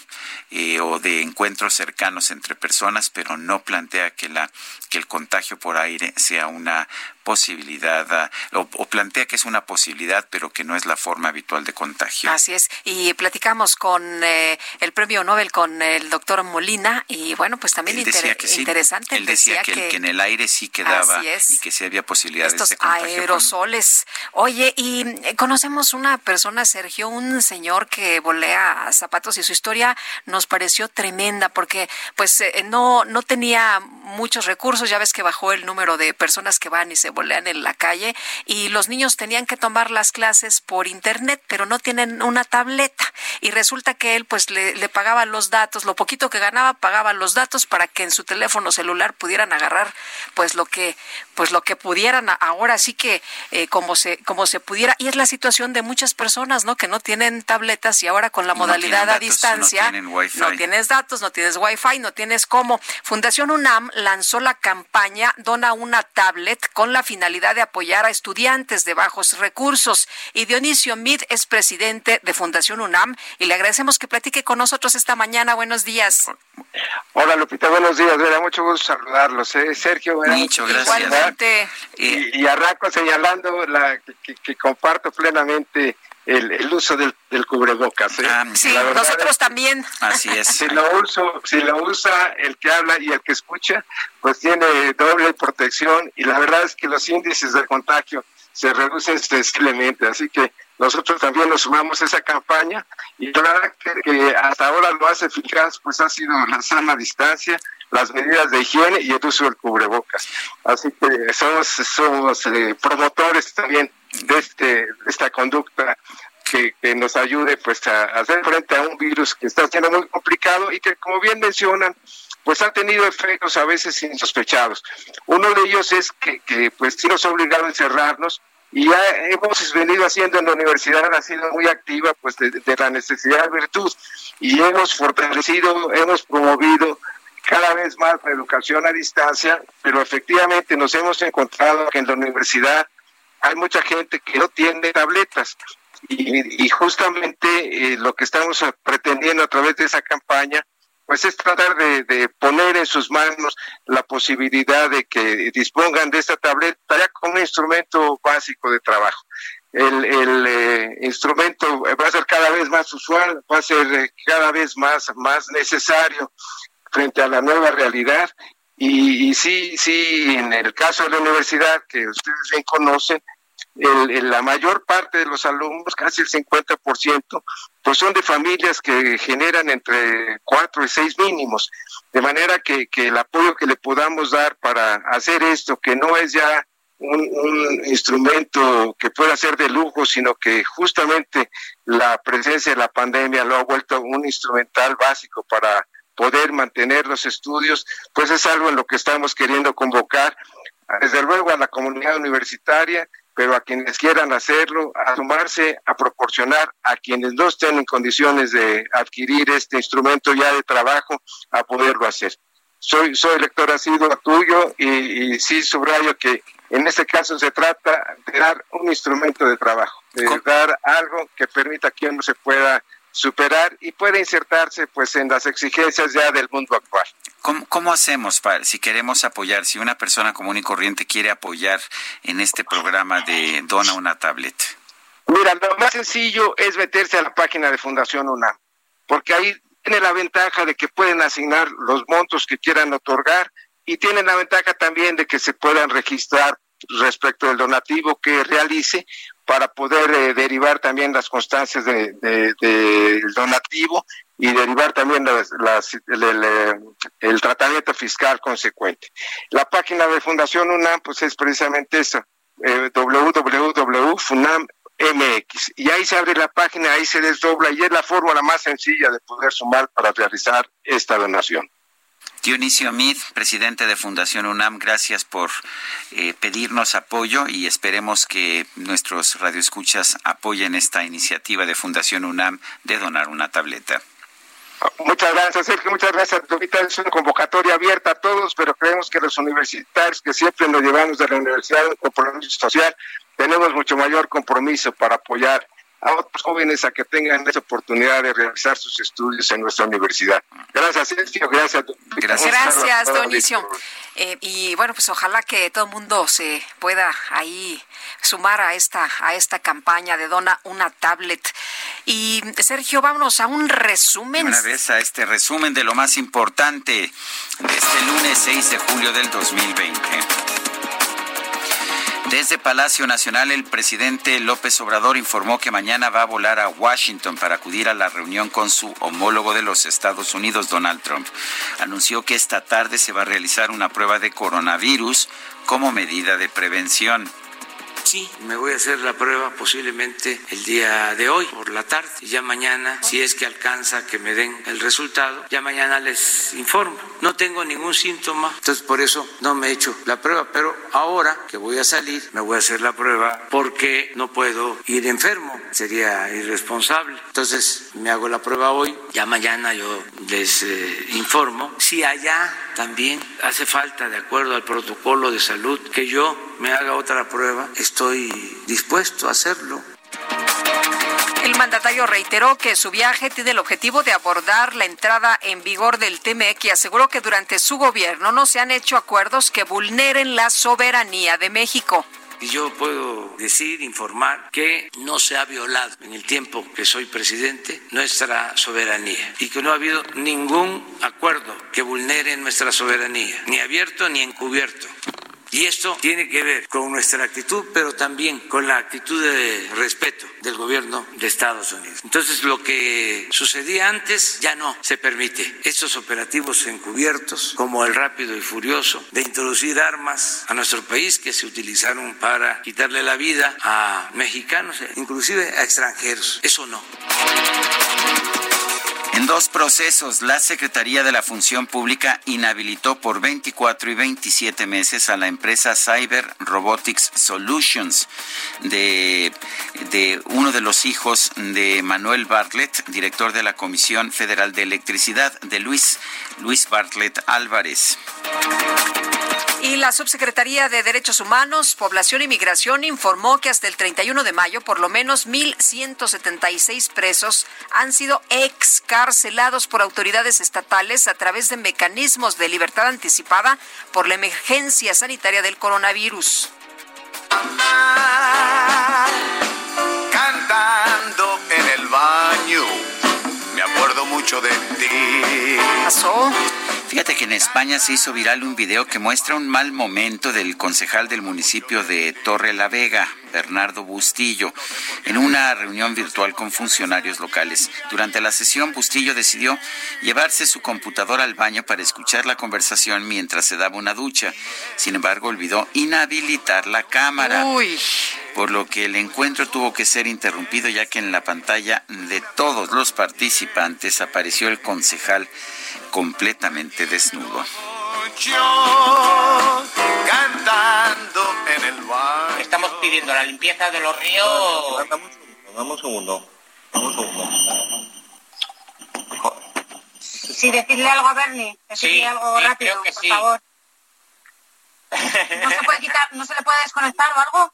eh, o de encuentros cercanos entre personas, pero no plantea que la que el contagio por aire sea una posibilidad ah, o, plantea que es una posibilidad, pero que no es la forma habitual de contagio. Así es. Y platicamos con eh, el premio Nobel, con el doctor Molina, y bueno, pues también interesante. Él decía, que, en el aire sí quedaba y que sí había posibilidades Estos aerosoles. Oye, y eh, conocemos una persona, Sergio, un señor que volea zapatos y su historia nos pareció tremenda porque pues eh, no, no tenía muchos recursos. Ya ves que bajó el número de personas que van y se bolean en la calle y los niños tenían que tomar las clases por internet, pero no tienen una tableta. Y resulta que él pues le, le pagaba los datos, lo poquito que ganaba pagaba los datos para que en su teléfono celular pudieran agarrar pues lo que pues lo que pudieran ahora sí que eh, como se como se pudiera y es la situación de muchas personas no que no tienen tabletas y ahora con la modalidad a distancia no, tienes datos no tienes wifi no tienes cómo Fundación UNAM lanzó la campaña dona una tablet con la finalidad de apoyar a estudiantes de bajos recursos. Y Dionisio Mid es presidente de Fundación UNAM y le agradecemos que platique con nosotros esta mañana. Buenos días. Hola Lupita buenos días. Me da mucho gusto saludarlos ¿eh? Sergio mucho gracias. Y, arranco señalando la, que, comparto plenamente el, uso del, cubrebocas. ¿eh? Ah, sí, nosotros también. Así es. Si lo, uso, si lo usa el que habla y el que escucha, pues tiene doble protección y la verdad es que los índices de contagio se reducen sensiblemente. Así que nosotros también nos sumamos a esa campaña y la verdad que, hasta ahora lo hace eficaz, pues ha sido la sana distancia, las medidas de higiene y el uso del cubrebocas. Así que somos, somos eh, promotores también de, este, esta conducta que, nos ayude pues a, hacer frente a un virus que está siendo muy complicado y que como bien mencionan pues ha tenido efectos a veces insospechados. Uno de ellos es que, que pues sí nos ha obligado a encerrarnos y ya hemos venido haciendo en la universidad, ha sido muy activa pues de, de la necesidad de virtud y hemos fortalecido, hemos promovido cada vez más la educación a distancia, pero efectivamente nos hemos encontrado que en la universidad hay mucha gente que no tiene tabletas. Y, justamente eh, lo que estamos pretendiendo a través de esa campaña, pues es tratar de, poner en sus manos la posibilidad de que dispongan de esta tableta ya como un instrumento básico de trabajo. El, el eh, instrumento va a ser cada vez más usual, va a ser eh, cada vez más, más necesario frente a la nueva realidad. Y, sí, sí, en el caso de la universidad, que ustedes bien conocen, el, la mayor parte de los alumnos, casi el 50%, pues son de familias que generan entre cuatro y seis mínimos. De manera que, que el apoyo que le podamos dar para hacer esto, que no es ya un, un, instrumento que pueda ser de lujo, sino que justamente la presencia de la pandemia lo ha vuelto un instrumental básico para poder mantener los estudios, pues es algo en lo que estamos queriendo convocar, desde luego a la comunidad universitaria, pero a quienes quieran hacerlo, a sumarse, a proporcionar a quienes no estén en condiciones de adquirir este instrumento ya de trabajo, a poderlo hacer. Soy, soy lector asiduo tuyo y, y sí subrayo que en este caso se trata de dar un instrumento de trabajo, de dar algo que permita que uno se pueda superar y puede insertarse pues en las exigencias ya del mundo actual. ¿Cómo, hacemos para, si queremos apoyar, si una persona común y corriente quiere apoyar en este programa de Dona una tablet? Mira, lo más sencillo es meterse a la página de Fundación UNAM, porque ahí tiene la ventaja de que pueden asignar los montos que quieran otorgar y tienen la ventaja también de que se puedan registrar respecto del donativo que realice para poder eh, derivar también las constancias del de, donativo y derivar también las, eh, el, tratamiento fiscal consecuente. La página de Fundación UNAM pues es precisamente esa, eh, www.funam.mx y ahí se abre la página, ahí se desdobla y es la fórmula más sencilla de poder sumar para realizar esta donación. Dionisio Mid, presidente de Fundación UNAM, gracias por eh, pedirnos apoyo y esperemos que nuestros radioescuchas apoyen esta iniciativa de Fundación UNAM de donar una tableta. Muchas gracias, Sergio. Muchas gracias. Ahorita es una convocatoria abierta a todos, pero creemos que los universitarios que siempre nos llevamos de la universidad un compromiso social, tenemos mucho mayor compromiso para apoyar a otros jóvenes a que tengan esa oportunidad de realizar sus estudios en nuestra universidad. Gracias, Sergio. Gracias. Gracias, gracias Donicio. Eh, y bueno, pues ojalá que todo el mundo se pueda ahí sumar a esta, a esta campaña de Dona una tablet. Y Sergio, vámonos a un resumen. Una vez a este resumen de lo más importante de este lunes 6 de julio del 2020. Desde Palacio Nacional, el presidente López Obrador informó que mañana va a volar a Washington para acudir a la reunión con su homólogo de los Estados Unidos, Donald Trump. Anunció que esta tarde se va a realizar una prueba de coronavirus como medida de prevención. Sí, me voy a hacer la prueba posiblemente el día de hoy por la tarde y ya mañana, si es que alcanza que me den el resultado, ya mañana les informo. No tengo ningún síntoma, entonces por eso no me he hecho la prueba, pero ahora que voy a salir me voy a hacer la prueba porque no puedo ir enfermo, sería irresponsable. Entonces me hago la prueba hoy, ya mañana yo les eh, informo. Si allá también hace falta, de acuerdo al protocolo de salud, que yo me haga otra prueba, estoy dispuesto a hacerlo. El mandatario reiteró que su viaje tiene el objetivo de abordar la entrada en vigor del TMEC y aseguró que durante su gobierno no se han hecho acuerdos que vulneren la soberanía de México. Y yo puedo decir, informar que no se ha violado en el tiempo que soy presidente nuestra soberanía y que no ha habido ningún acuerdo que vulnere nuestra soberanía, ni abierto ni encubierto. Y esto tiene que ver con nuestra actitud, pero también con la actitud de respeto del gobierno de Estados Unidos. Entonces, lo que sucedía antes ya no se permite. Estos operativos encubiertos, como el rápido y furioso, de introducir armas a nuestro país que se utilizaron para quitarle la vida a mexicanos, inclusive a extranjeros. Eso no. En dos procesos, la Secretaría de la Función Pública inhabilitó por 24 y 27 meses a la empresa Cyber Robotics Solutions de, uno de los hijos de Manuel Bartlett, director de la Comisión Federal de Electricidad, de Luis, Luis Bartlett Álvarez. Y la Subsecretaría de Derechos Humanos, Población y Migración informó que hasta el 31 de mayo por lo menos 1.176 presos han sido excarcelados por autoridades estatales a través de mecanismos de libertad anticipada por la emergencia sanitaria del coronavirus. Cantando en el baño, me acuerdo mucho de ti. ¿Pasó? Fíjate que en España se hizo viral un video que muestra un mal momento del concejal del municipio de Torre la Vega, Bernardo Bustillo, en una reunión virtual con funcionarios locales. Durante la sesión, Bustillo decidió llevarse su computadora al baño para escuchar la conversación mientras se daba una ducha. Sin embargo, olvidó inhabilitar la cámara. Por lo que el encuentro tuvo que ser interrumpido ya que en la pantalla de todos los participantes apareció el concejal completamente desnudo. Cantando en el baño. Estamos pidiendo la limpieza de los ríos. Dame un segundo. Dame un segundo. Sí, decirle algo a Bernie. Decirle Sí, algo sí, rápido, creo que por sí. favor. ¿No se puede quitar, no se le puede desconectar o algo?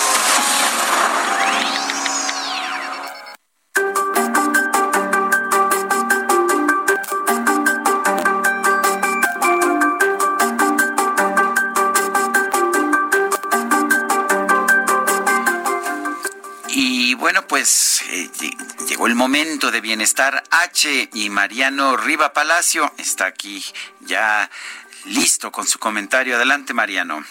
pues eh, lle- llegó el momento de bienestar H y Mariano Riva Palacio está aquí ya listo con su comentario. Adelante, Mariano.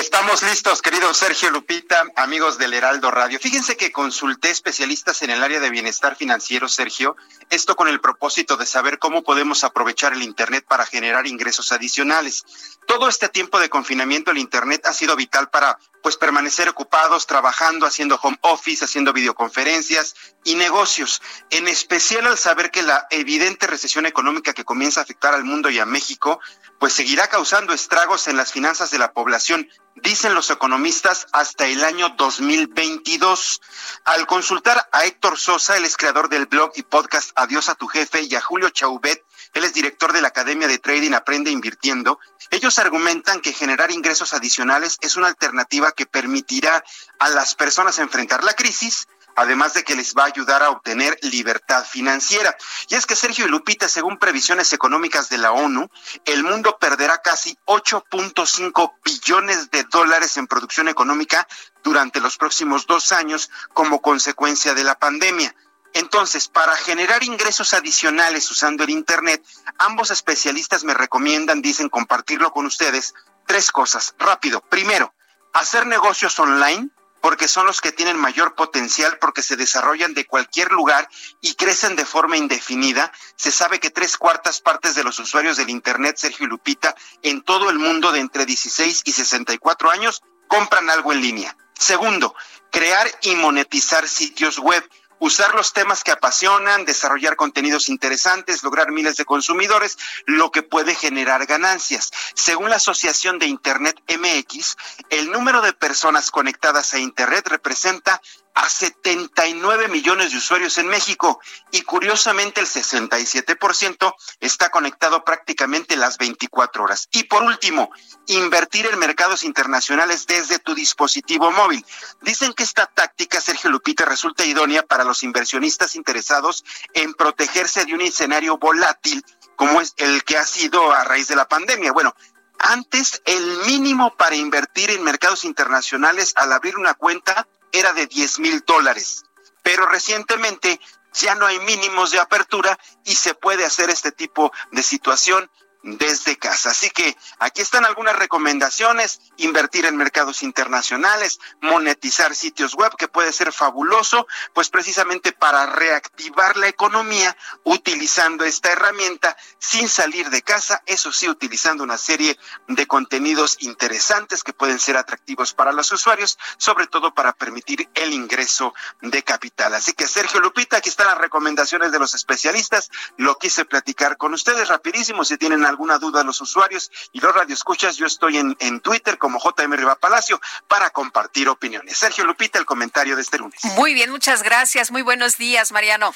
Estamos listos, querido Sergio Lupita, amigos del Heraldo Radio. Fíjense que consulté especialistas en el área de bienestar financiero, Sergio, esto con el propósito de saber cómo podemos aprovechar el Internet para generar ingresos adicionales. Todo este tiempo de confinamiento el Internet ha sido vital para pues permanecer ocupados, trabajando, haciendo home office, haciendo videoconferencias y negocios, en especial al saber que la evidente recesión económica que comienza a afectar al mundo y a México, pues seguirá causando estragos en las finanzas de la población, dicen los economistas, hasta el año 2022. Al consultar a Héctor Sosa, él es creador del blog y podcast Adiós a tu jefe, y a Julio Chauvet, él es director de la Academia de Trading Aprende Invirtiendo, ellos argumentan que generar ingresos adicionales es una alternativa que permitirá a las personas enfrentar la crisis, además de que les va a ayudar a obtener libertad financiera. Y es que Sergio y Lupita, según previsiones económicas de la ONU, el mundo perderá casi 8.5 billones de dólares en producción económica durante los próximos dos años como consecuencia de la pandemia. Entonces, para generar ingresos adicionales usando el Internet, ambos especialistas me recomiendan, dicen, compartirlo con ustedes, tres cosas. Rápido. Primero, hacer negocios online porque son los que tienen mayor potencial, porque se desarrollan de cualquier lugar y crecen de forma indefinida. Se sabe que tres cuartas partes de los usuarios del Internet, Sergio Lupita, en todo el mundo de entre 16 y 64 años, compran algo en línea. Segundo, crear y monetizar sitios web usar los temas que apasionan, desarrollar contenidos interesantes, lograr miles de consumidores, lo que puede generar ganancias. Según la Asociación de Internet MX, el número de personas conectadas a Internet representa a 79 millones de usuarios en México y curiosamente el 67% está conectado prácticamente las 24 horas. Y por último, invertir en mercados internacionales desde tu dispositivo móvil. Dicen que esta táctica, Sergio Lupita, resulta idónea para los inversionistas interesados en protegerse de un escenario volátil como es el que ha sido a raíz de la pandemia. Bueno, antes el mínimo para invertir en mercados internacionales al abrir una cuenta era de 10 mil dólares, pero recientemente ya no hay mínimos de apertura y se puede hacer este tipo de situación desde casa. Así que aquí están algunas recomendaciones, invertir en mercados internacionales, monetizar sitios web, que puede ser fabuloso, pues precisamente para reactivar la economía utilizando esta herramienta sin salir de casa, eso sí, utilizando una serie de contenidos interesantes que pueden ser atractivos para los usuarios, sobre todo para permitir el ingreso de capital. Así que Sergio Lupita, aquí están las recomendaciones de los especialistas, lo quise platicar con ustedes rapidísimo, si tienen alguna duda a los usuarios y los radioescuchas, yo estoy en, en Twitter como JM Riva Palacio para compartir opiniones. Sergio Lupita, el comentario de este lunes. Muy bien, muchas gracias. Muy buenos días, Mariano.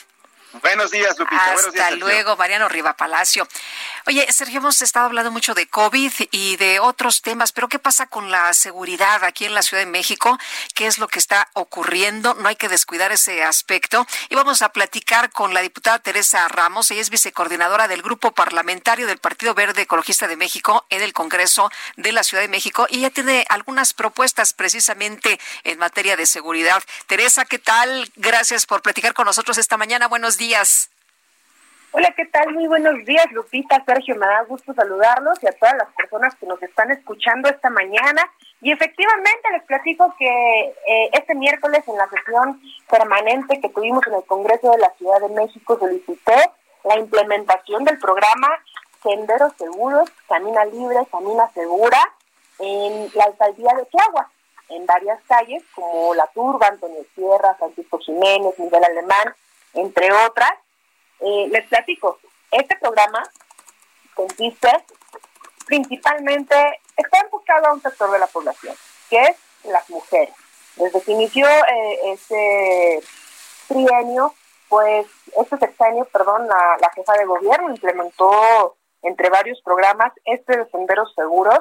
Buenos días, Lupita. Hasta luego, Mariano Riva Palacio. Oye, Sergio, hemos estado hablando mucho de COVID y de otros temas, pero ¿qué pasa con la seguridad aquí en la Ciudad de México? ¿Qué es lo que está ocurriendo? No hay que descuidar ese aspecto. Y vamos a platicar con la diputada Teresa Ramos. Ella es vicecoordinadora del Grupo Parlamentario del Partido Verde Ecologista de México en el Congreso de la Ciudad de México. Y ella tiene algunas propuestas precisamente en materia de seguridad. Teresa, ¿qué tal? Gracias por platicar con nosotros esta mañana. Buenos días. Hola, ¿qué tal? Muy buenos días, Lupita, Sergio, me da gusto saludarlos y a todas las personas que nos están escuchando esta mañana. Y efectivamente les platico que eh, este miércoles en la sesión permanente que tuvimos en el Congreso de la Ciudad de México solicité la implementación del programa Senderos Seguros, Camina Libre, Camina Segura en la alcaldía de Chihuahua, en varias calles como La Turba, Antonio Sierra, Francisco Jiménez, Miguel Alemán, entre otras. Eh, les platico, este programa consiste principalmente, está enfocado a un sector de la población, que es las mujeres. Desde que inició eh, este trienio, pues, este sexenio, perdón, la, la jefa de gobierno implementó entre varios programas este de senderos seguros,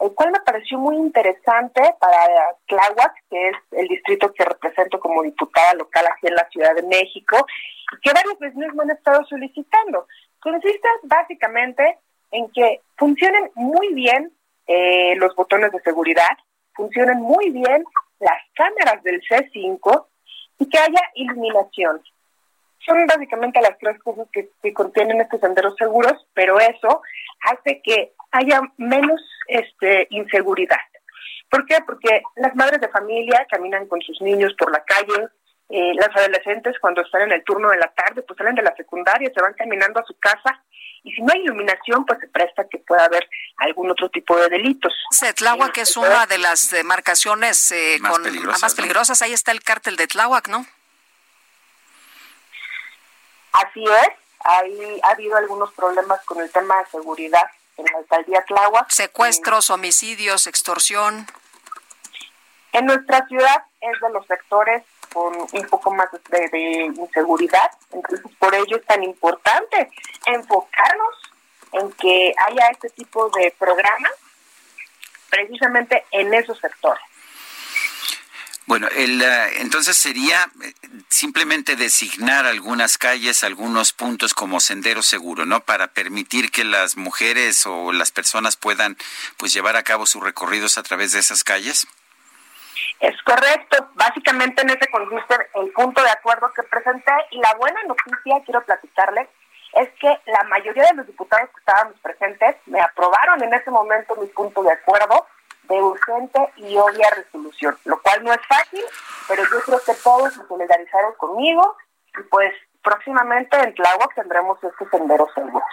el cual me pareció muy interesante para Tláhuac, que es el distrito que represento como diputada local aquí en la Ciudad de México, y que varios vecinos me han estado solicitando. Consiste básicamente en que funcionen muy bien eh, los botones de seguridad, funcionen muy bien las cámaras del C5 y que haya iluminación. Son básicamente las tres cosas que, que contienen estos senderos seguros, pero eso hace que haya menos este, inseguridad. ¿Por qué? Porque las madres de familia caminan con sus niños por la calle, eh, las adolescentes cuando están en el turno de la tarde, pues salen de la secundaria, se van caminando a su casa y si no hay iluminación, pues se presta que pueda haber algún otro tipo de delitos. Tláhuac, que es una de las demarcaciones eh, Más con, peligrosas, más ¿no? peligrosas, ahí está el cártel de Tláhuac, ¿no? Así es, ahí ha habido algunos problemas con el tema de seguridad en la alcaldía Tláhuac. Secuestros, homicidios, extorsión. En nuestra ciudad es de los sectores con un poco más de, de inseguridad, entonces por ello es tan importante enfocarnos en que haya este tipo de programas precisamente en esos sectores. Bueno, el, eh, entonces sería eh, simplemente designar algunas calles, algunos puntos como sendero seguro, ¿no? Para permitir que las mujeres o las personas puedan pues llevar a cabo sus recorridos a través de esas calles. Es correcto. Básicamente en ese consiste el punto de acuerdo que presenté y la buena noticia, quiero platicarles, es que la mayoría de los diputados que estábamos presentes me aprobaron en ese momento mi punto de acuerdo de urgente y obvia resolución, lo cual no es fácil, pero yo creo que todos se solidarizaron conmigo y pues próximamente en Tláhuac tendremos estos senderos seguros.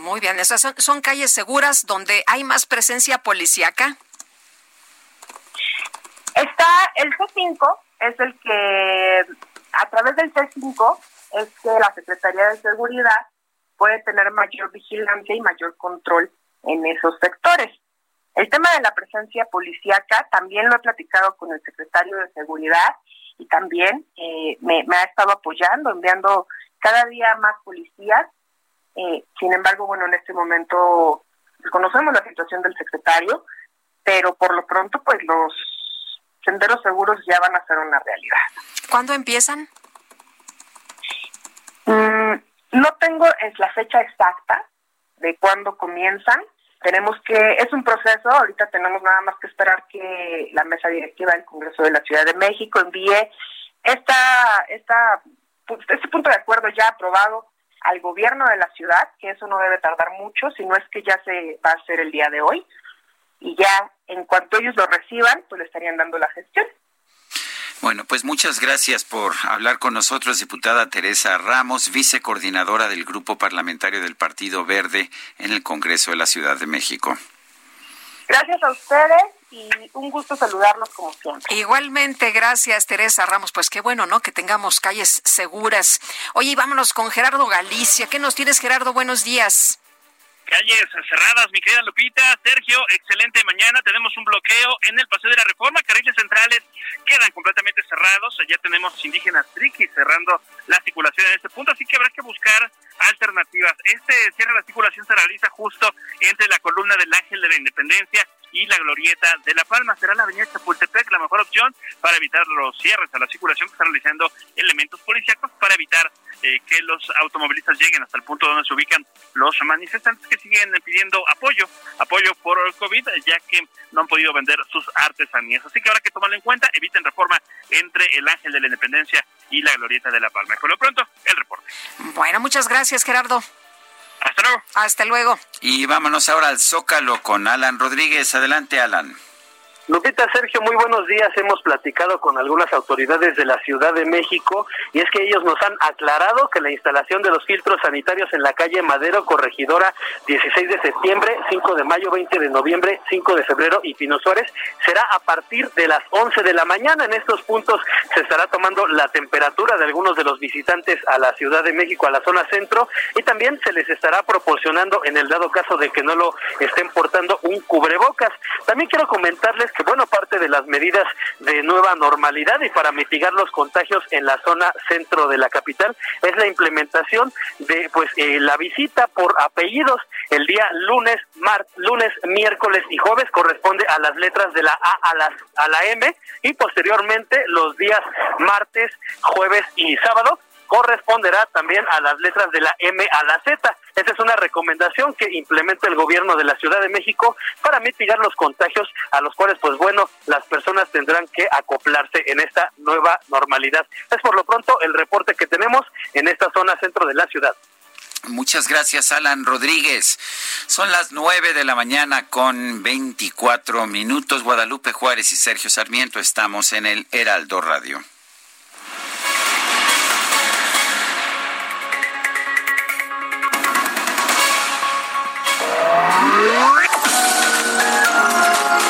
Muy bien, esas son, son calles seguras donde hay más presencia policíaca. Está el C5, es el que a través del C5 es que la Secretaría de Seguridad puede tener mayor vigilancia y mayor control en esos sectores. El tema de la presencia policíaca también lo he platicado con el secretario de Seguridad y también eh, me, ha estado apoyando, enviando cada día más policías. Eh, sin embargo, bueno, en este momento conocemos la situación del secretario, pero por lo pronto, pues los senderos seguros ya van a ser una realidad. ¿Cuándo empiezan? Mm, no tengo es la fecha exacta de cuándo comienzan. Tenemos que, es un proceso, ahorita tenemos nada más que esperar que la mesa directiva del Congreso de la Ciudad de México envíe esta, esta, este punto de acuerdo ya aprobado al gobierno de la ciudad, que eso no debe tardar mucho, si no es que ya se va a hacer el día de hoy, y ya en cuanto ellos lo reciban, pues le estarían dando la gestión. Bueno, pues muchas gracias por hablar con nosotros, diputada Teresa Ramos, vicecoordinadora del Grupo Parlamentario del Partido Verde en el Congreso de la Ciudad de México. Gracias a ustedes y un gusto saludarlos como siempre. Igualmente, gracias Teresa Ramos. Pues qué bueno, ¿no? Que tengamos calles seguras. Oye, vámonos con Gerardo Galicia. ¿Qué nos tienes, Gerardo? Buenos días calles cerradas, mi querida Lupita. Sergio, excelente mañana. Tenemos un bloqueo en el Paseo de la Reforma. Carriles centrales quedan completamente cerrados. Ya tenemos indígenas triquis cerrando la circulación en este punto, así que habrá que buscar alternativas. Este cierre de la circulación se realiza justo entre la columna del Ángel de la Independencia y la glorieta de La Palma. Será la avenida Chapultepec la mejor opción para evitar los cierres a la circulación que están realizando elementos policíacos para evitar eh, que los automovilistas lleguen hasta el punto donde se ubican los manifestantes que siguen pidiendo apoyo, apoyo por el COVID, ya que no han podido vender sus artesanías. Así que habrá que tomarlo en cuenta, eviten reforma entre el Ángel de la Independencia y la Glorieta de la Palma. por lo pronto, el reporte. Bueno, muchas gracias, Gerardo. Hasta luego. Hasta luego. Y vámonos ahora al Zócalo con Alan Rodríguez. Adelante, Alan. Lupita, Sergio, muy buenos días. Hemos platicado con algunas autoridades de la Ciudad de México y es que ellos nos han aclarado que la instalación de los filtros sanitarios en la calle Madero, Corregidora, 16 de septiembre, 5 de mayo, 20 de noviembre, 5 de febrero y Pino Suárez será a partir de las 11 de la mañana. En estos puntos se estará tomando la temperatura de algunos de los visitantes a la Ciudad de México, a la zona centro, y también se les estará proporcionando, en el dado caso de que no lo estén portando, un cubrebocas. También quiero comentarles bueno, parte de las medidas de nueva normalidad y para mitigar los contagios en la zona centro de la capital es la implementación de, pues, eh, la visita por apellidos el día lunes, mar, lunes, miércoles y jueves corresponde a las letras de la A a, las, a la M y posteriormente los días martes, jueves y sábado corresponderá también a las letras de la M a la Z. Esa es una recomendación que implementa el gobierno de la Ciudad de México para mitigar los contagios a los cuales, pues bueno, las personas tendrán que acoplarse en esta nueva normalidad. Es por lo pronto el reporte que tenemos en esta zona centro de la ciudad. Muchas gracias, Alan Rodríguez. Son las nueve de la mañana con veinticuatro minutos. Guadalupe Juárez y Sergio Sarmiento estamos en el Heraldo Radio.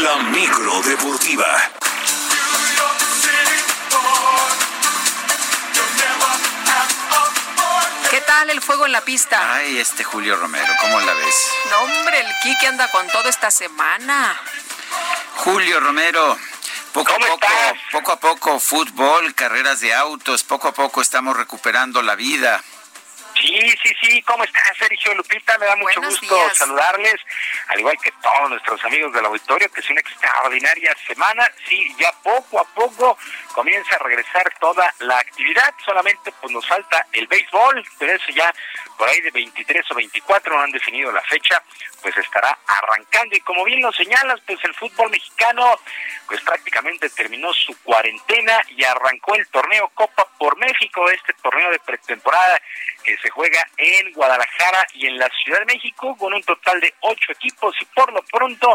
La micro deportiva. tal el fuego en la pista? Ay, este Julio Romero, ¿cómo la ves? No, hombre, el Kike anda con todo esta semana. Julio Romero, poco a poco, poco a poco, fútbol, carreras de autos, poco a poco estamos recuperando la vida. Sí, sí, sí. ¿Cómo estás, Sergio Lupita? Me da mucho gusto saludarles, al igual que todos nuestros amigos del auditorio, que es una extraordinaria semana. Sí, ya poco a poco comienza a regresar toda la actividad. Solamente pues nos falta el béisbol, pero eso ya por ahí de 23 o 24 no han definido la fecha, pues estará arrancando. Y como bien lo señalas, pues el fútbol mexicano pues prácticamente terminó su cuarentena y arrancó el torneo Copa por México, este torneo de pretemporada que se juega en Guadalajara y en la Ciudad de México con un total de ocho equipos y por lo pronto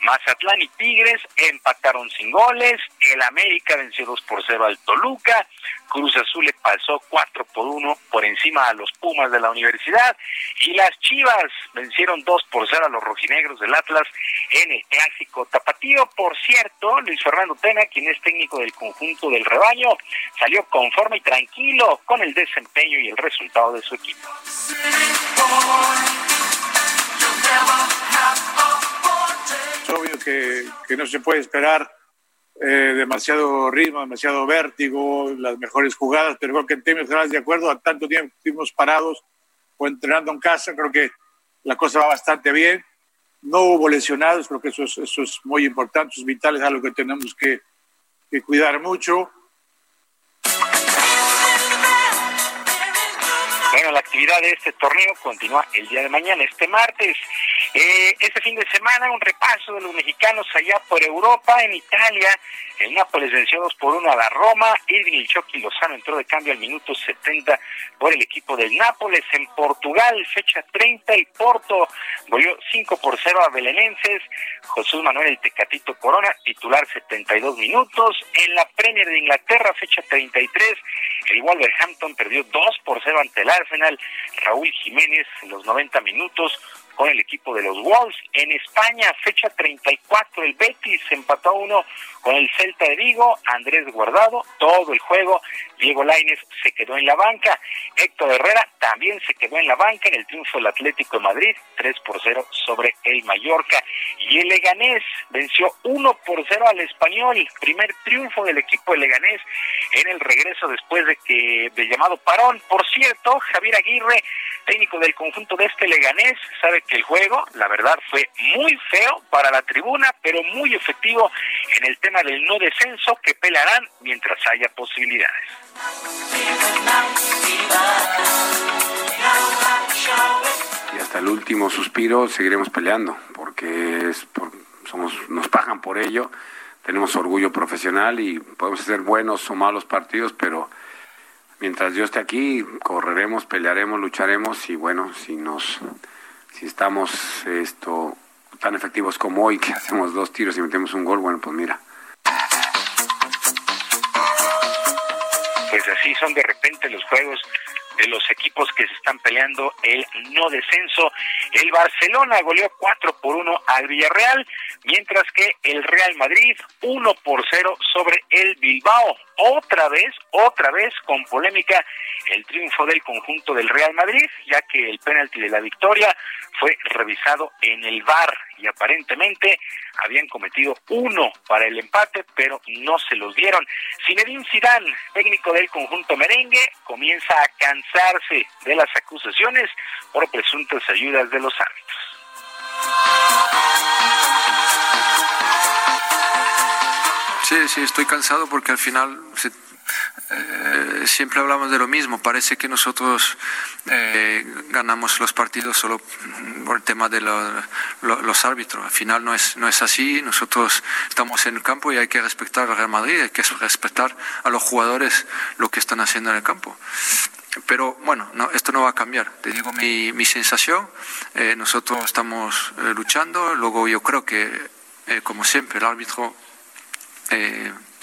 Mazatlán y Tigres empataron sin goles, el América venció 2 por 0 al Toluca, Cruz Azul le pasó 4 por 1 por encima a los Pumas de la universidad y las Chivas vencieron 2 por 0 a los rojinegros del Atlas en el clásico tapatío. Por cierto, Luis Fernando Tena, quien es técnico del conjunto del rebaño, salió conforme y tranquilo con el desempeño y el resultado de su equipo. Es obvio que, que no se puede esperar eh, demasiado ritmo, demasiado vértigo, las mejores jugadas, pero creo que en términos generales de acuerdo, a tanto tiempo estuvimos parados o entrenando en casa, creo que la cosa va bastante bien. No hubo lesionados, creo que eso es, eso es muy importante, eso es vital, es algo que tenemos que, que cuidar mucho. Bueno, la actividad de este torneo continúa el día de mañana, este martes. Eh, este fin de semana, un repaso de los mexicanos allá por Europa, en Italia. El Nápoles venció 2 por 1 a la Roma. Irving el Chucky Lozano entró de cambio al minuto 70 por el equipo del Nápoles. En Portugal, fecha 30, el Porto volvió 5 por 0 a Belenenses. Jesús Manuel el Tecatito Corona, titular 72 minutos. En la Premier de Inglaterra, fecha 33, el Wolverhampton perdió 2 por 0 ante el Arsenal. Raúl Jiménez en los 90 minutos con el equipo de los Wolves. En España, fecha 34, el Betis empató uno con el Celta de Vigo, Andrés Guardado, todo el juego, Diego Lainez se quedó en la banca, Héctor Herrera también se quedó en la banca en el triunfo del Atlético de Madrid, 3 por 0 sobre el Mallorca, y el Leganés venció 1 por 0 al Español, primer triunfo del equipo de Leganés en el regreso después de que de llamado parón. Por cierto, Javier Aguirre, técnico del conjunto de este Leganés, sabe que el juego, la verdad, fue muy feo para la tribuna, pero muy efectivo en el tema del no descenso que pelearán mientras haya posibilidades. Y hasta el último suspiro seguiremos peleando, porque es somos, nos pagan por ello, tenemos orgullo profesional y podemos hacer buenos o malos partidos, pero mientras yo esté aquí, correremos, pelearemos, lucharemos y bueno, si nos si estamos esto tan efectivos como hoy, que hacemos dos tiros y metemos un gol, bueno, pues mira. Pues así son de repente los juegos de los equipos que se están peleando el no descenso. El Barcelona goleó 4 por 1 al Villarreal, mientras que el Real Madrid 1 por 0 sobre el Bilbao. Otra vez, otra vez con polémica el triunfo del conjunto del Real Madrid, ya que el penalti de la victoria fue revisado en el VAR y aparentemente habían cometido uno para el empate, pero no se los dieron. Zinedine Zidane, técnico del conjunto merengue, comienza a de las acusaciones por presuntas ayudas de los árbitros. Sí, sí, estoy cansado porque al final se eh, siempre hablamos de lo mismo. Parece que nosotros eh, ganamos los partidos solo por el tema de los árbitros. Al final no es, no es así. Nosotros estamos en el campo y hay que respetar al Real Madrid, hay que respetar a los jugadores lo que están haciendo en el campo. Pero bueno, no, esto no va a cambiar. Te digo mi, mi sensación. Eh, nosotros estamos luchando. Luego yo creo que, como siempre, el árbitro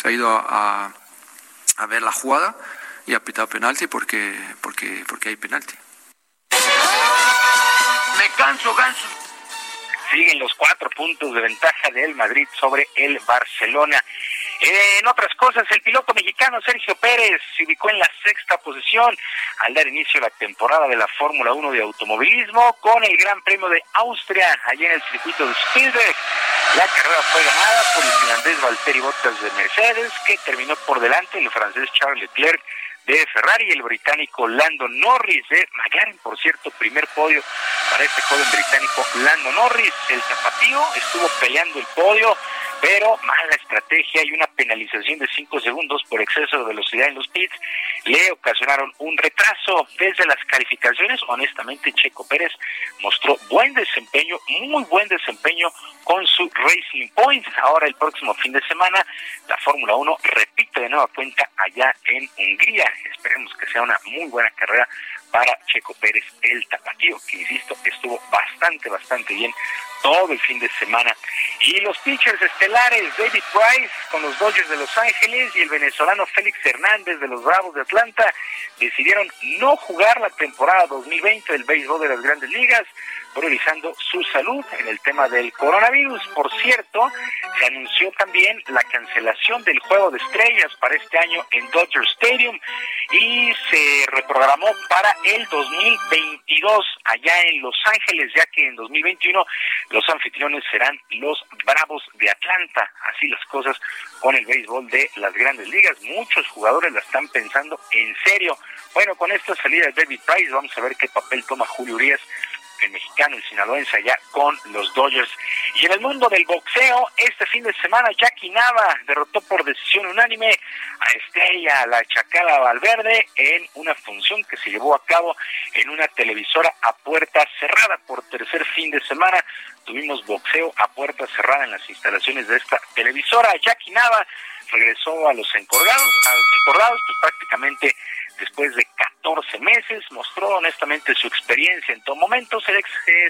ha ido a a ver la jugada y ha pitado penalti porque, porque, porque hay penalti. Me canso, ganso. Siguen los cuatro puntos de ventaja del Madrid sobre el Barcelona. En otras cosas, el piloto mexicano Sergio Pérez se ubicó en la sexta posición al dar inicio a la temporada de la Fórmula 1 de automovilismo con el Gran Premio de Austria, allí en el circuito de Spielberg. La carrera fue ganada por el finlandés Valtteri Bottas de Mercedes, que terminó por delante el francés Charles Leclerc de Ferrari y el británico Lando Norris de McLaren, por cierto, primer podio para este joven británico Lando Norris. El zapatío estuvo peleando el podio pero mala estrategia y una penalización de 5 segundos por exceso de velocidad en los pits le ocasionaron un retraso desde las calificaciones. Honestamente, Checo Pérez mostró buen desempeño, muy buen desempeño con su Racing Point. Ahora el próximo fin de semana la Fórmula 1 repite de nueva cuenta allá en Hungría. Esperemos que sea una muy buena carrera para Checo Pérez el tapatío, que insisto, estuvo bastante, bastante bien todo el fin de semana. Y los pitchers estelares, David Price con los Dodgers de Los Ángeles y el venezolano Félix Hernández de los Bravos de Atlanta, decidieron no jugar la temporada 2020 del béisbol de las grandes ligas, priorizando su salud en el tema del coronavirus. Por cierto, se anunció también la cancelación del juego de estrellas para este año en Dodger Stadium y se reprogramó para el 2022 allá en Los Ángeles, ya que en 2021 los anfitriones serán los Bravos de Atlanta. Así las cosas con el béisbol de las grandes ligas. Muchos jugadores la están pensando en serio. Bueno, con esta salida de David Price, vamos a ver qué papel toma Julio Urias el mexicano, el sinaloense allá con los Dodgers. Y en el mundo del boxeo, este fin de semana Jackie Nava derrotó por decisión unánime a Estrella, la Chacala Valverde, en una función que se llevó a cabo en una televisora a puerta cerrada por tercer fin de semana. Tuvimos boxeo a puerta cerrada en las instalaciones de esta televisora. Jackie Nava regresó a los encordados, a los encordados, pues prácticamente después de 14 meses, mostró honestamente su experiencia en todo momento, se le,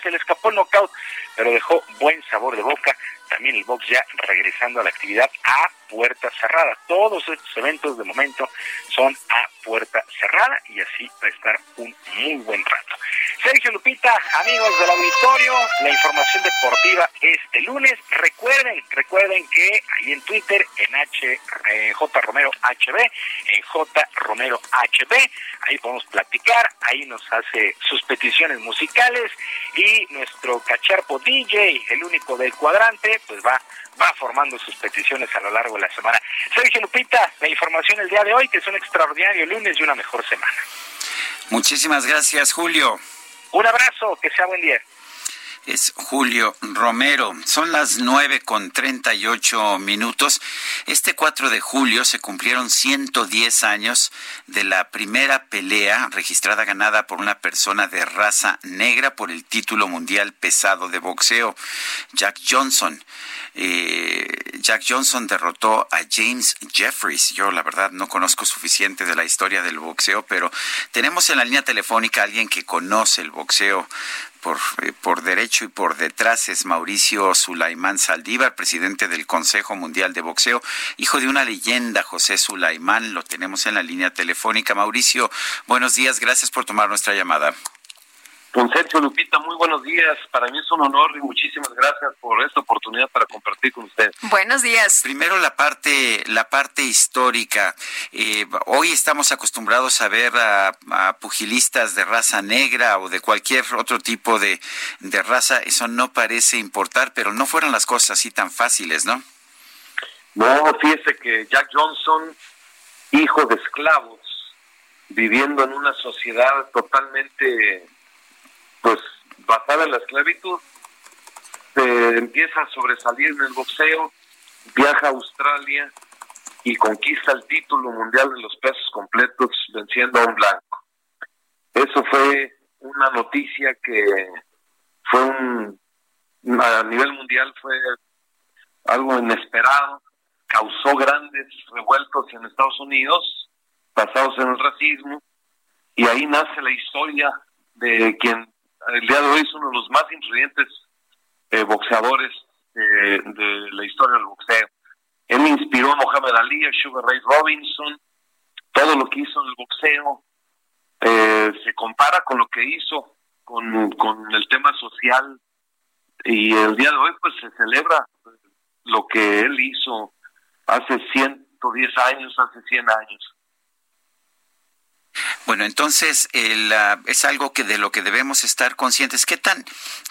se le escapó el knockout, pero dejó buen sabor de boca, también el box ya regresando a la actividad a puerta cerrada. Todos estos eventos de momento son a puerta cerrada y así va a estar un muy buen rato. Sergio Lupita, amigos del auditorio, la información deportiva este lunes. Recuerden, recuerden que ahí en Twitter, en H, eh, J Romero HB, en J Romero HB, ahí podemos platicar, ahí nos hace sus peticiones musicales y nuestro cacharpo DJ, el único del cuadrante, pues va va formando sus peticiones a lo largo de la semana. Sergio Lupita, la información el día de hoy, que es un extraordinario lunes y una mejor semana. Muchísimas gracias, Julio. Un abrazo, que sea buen día. Es Julio Romero. Son las nueve con treinta y ocho minutos. Este 4 de julio se cumplieron 110 años de la primera pelea registrada ganada por una persona de raza negra por el título mundial pesado de boxeo, Jack Johnson. Eh, Jack Johnson derrotó a James Jeffries. Yo la verdad no conozco suficiente de la historia del boxeo, pero tenemos en la línea telefónica a alguien que conoce el boxeo por, eh, por derecho y por detrás es Mauricio Sulaimán Saldívar, presidente del Consejo Mundial de Boxeo, hijo de una leyenda, José Sulaimán. Lo tenemos en la línea telefónica. Mauricio, buenos días, gracias por tomar nuestra llamada. Don Sergio Lupita, muy buenos días. Para mí es un honor y muchísimas gracias por esta oportunidad para compartir con usted. Buenos días. Primero la parte, la parte histórica. Eh, hoy estamos acostumbrados a ver a, pugilistas de raza negra o de cualquier otro tipo de, de raza. Eso no parece importar, pero no fueron las cosas así tan fáciles, ¿no? No, fíjese que Jack Johnson, hijo de esclavos, viviendo en una sociedad totalmente pues basada en la esclavitud, empieza a sobresalir en el boxeo, viaja a Australia y conquista el título mundial de los pesos completos venciendo a un blanco. Eso fue una noticia que fue un, a nivel mundial fue algo inesperado, causó grandes revueltos en Estados Unidos, basados en el racismo, y ahí nace la historia de quien el día de hoy es uno de los más influyentes eh, boxeadores de la historia del boxeo. Él inspiró a Mohamed Ali, a Sugar Ray Robinson, todo lo que hizo en el boxeo eh, se compara con lo que hizo con, con el tema social y el día de hoy pues se celebra lo que él hizo hace 110 años, hace 100 años. Bueno, entonces el, es algo que de lo que debemos estar conscientes. ¿Qué tan,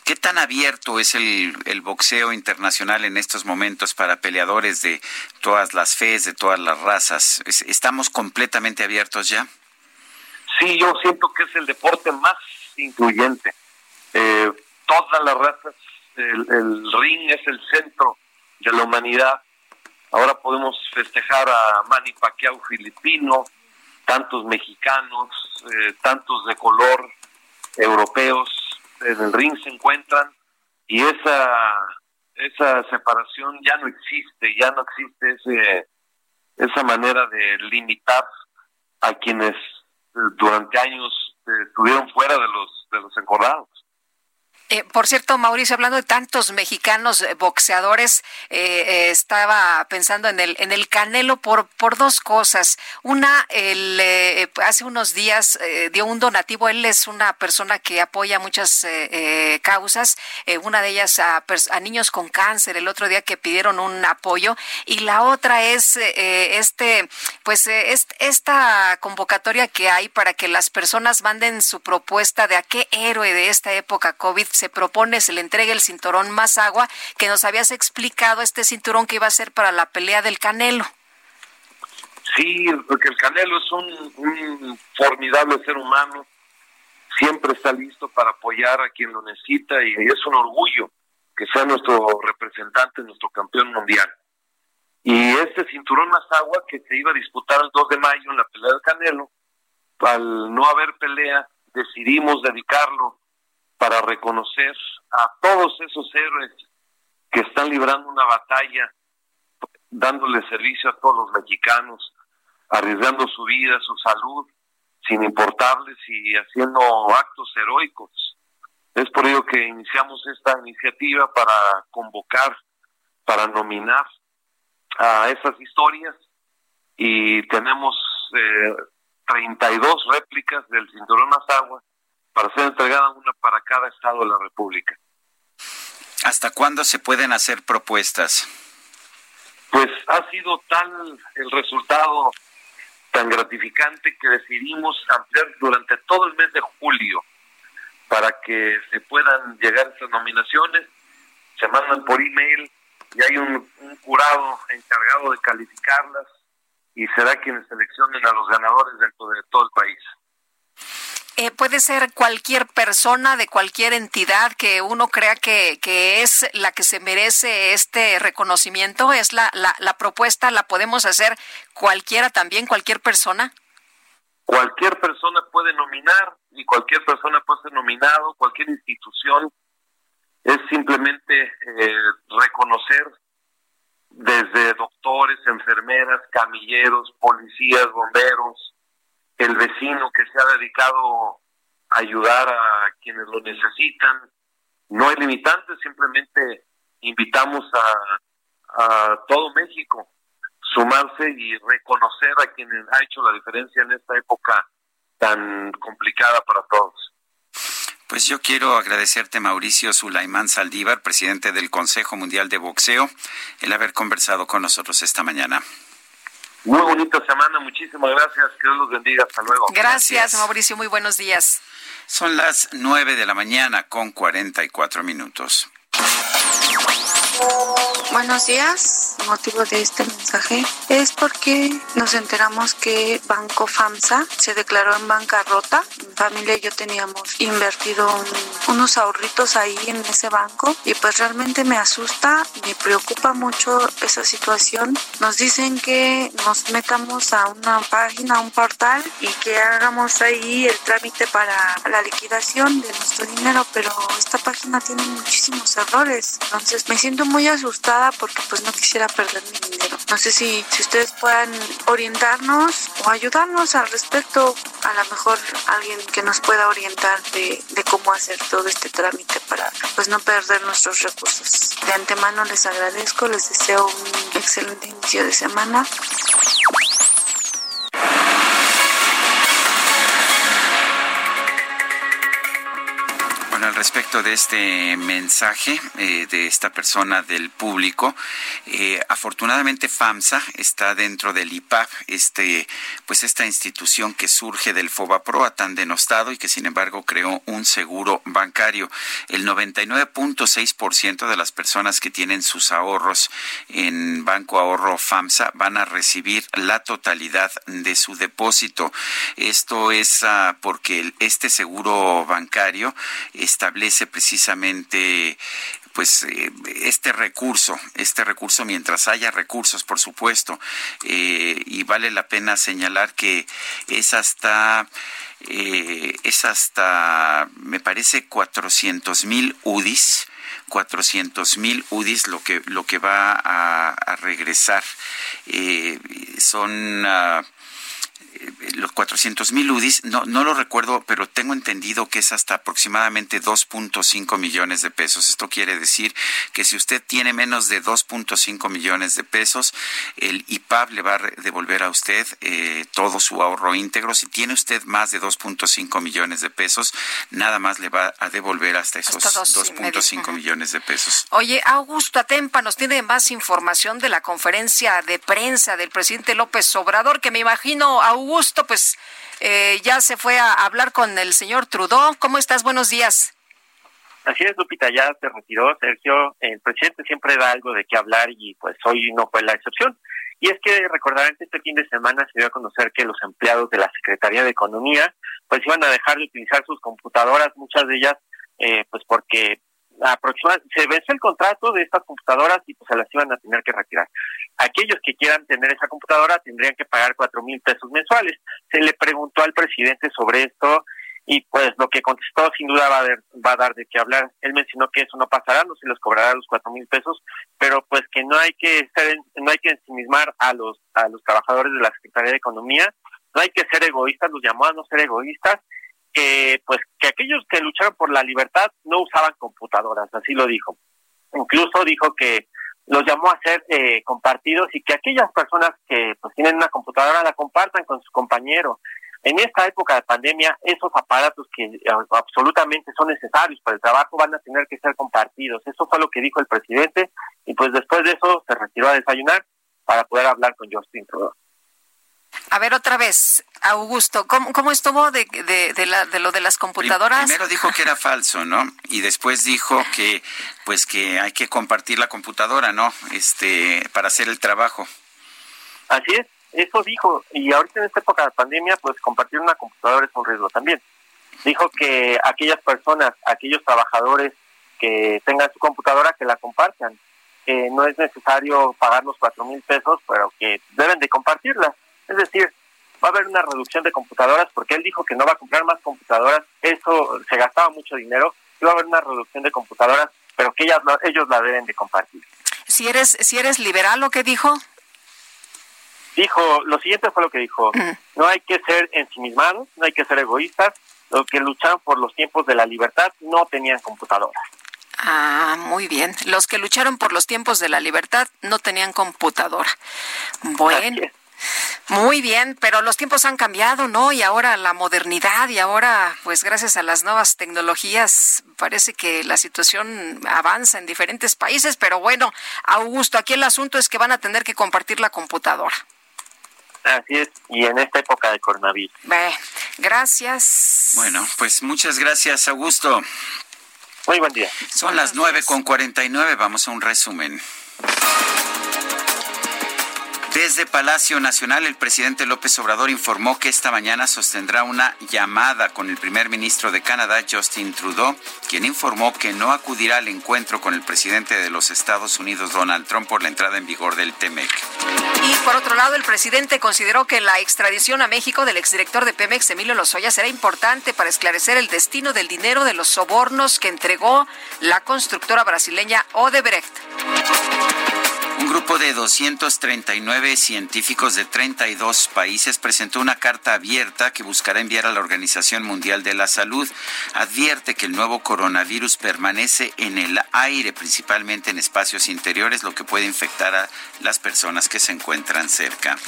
qué tan abierto es el, el, boxeo internacional en estos momentos para peleadores de todas las fees, de todas las razas? ¿Estamos completamente abiertos ya? Sí, yo siento que es el deporte más incluyente. Eh, todas las razas, el, el ring es el centro de la humanidad. Ahora podemos festejar a Manny Pacquiao filipino, tantos mexicanos, eh, tantos de color europeos en el ring se encuentran y esa esa separación ya no existe, ya no existe ese esa manera de limitar a quienes eh, durante años eh, estuvieron fuera de los de los encordados. Eh, por cierto, Mauricio, hablando de tantos mexicanos eh, boxeadores, eh, estaba pensando en el en el Canelo por por dos cosas. Una, el, hace unos días dio un donativo. Él es una persona que apoya muchas causas. una de ellas a, a, niños con cáncer. El otro día que pidieron un apoyo y la otra es este, pues esta convocatoria que hay para que las personas manden su propuesta de a qué héroe de esta época COVID se propone se le entregue el cinturón más agua, que nos habías explicado este cinturón que iba a ser para la pelea del Canelo. Sí, porque el Canelo es un, formidable ser humano, siempre está listo para apoyar a quien lo necesita y es un orgullo que sea nuestro representante, nuestro campeón mundial. Y este cinturón más agua que se iba a disputar el 2 de mayo en la pelea del Canelo, al no haber pelea, decidimos dedicarlo para reconocer a todos esos héroes que están librando una batalla, dándole servicio a todos los mexicanos, arriesgando su vida, su salud, sin importarles y haciendo actos heroicos. Es por ello que iniciamos esta iniciativa para convocar, para nominar a esas historias y tenemos eh, 32 réplicas del Cinturón Azagua para ser entregada una para cada estado de la República. ¿Hasta cuándo se pueden hacer propuestas? Pues ha sido tal el resultado tan gratificante que decidimos ampliar durante todo el mes de julio para que se puedan llegar esas nominaciones. Se mandan por email y hay un, un jurado encargado de calificarlas y será quienes seleccionen a los ganadores dentro de todo el país. Eh, puede ser cualquier persona de cualquier entidad que uno crea que, que es la que se merece este reconocimiento. ¿Es la, la, la propuesta, la podemos hacer cualquiera también, cualquier persona? Cualquier persona puede nominar y cualquier persona puede ser nominado, cualquier institución. Es simplemente eh, reconocer desde doctores, enfermeras, camilleros, policías, bomberos, el vecino que se ha dedicado a ayudar a quienes lo necesitan. No hay limitantes, simplemente invitamos a, a todo México sumarse y reconocer a quienes ha hecho la diferencia en esta época tan complicada para todos. Pues yo quiero agradecerte, Mauricio Sulaimán Saldívar, presidente del Consejo Mundial de Boxeo, el haber conversado con nosotros esta mañana. Muy bonita semana, muchísimas gracias, que Dios los bendiga, hasta luego. Gracias, gracias. Mauricio, muy buenos días. Son las nueve de la mañana con cuarenta y cuatro minutos. Buenos días. El motivo de este mensaje es porque nos enteramos que Banco FAMSA se declaró en bancarrota. Mi familia y yo teníamos invertido un, unos ahorritos ahí en ese banco y pues realmente me asusta, me preocupa mucho esa situación. Nos dicen que nos metamos a una página, a un portal y que hagamos ahí el trámite para la liquidación de nuestro dinero, pero esta página tiene muchísimos errores. Entonces me siento muy asustada porque pues no quisiera perder mi dinero. No sé si, si ustedes puedan orientarnos o ayudarnos al respecto. A lo mejor alguien que nos pueda orientar de, de cómo hacer todo este trámite para pues no perder nuestros recursos. De antemano les agradezco, les deseo un excelente inicio de semana. Respecto de este mensaje eh, de esta persona del público. Eh, afortunadamente FAMSA está dentro del IPAP, este, pues esta institución que surge del FOBAPROA tan denostado y que sin embargo creó un seguro bancario. El 99.6% de las personas que tienen sus ahorros en Banco Ahorro FAMSA van a recibir la totalidad de su depósito. Esto es ah, porque este seguro bancario establece precisamente pues eh, este recurso, este recurso mientras haya recursos, por supuesto, eh, y vale la pena señalar que es hasta eh, es hasta me parece 400 mil UDIs 400 mil UDIs lo que lo que va a, regresar. Son ah, los 400 mil UDIs, no, no lo recuerdo, pero tengo entendido que es hasta aproximadamente 2.5 millones de pesos. Esto quiere decir que si usted tiene menos de 2.5 millones de pesos, el IPAB le va a devolver a usted eh, todo su ahorro íntegro. Si tiene usted más de 2.5 millones de pesos, nada más le va a devolver hasta esos 2.5 millones de pesos. Oye, Augusto Atempa nos tiene más información de la conferencia de prensa del presidente López Obrador, que me imagino, Augusto, gusto, pues eh, ya se fue a hablar con el señor Trudeau. ¿Cómo estás? Buenos días. Así es, Lupita, ya se retiró Sergio. El presidente siempre da algo de qué hablar y pues hoy no fue la excepción. Y es que recordarán que este fin de semana se dio a conocer que los empleados de la Secretaría de Economía pues iban a dejar de utilizar sus computadoras, muchas de ellas eh, pues porque aproximadamente se vence el contrato de estas computadoras y pues se las iban a tener que retirar. Aquellos que quieran tener esa computadora tendrían que pagar cuatro mil pesos mensuales. Se le preguntó al presidente sobre esto y pues lo que contestó sin duda va a, dar de qué hablar. Él mencionó que eso no pasará, no se les cobrará los cuatro mil pesos, pero pues que no hay que ser, no hay que ensimismar a los a los trabajadores de la Secretaría de Economía, no hay que ser egoístas, los llamó a no ser egoístas que pues que aquellos que lucharon por la libertad no usaban computadoras, así lo dijo. Incluso dijo que los llamó a ser eh, compartidos y que aquellas personas que pues tienen una computadora la compartan con sus compañeros. En esta época de pandemia, esos aparatos que eh, absolutamente son necesarios para el trabajo van a tener que ser compartidos. Eso fue lo que dijo el presidente y pues después de eso se retiró a desayunar para poder hablar con Justin Trudeau. A ver, otra vez, Augusto, ¿cómo, cómo estuvo de, de, la, de lo de las computadoras? Primero dijo que era falso, ¿no? Y después dijo que, pues, que hay que compartir la computadora, ¿no? Este, para hacer el trabajo. Así es, eso dijo. Y ahorita en esta época de pandemia, pues, compartir una computadora es un riesgo también. Dijo que aquellas personas, aquellos trabajadores que tengan su computadora, que la compartan. Que no es necesario pagar los cuatro mil pesos, pero que deben de compartirla es decir, va a haber una reducción de computadoras porque él dijo que no va a comprar más computadoras, eso se gastaba mucho dinero, y va a haber una reducción de computadoras, pero que ellas, ellos la deben de compartir. Si eres, si eres liberal, ¿lo que dijo? Dijo, lo siguiente fue lo que dijo, no hay que ser ensimismados, no hay que ser egoístas, los que lucharon por los tiempos de la libertad no tenían computadoras. Ah, muy bien. Los que lucharon por los tiempos de la libertad no tenían computadora. Bueno. Muy bien, pero los tiempos han cambiado, ¿no? Y ahora la modernidad y ahora, pues gracias a las nuevas tecnologías, parece que la situación avanza en diferentes países, pero bueno, Augusto, aquí el asunto es que van a tener que compartir la computadora. Así es, y en esta época de coronavirus. gracias. Bueno, pues muchas gracias, Augusto. Muy buen día. Son las nueve con cuarenta y nueve, vamos a un resumen. Desde Palacio Nacional, el presidente López Obrador informó que esta mañana sostendrá una llamada con el primer ministro de Canadá, Justin Trudeau, quien informó que no acudirá al encuentro con el presidente de los Estados Unidos, Donald Trump, por la entrada en vigor del TEMEC. Y por otro lado, el presidente consideró que la extradición a México del exdirector de Pemex, Emilio Lozoya, será importante para esclarecer el destino del dinero de los sobornos que entregó la constructora brasileña Odebrecht. Un grupo de 239 científicos de 32 países presentó una carta abierta que buscará enviar a la Organización Mundial de la Salud. Advierte que el nuevo coronavirus permanece en el aire, principalmente en espacios interiores, lo que puede infectar a las personas que se encuentran cerca.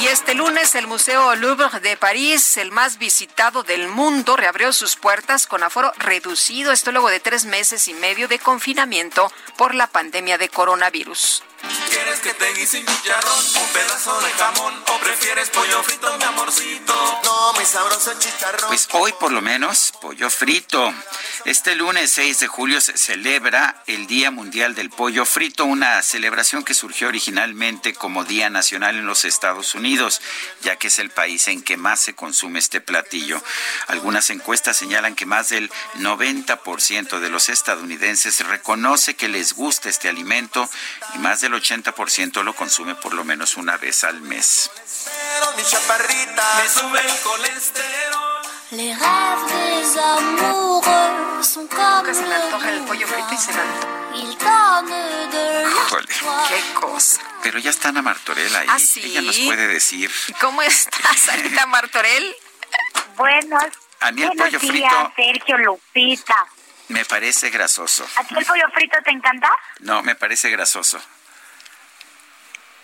Y este lunes el Museo Louvre de París, el más visitado del mundo, reabrió sus puertas con aforo reducido, esto luego de tres meses y medio de confinamiento por la pandemia de coronavirus. ¿Quieres que te guise un chicharrón, un pedazo de jamón o prefieres pollo frito, mi amorcito? No, mi sabroso chicharrón. Pues hoy por lo menos pollo frito. Este lunes 6 de julio se celebra el Día Mundial del Pollo Frito, una celebración que surgió originalmente como Día Nacional en los Estados Unidos, ya que es el país en que más se consume este platillo. Algunas encuestas señalan que más del 90% de los estadounidenses reconoce que les gusta este alimento y más del 80% lo consume por lo menos una vez al mes. Les rêves des amoureux sont comme se le antoja el pollo frito y se Híjole. Qué cosa. Pero ya está Ana Martorell ahí. ¿Ah, sí? Ella nos puede decir. ¿Cómo estás, Anita Martorell? Buenos, A mí el buenos pollo días, frito Sergio Lupita. me parece grasoso. ¿A ti el pollo frito te encanta? No, me parece grasoso.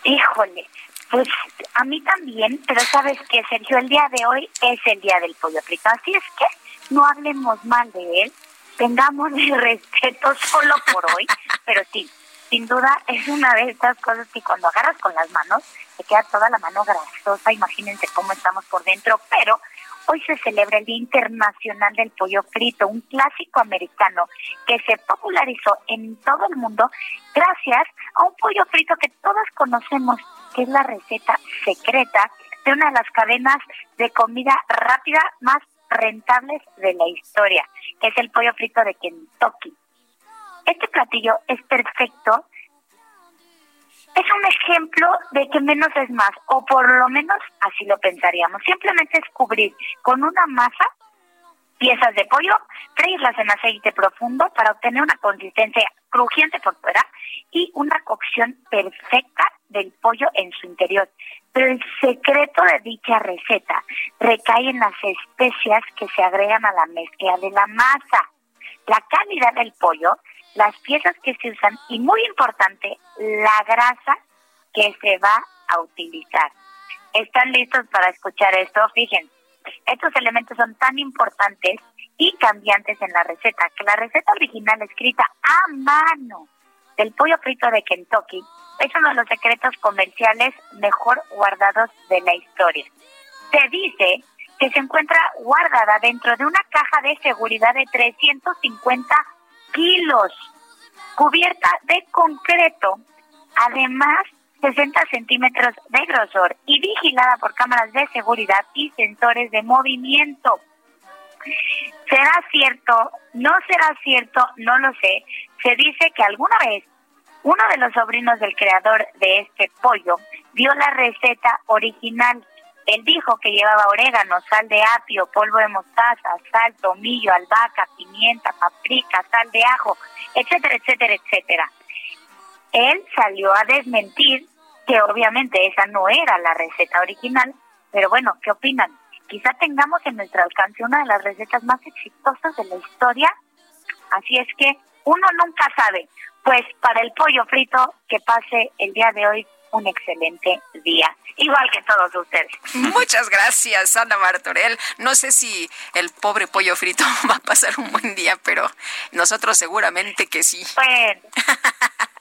Híjole, pues a mí también, pero sabes que Sergio, el día de hoy es el día del pollo frito, así es que no hablemos mal de él, tengamos respeto solo por hoy, pero sí, sin duda es una de estas cosas que cuando agarras con las manos, te queda toda la mano grasosa, imagínense cómo estamos por dentro, pero hoy se celebra el Día Internacional del Pollo Frito, un clásico americano que se popularizó en todo el mundo gracias a un pollo frito que todos conocemos, que es la receta secreta de una de las cadenas de comida rápida más rentables de la historia, que es el pollo frito de Kentucky. Este platillo es perfecto es un ejemplo de que menos es más, o por lo menos así lo pensaríamos. Simplemente es cubrir con una masa piezas de pollo, freírlas en aceite profundo para obtener una consistencia crujiente por fuera y una cocción perfecta del pollo en su interior. Pero el secreto de dicha receta recae en las especias que se agregan a la mezcla de la masa. La calidad del pollo las piezas que se usan y muy importante, la grasa que se va a utilizar. ¿Están listos para escuchar esto? Fíjense, estos elementos son tan importantes y cambiantes en la receta que la receta original escrita a mano del pollo frito de Kentucky es uno de los secretos comerciales mejor guardados de la historia. Se dice que se encuentra guardada dentro de una caja de seguridad de 350 kilos, cubierta de concreto, además 60 centímetros de grosor y vigilada por cámaras de seguridad y sensores de movimiento. ¿Será cierto? ¿No será cierto? No lo sé. Se dice que alguna vez uno de los sobrinos del creador de este pollo dio la receta original. Él dijo que llevaba orégano, sal de apio, polvo de mostaza, sal, tomillo, albahaca, pimienta, paprika, sal de ajo, etcétera, etcétera, etcétera. Él salió a desmentir que obviamente esa no era la receta original, pero bueno, ¿qué opinan? Quizá tengamos en nuestro alcance una de las recetas más exitosas de la historia. Así es que uno nunca sabe. Pues para el pollo frito, que pase el día de hoy un excelente día, igual que todos ustedes. Muchas gracias, Ana Martorell. No sé si el pobre pollo frito va a pasar un buen día, pero nosotros seguramente que sí. Bueno,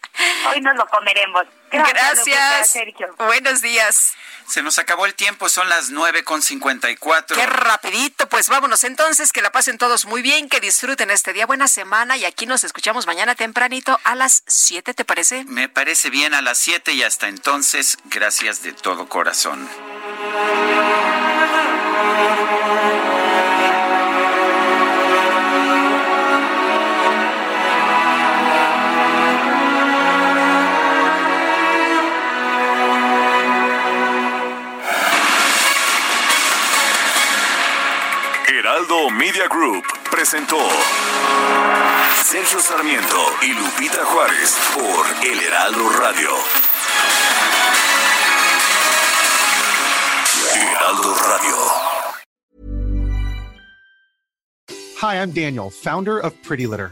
hoy nos lo comeremos. Gracias. Lupita, Sergio. Buenos días. Se nos acabó el tiempo, son las nueve con cincuenta y cuatro. Qué rapidito, pues vámonos entonces, que la pasen todos muy bien, que disfruten este día, buena semana y aquí nos escuchamos mañana tempranito a las 7, ¿te parece? Me parece bien a las siete y hasta entonces, gracias de todo corazón. Heraldo Media Group presentó Sergio Sarmiento y Lupita Juárez por El Heraldo Radio. Heraldo Radio. Hi, I'm Daniel, founder of Pretty Litter.